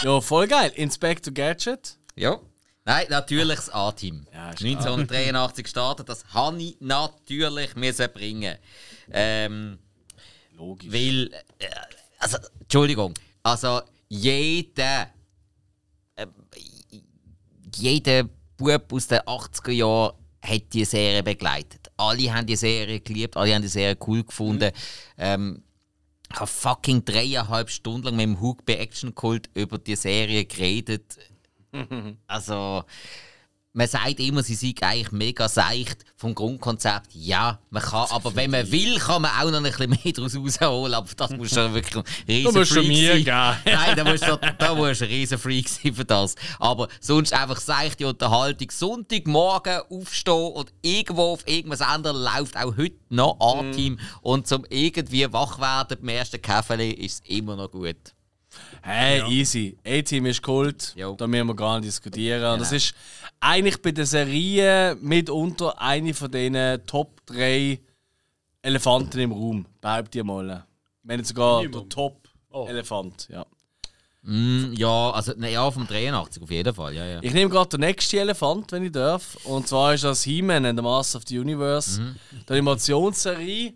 Ja, voll geil. Inspector Gadget. Ja. Nein, natürlich das A-Team. Ja, ist 1983 gestartet, das habe ich natürlich müssen bringen. Ähm, Logisch. weil, äh, also, Entschuldigung, also jeder, äh, jeder Bub aus den 80er Jahren hat die Serie begleitet. Alle haben die Serie geliebt, alle haben die Serie cool gefunden. Ähm, ich habe fucking dreieinhalb Stunden lang mit dem Hook bei Action Cult über die Serie geredet. Also, man sagt immer, sie sei eigentlich mega seicht vom Grundkonzept. Ja, man kann, aber wenn man will, kann man auch noch ein bisschen mehr daraus rausholen. Aber das muss schon wirklich ein riesen musst du Freak mir sein. geben. Nein, da musst du, da musst du ein riesen Freak sein für das. Aber sonst einfach seichte Unterhaltung. Sonntagmorgen aufstehen und irgendwo auf irgendeinem Sender läuft auch heute noch A-Team. Und zum irgendwie wach werden beim ersten Kaffee ist es immer noch gut. Hey, easy. A-Team ist Kult. Jo. Da müssen wir gar nicht diskutieren. Und das ist eigentlich bei der Serie mitunter eine von den Top 3 Elefanten im Raum. Behaupte ich mal. Wenn nicht sogar Minimum. der Top-Elefant. Oh. Ja. Mm, ja, also ne, ja, vom 83 auf jeden Fall. Ja, ja. Ich nehme gerade den nächsten Elefant, wenn ich darf. Und zwar ist das He-Man and the Master of the Universe. Mhm. Die Animationsserie.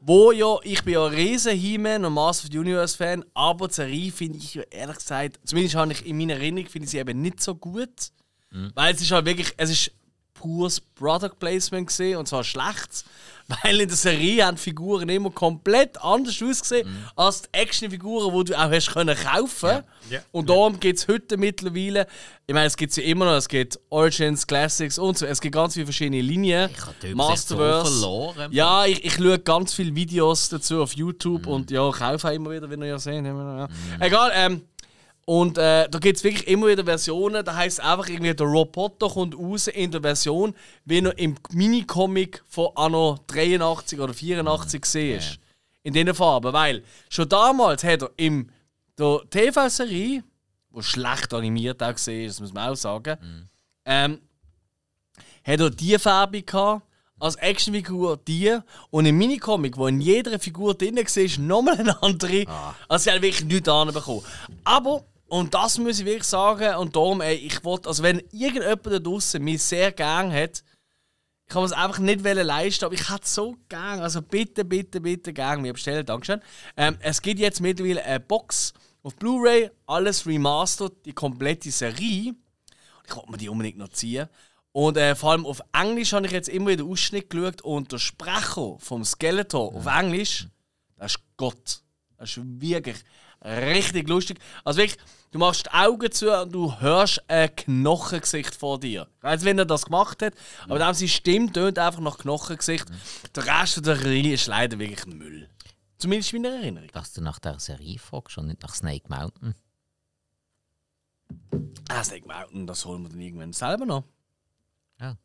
Wo ja, ich bin ja ein riesen He-Man und Master of the Universe Fan, aber die Serie finde ich ja ehrlich gesagt, zumindest habe ich in meiner Erinnerung, finde ich sie eben nicht so gut. Mhm. Weil es ist halt wirklich, es ist pures Product Placement gesehen und zwar schlechtes, weil in der Serie haben die Figuren immer komplett anders ausgesehen als die Actionfiguren, die du auch hast können kaufen. Ja. Und darum gibt es heute mittlerweile, ich meine, es gibt ja immer noch, es gibt Origins, Classics und so, es gibt ganz viele verschiedene Linien. Ich Übersicht so verloren. Ja, ich, ich schaue ganz viele Videos dazu auf YouTube und ja, kaufe auch immer wieder, wie ihr ja seht. Ja. Egal, ähm, und äh, da gibt es wirklich immer wieder Versionen. Da heißt einfach irgendwie, der Roboter kommt raus in der Version, wie er im Minicomic von Anno 83 oder 84 gesehen ist. In diesen Farben. Weil schon damals hat er in der TV-Serie, wo schlecht animiert auch gesehen ist, das muss man auch sagen, ähm, hat er die Farbe gehabt, als Actionfigur die und im Minicomic, wo in jeder Figur drin war, nochmal eine andere. Also sie haben wirklich nichts anbekommen. Aber, und das muss ich wirklich sagen, und darum, ey, ich wollte, also wenn irgendjemand da draußen mich sehr gern hat, ich kann es einfach nicht leisten, aber ich hätte es so gern. Also bitte, bitte, bitte gern mir bestellen. Dankeschön. Ähm, es gibt jetzt mittlerweile eine Box auf Blu-ray, alles remastered, die komplette Serie. Ich wollte mir die unbedingt noch ziehen. Und äh, vor allem auf Englisch habe ich jetzt immer wieder Ausschnitt geschaut und der Sprecher vom Skeletor auf Englisch, das ist Gott. Das ist wirklich richtig lustig. Also wirklich, du machst die Augen zu und du hörst ein Knochengesicht vor dir. Weiß, wenn er das gemacht hat, aber dann seine Stimme tönt einfach nach Knochengesicht. Der Rest der Serie ist leider wirklich Müll. Zumindest in meiner Erinnerung. Dass du nach der Serie fragst und nicht nach Snake Mountain. Ah, Snake Mountain, das holen wir dann irgendwann selber noch. Ja.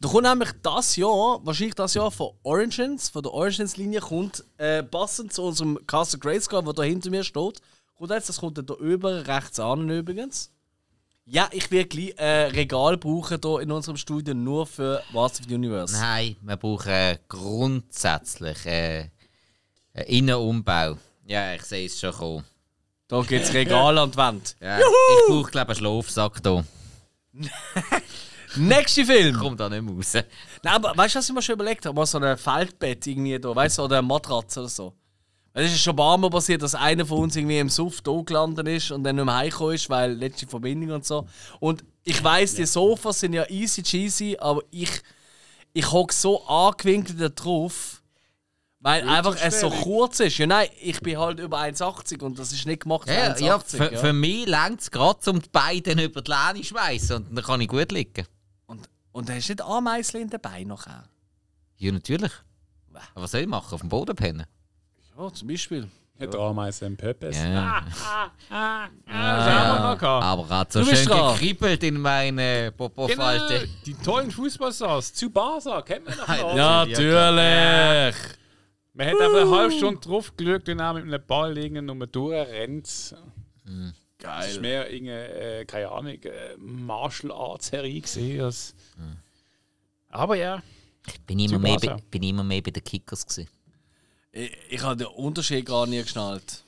Da kommt nämlich das Jahr, wahrscheinlich das Jahr von Origins, von der Origins-Linie, kommt äh, passend zu unserem Castle Grayskull, der da hinter mir steht. Jetzt, das kommt dann da über, rechts an übrigens. Ja, ich werde gleich ein Regal brauchen hier in unserem Studio nur für Master of the Universe. Nein, wir brauchen grundsätzlich äh, einen Innenumbau. Ja, ich sehe es schon kommen. Da gibt es Regal an die Wand. Ja, ich brauche, glaube ich, einen Schlafsack hier. Nächster Film! Kommt da nicht mehr raus. Nein, aber weißt du, was ich mir schon überlegt habe? Mal so ein Feldbett irgendwie da, weißt du, oder eine Matratze oder so. Es ist schon ein paar Mal passiert, dass einer von uns irgendwie im Suff da gelandet ist und dann nicht mehr heimgekommen ist, weil letzte Verbindung und so. Und ich weiss, die Sofas sind ja easy cheesy, aber ich, ich hocke so angewinkelt drauf, weil einfach es so kurz ist. Ja, nein, ich bin halt über 1,80 und das ist nicht gemacht für Ja, 1,80. ja, für, für mich längt es gerade, um die Beine über die Lehne zu schmeißen und dann kann ich gut liegen. Und, und da hast du nicht Ameisel in den Beinen noch. Ja, natürlich. Aber was soll ich machen? Auf dem Boden pennen? Ja, zum Beispiel. Hat der Ameisen einen Purpose? Ja. Ah, das haben wir noch gehabt. Aber hat so Du bist schön gekribbelt in meine Popo-Falte. Genau, die tollen Fußballstars. zu Basel, kennt man noch. Ja, natürlich! Man hat einfach eine halbe Stunde drauf geschaut, wie er mit einem Ball irgendwie durchrennt. Das Geil. war mehr irgendeine, äh, keine Ahnung, äh, Martial Arts Serie gesehen. Als Aber ja, Bin immer, mehr bei, bin immer mehr bei den Kickers gewesen. Ich, ich habe den Unterschied gar nie geschnallt.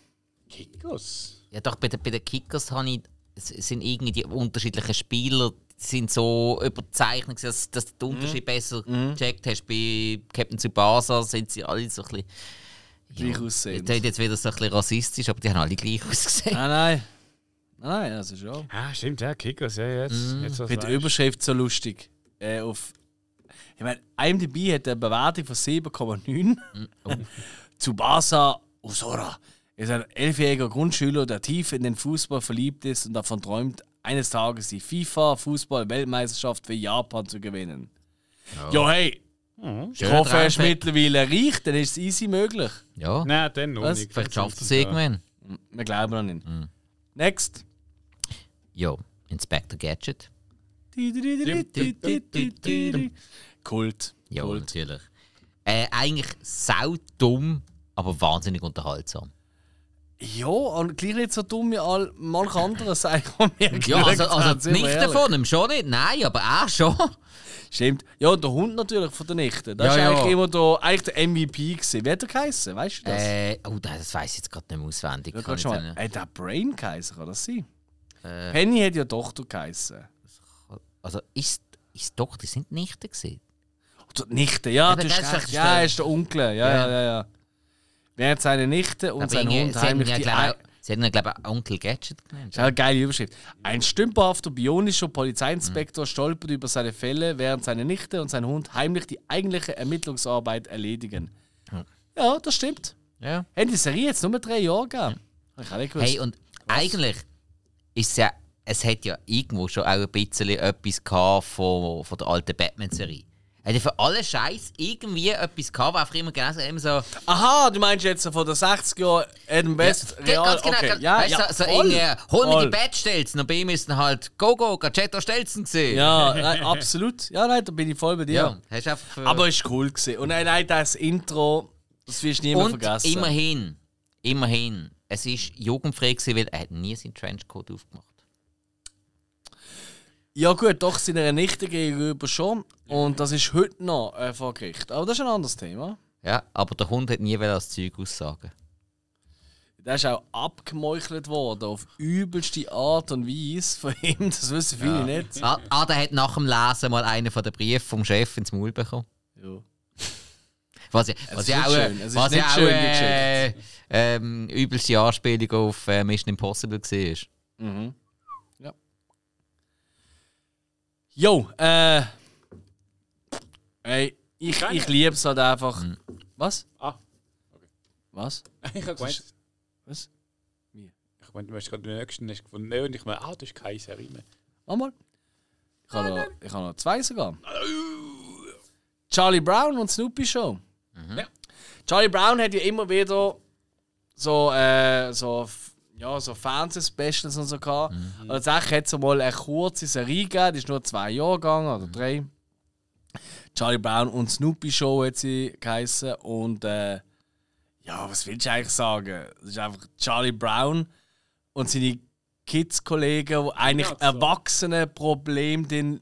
Kickers. Ja, doch, bei den, bei den Kickers habe ich, es sind irgendwie die unterschiedlichen Spieler die sind so überzeichnet, dass, dass du den Unterschied besser gecheckt hast. Bei Captain Tsubasa sind sie alle so ein bisschen. Gleich aussehen. Das ist jetzt wieder so ein bisschen rassistisch, aber die haben alle gleich ausgesehen. Nein, nein. Nein, das ist ja. Ah, stimmt, ja, Kickers, ja, jetzt. jetzt Ich finde die Überschrift so lustig. Äh, auf, ich meine, IMDb hat eine Bewertung von 7,9. Tsubasa Usora ist ein elfjähriger Grundschüler, der tief in den Fußball verliebt ist und davon träumt, eines Tages die FIFA-Fußball-Weltmeisterschaft für Japan zu gewinnen. Ja, hey, ich Schöner hoffe, er ist mittlerweile reich, dann ist es easy möglich. Ja, Nein, dann noch Was? nicht. vielleicht schafft es irgendwann. Wir glauben noch nicht. Next. Ja, Inspector Gadget. Kult. Ja, Kult. natürlich. Äh, eigentlich sau dumm, aber wahnsinnig unterhaltsam. Ja, und gleich nicht so dumm wie all manche andere sagen, die wir Ja, also, also sind wir nicht ehrlich. davon, ihm schon nicht, nein, aber er schon. Stimmt. Ja, und der Hund natürlich von der Nichte. Das Ja, ist ja. eigentlich immer der, eigentlich der MVP gewesen. Wie hat er geheißen? Weißt du das? Äh, oh, das weiß ich jetzt gerade nicht mehr auswendig. ja, schon mal. Hat der Brain geheißen? Kann das sein? Äh. Penny hat ja Tochter geheißen. Also, ist, ist doch, die sind Nichten gewesen. Oder Nichte, ja, Ja, du hast ist recht. Ja, er ist der Onkel. Ja, ja, Ja. ja, ja. Während seine Nichte und sein Hund heimlich ja, die, glaub Sie haben ihn, glaube ich, Onkel Gadget genannt. Eine geile Überschrift. Ein stümperhafter bionischer Polizeiinspektor stolpert über seine Fälle, während seine Nichte und sein Hund heimlich die eigentliche Ermittlungsarbeit erledigen. Ja, das stimmt. Ja. Haben die Serie jetzt nur drei Jahre gegeben? Hab Ich auch nicht gewusst. Hey, und eigentlich ist es ja, es hat ja irgendwo schon auch ein bisschen etwas gehabt von, von der alten Batman-Serie. Hat ja für alle Scheiß irgendwie etwas gehabt, einfach immer genau so, immer so Aha, du meinst jetzt von der 60er Jahren Adam West Ja, real? ganz genau. okay. Ja, weißt, ja, so, so voll. irgendwie, hol mir die Battstelzen. Und bei ihm ist dann halt Go-Go, Gadgetto Stelzen gesehen. Ja, nein, absolut. Ja, nein, da bin ich voll bei dir. ja. Hast einfach für Aber ist cool gewesen. Und nein, nein, das Intro, das wirst du nie mehr Und vergessen. immerhin, immerhin, es ist jugendfrei gewesen, weil er hat nie seinen Trenchcoat aufgemacht. Ja gut, doch seiner Nichte gegenüber schon. Und das ist heute noch äh, vor Gericht. Aber das ist ein anderes Thema. Ja, aber der Hund hat nie das Zeug aussagen. Der ist auch abgemeuchelt worden auf übelste Art und Weise von ihm. Das wissen viele nicht. Ah, ah, der hat nach dem Lesen mal einen von den Briefen vom Chef ins Maul bekommen. Ja. Was ja, was ja auch, schön. was nicht ja auch äh, ähm, übelste Anspielung auf äh, Mission Impossible war. Mhm. Ja. Jo, äh. Ey, ich, ich liebe es halt einfach. Was? Ah, Was? ich habe gemeint, Was? ich meine, du hast gerade den nächsten nicht gefunden. Nee, und ich meine, ah, das ist keine Serie mehr. Nochmal? Ich habe noch, ich habe noch zwei sogar. Charlie Brown und Snoopy Show. Ja. Charlie Brown hat ja immer wieder so, äh, so, ja, so Fernsehspecials und so gehabt. Und tatsächlich hat es mal eine kurze Serie gegeben, die ist nur zwei Jahre gegangen oder drei. Charlie Brown und Snoopy Show hat sie geheißen. Und äh, ja, was willst du eigentlich sagen? Es ist einfach Charlie Brown und seine Kids-Kollegen, die eigentlich Ja, so. erwachsene Probleme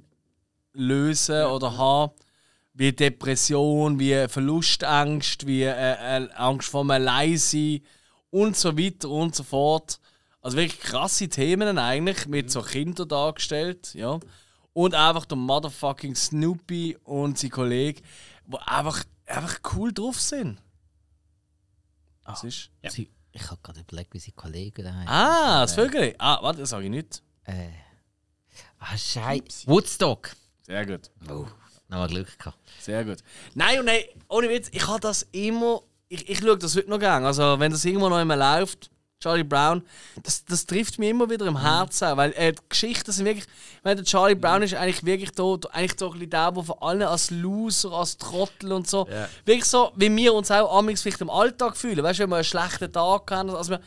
lösen oder haben. Wie Depression, wie Verlustängst, wie äh, äh, Angst vor dem Alleinsein und so weiter und so fort. Also wirklich krasse Themen eigentlich, mit so Kindern dargestellt, ja. Und einfach der motherfucking Snoopy und sein Kollege, die einfach, einfach cool drauf sind. Was ist? Sie, ich habe gerade überlegt, wie seine Kollegen da Ah, das Vögel. Ah, warte, das sage ich nicht. Äh. Ah, Scheiße. Woodstock. Sehr gut. Oh, nochmal Glück gehabt. Sehr gut. Nein und nein, ohne Witz, ich habe das immer. Ich, ich schaue das heute noch gerne. Also, wenn das irgendwo noch immer läuft, Charlie Brown, das, das trifft mich immer wieder im Herzen. Weil äh, die Geschichten sind wirklich. Ich meine, Charlie Brown ist eigentlich wirklich da, eigentlich so ein bisschen der, der von allen als Loser, als Trottel und so. Wirklich so, wie wir uns auch amigs vielleicht im Alltag fühlen. Weißt du, wenn wir einen schlechten Tag haben. Also, wir,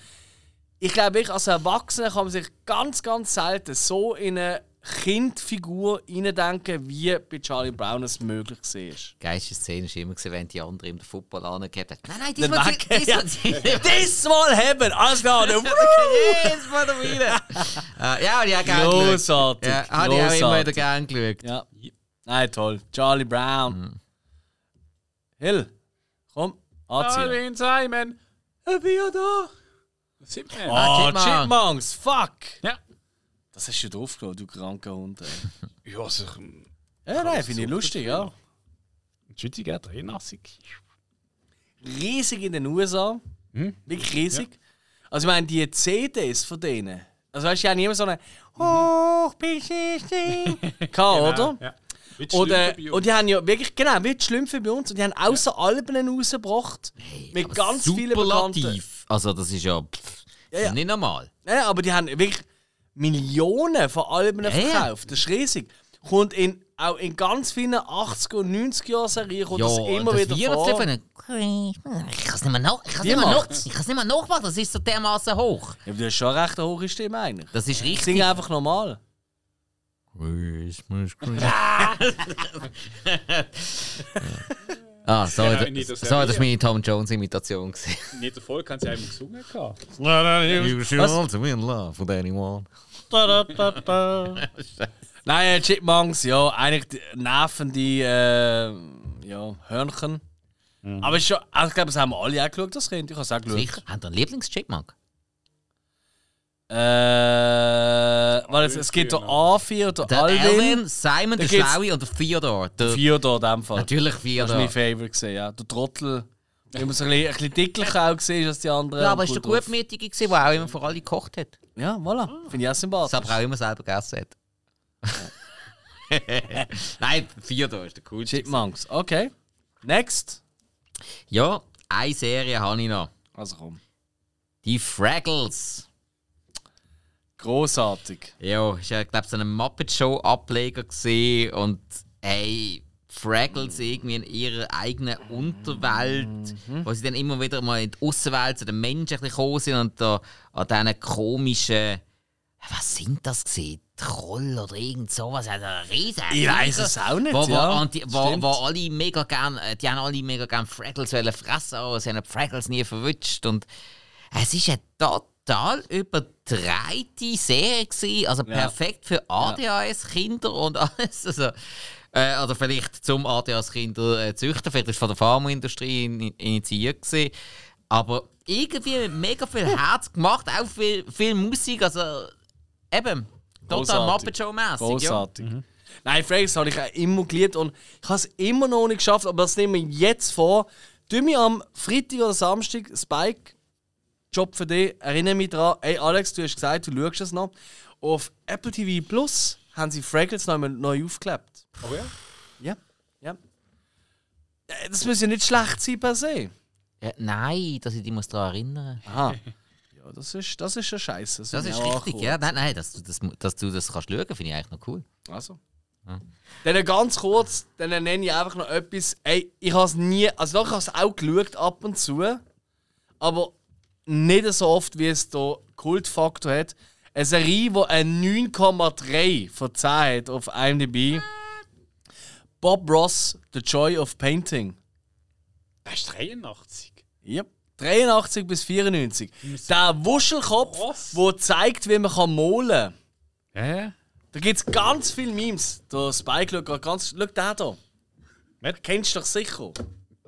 ich glaube wirklich, als Erwachsener kann man sich ganz, ganz selten so in eine Kindfigur hineindenken, wie bei Charlie Brown es möglich war. Geilste Szene war immer, wenn die andere ihm den Football angegeben hat. Nein, nein, diesmal Weg- diesmal sie- Diesmal haben! Alles klar! dann- Jedes Mal da rein. Äh, Ja, die habe ich gerne geschaut. Großartig! Ja, habe ich auch immer wieder gerne geschaut. Ja. Nein, toll. Charlie Brown. Hill, komm, anziehen. Alvin Simon, ich bin ja da. Was sind wir? Oh, Chipmunk. Chipmunks, fuck! Ja. Das hast du draufgenommen, du kranker Hund. Ey. Ja, also, Ja, nein, finde ich lustig, ja. Schweizer geht reinnassig. Riesig in den USA. Hm? Wirklich riesig. Also, ich meine, die CDs von denen. Also, weißt du, haben immer so eine Hoch bis ich Ding gehabt, oder? Ja. Oder, und die haben ja wirklich, genau, wie die Schlümpfe bei uns, und die haben außer Alben rausgebracht. mit ganz vielen bekannten. Also, das ist ja, pff, Ja, ja. nicht normal. Ja, aber die haben wirklich Millionen von Alben ja. verkauft. Das ist riesig. Kommt in, auch in ganz vielen 80er und 90er Jahren Serien kommt das immer wieder vor. Ich kann es nicht mehr nach, ich kann's nicht mehr nach, ich kann's nicht mehr nachmachen. Das ist so dermaßen hoch. Ja, aber du hast schon eine recht hohe Stimme eigentlich. Das ist richtig. Sing einfach normal. Ah, so, Ja, das, jeder so das war meine Tom Jones Imitation. In jeder Folge haben sie einmal gesungen. gehabt. You should also be in love with anyone. Nein, äh, Chipmunks, ja, eigentlich die nervende äh, ja, Hörnchen. Aber es ist schon, also ich glaube, das haben wir alle auch geschaut, das Kind. Ich habe es auch geschaut. Sicher? Habt ihr einen Lieblings-Chipmunk? Äh, weil es, es gibt der A4, der, Der Alvin. Alvin, Simon, der Schlaue und der Theodore. Der, Theodor in dem Fall. Natürlich Das war mein Theodore. Gewesen, ja. Der Trottel. Wenn man so ein bisschen, ein bisschen dicklicher auch gesehen als die anderen. Ja, aber ist der. Gutmütige, der auch immer für alle gekocht hat. Ja, voilà. Finde ich auch Das sympathisch. aber auch immer selber gegessen hat. Nein, da ist der coolste. Chipmunks. Okay. Next. Ja, eine Serie habe ich noch. Also komm. Die Fraggles. Großartig. Ja, ist ja, glaube ich, so ein Muppet Show-Ableger gesehen und hey, Fraggles irgendwie in ihrer eigenen Unterwelt, wo sie dann immer wieder mal in die Außenwelt zu den Menschen ein gekommen sind und da an diesen komischen. Was sind das gesehen? Troll oder irgend sowas? Also ein riesen Ich weiß es auch nicht, Wo, wo, ja. die, wo, wo alle mega gern, äh, die haben alle mega gern Fraggles wollen fressen, aber sie haben Fraggles nie verwünscht und es ist eine total übertreite Serie gewesen, also perfekt für ADHS-Kinder und alles. Also, äh, oder vielleicht zum ADHS-Kinder äh, züchten, vielleicht ist von der Pharmaindustrie in, initiiert gewesen. Aber irgendwie mit mega viel Herz gemacht, auch viel, viel Musik, also eben, total Großartig. Muppet Show-mässig. Ja. Großartig. Nein, Frags habe ich auch immer geliebt und ich habe es immer noch nicht geschafft, aber das nehmen wir jetzt vor. Tu mich am Freitag oder Samstag, Spike, Job für dich, erinnere mich daran, ey Alex, du hast gesagt, du schaust es noch. Auf Apple TV Plus haben sie Fraggles noch einmal neu aufgeklebt. Oh ja? Ja, ja. Äh, Das muss ja nicht schlecht sein per se. Ja, nein, dass ich dich muss daran erinnern Aha. Ja, das ist, das ist ja scheiße. Das ist richtig, ja. Nein, nein, dass du das, dass du das kannst schauen, finde ich eigentlich noch cool. Also. Dann ganz kurz, dann nenne ich einfach noch etwas. Ey, ich habe es nie, also doch, ich habe es auch geschaut ab und zu, aber nicht so oft, wie es da Kultfaktor hat. Eine Serie, die ein 9,3 von 10 hat auf IMDb. Bob Ross, The Joy of Painting. Das ist 83. Yep. 83 bis 94. Der Wuschelkopf, Was? der zeigt, wie man kann malen kann. Ja, ja. Da gibt es ganz viele Memes. Der Spike schaut gerade ganz. Schau den hier. Kennst du doch sicher.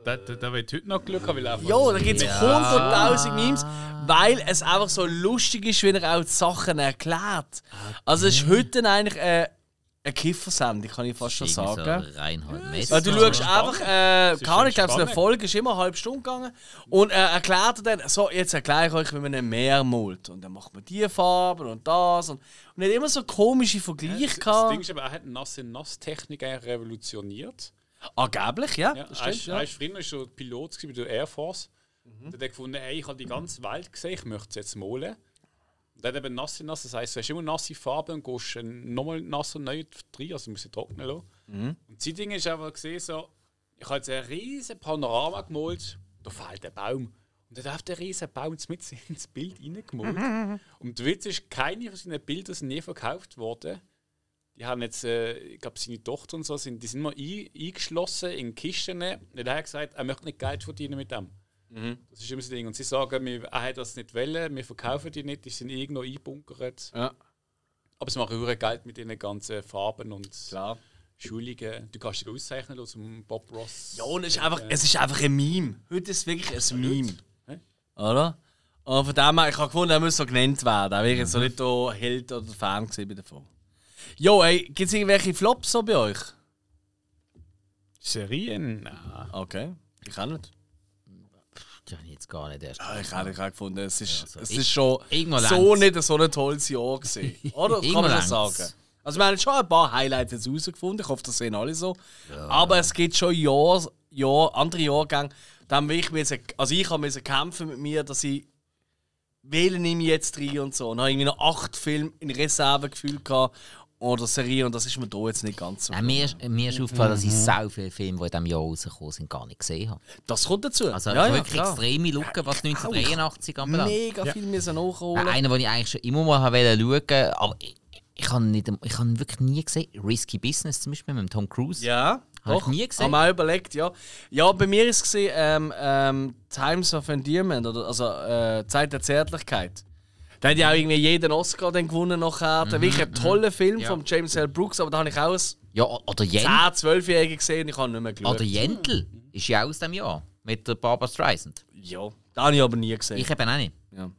Da, da, da wird heute noch Glück haben, weil einfach. Ja, da gibt es 100.000 Memes, weil es einfach so lustig ist, wie er auch die Sachen erklärt. Also, es ist heute eigentlich äh, eine Kiffersendung, kann ich fast schon sagen. So Reinhold Mess. Weil du so schaust einfach, äh, ist keine Ahnung, ich glaube, so eine. Folge ist immer eine halbe Stunde gegangen. Und er erklärt er dann, so, jetzt erkläre ich euch, wie man ein Meer malt. Und dann macht man die Farben und das. Und, und er hat immer so komische Vergleiche Das, das gehabt. Ding ist aber, er hat Nasse-Nass-Technik eigentlich revolutioniert. Angeblich, ja. Ja, er stimmt, ja. er früher schon Pilot bei der Air Force. Und hat er gefunden, ey, ich habe die ganze Welt gesehen, ich möchte es jetzt malen. Und hat eben nasse nass, das heisst, du hast immer nasse Farbe und gehst dann nochmal nass und neu rein, also du musst sie trocknen lassen. Und sein Ding ist einfach gesehen, so, ich habe jetzt ein riesen Panorama gemalt, da fehlt ein Baum. Und dann hat der riesen Baum mit ins Bild reingemalt. und der Witz ist, keine von seinen Bildern sind nie verkauft worden. Die haben jetzt, äh, ich glaube, seine Tochter und so, sind, die sind mal ein, eingeschlossen in Kisten. Und er hat gesagt, er möchte nicht Geld verdienen mit dem. Das ist immer so Ding. Und sie sagen, wir, er hat das nicht wollen, wir verkaufen die nicht, die sind irgendwo einbunkert. Ja, Aber sie machen höhere Geld mit ihren ganzen Farben und klar. Schulungen. Du kannst dich auszeichnen lassen zum Bob Ross. Ja, und es ist einfach, es ist einfach ein Meme. Heute ist es wirklich ein Meme. Hä? Oder? Und von dem her, ich habe gefunden, er muss so genannt werden. Er wäre jetzt so nicht der Held oder Fan gewesen bei davon. Jo, ey, gibt es irgendwelche Flops so bei euch? Serien? Nein. Okay, ich auch nicht. Ich jetzt gar nicht erst. Ja, ich habe ich gefunden, es ist, also es ist schon so nicht so ein tolles Jahr gewesen. Oder? Kann man schon sagen. Also wir haben schon ein paar Highlights jetzt rausgefunden. Ich hoffe, das sehen alle so. Aber es gibt schon Jahr, Jahr, andere Jahrgänge, da ich müssen, also ich habe müssen kämpfen mit mir, dass ich wähle nehme ich jetzt rein und so. Und habe irgendwie noch acht Filme in Reserve gefühlt gehabt oder Serien und das ist mir da jetzt nicht ganz so. Nein, mir, ist- mir ist aufgefallen, dass ich so viele Filme, die in diesem Jahr rausgekommen sind, gar nicht gesehen habe. Das kommt dazu. Also ja, ja, wirklich klar. extreme Lücken, was 1983 anbelangt. Mega viel müssen nachholen. Äh, Einer, den ich eigentlich schon immer mal wollte schauen aber ich, ich habe nicht, ich habe ihn wirklich nie gesehen. Risky Business zum Beispiel mit dem Tom Cruise. Ja, Hab ich nie gesehen. Haben wir auch überlegt, ja. Ja, bei mir ist es gesehen, ähm, ähm, Times of Endearment, oder, also äh, Zeit der Zärtlichkeit. Da hat ja auch irgendwie jeden Oscar dann gewonnen nachher. Mhm, Wirklich ein toller Film Ja. von James L. Brooks, aber da habe ich auch als Ja, oder 10-, Jen, 12-Jährige gesehen und ich habe nicht mehr geschaut. oder Jentel ist ja auch aus dem Jahr. Mit der Barbara Streisand. Ja, da habe ich aber nie gesehen. Ich eben auch nicht. ja.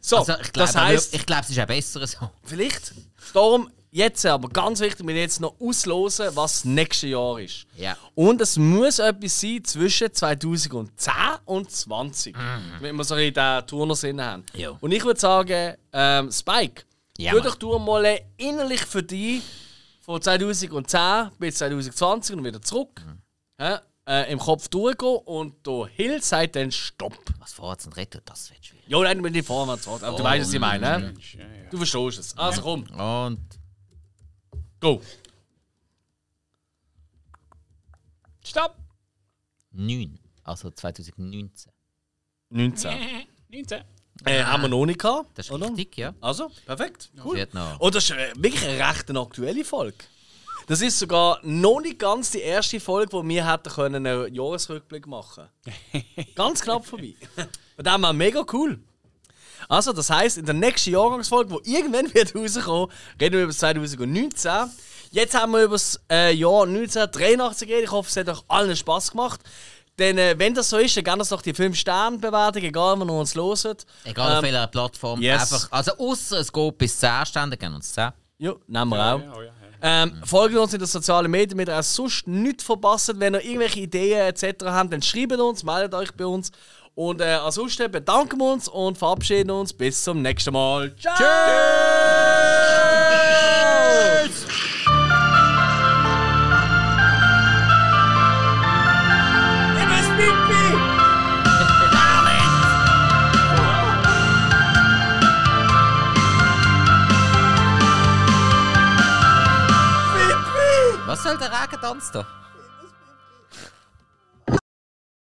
So, Also ich glaube, das heisst, ich glaube, es ist auch besser so. vielleicht, darum, jetzt aber ganz wichtig, wir jetzt noch auslosen, was das nächste Jahr ist. Ja. Und es muss etwas sein zwischen 2010 und 20. Wenn wir so in den Turnersinn haben. Mhm. Jo. Und ich würde sagen, ähm, Spike, Ja, tu doch du mal innerlich für dich von 2010 bis 2020 und wieder zurück hä, äh, im Kopf durchgehen und der Hill sagt dann Stopp. Was vorwärts und rettet, das wird schwierig. Ja, nein, mit die vorwärts. Aber du weißt, was ich meine. Ja, ja. Du verstehst es. Also komm, Und go. Stopp! 9, also 2019. 19. 19. Äh, haben wir noch nicht gehabt, Das ist oder? richtig, ja. Also, perfekt. Cool. Noch. Und das ist äh, wirklich eine recht eine aktuelle Folge. Das ist sogar noch nicht ganz die erste Folge, wo wir hätten können einen Jahresrückblick machen Ganz knapp vorbei. Und das war mega cool. Also, das heisst, in der nächsten Jahrgangsfolge, die irgendwann wird rauskommen, reden wir über das 2019. Jetzt haben wir über das äh, Jahr 1983 geredet. Ich hoffe, es hat euch allen Spass gemacht. Denn äh, wenn das so ist, dann gerne uns doch die 5-Sterne-Bewertung, egal wo ihr uns hört. Egal auf Ähm, welcher Plattform. yes. Einfach, also außer es geht bis 10 Stände, geben uns 10. Ja, nehmen wir auch. Ja, oh ja, ja. Ähm, folgt uns in den sozialen Medien, damit ihr auch sonst nichts verpasst. Wenn ihr irgendwelche Ideen etc. habt, dann schreibt uns, meldet euch bei uns. Und äh, ansonsten bedanken wir uns und verabschieden uns. Bis zum nächsten Mal. Ciao! Pippi! Pippi! Was soll der Regentanz da?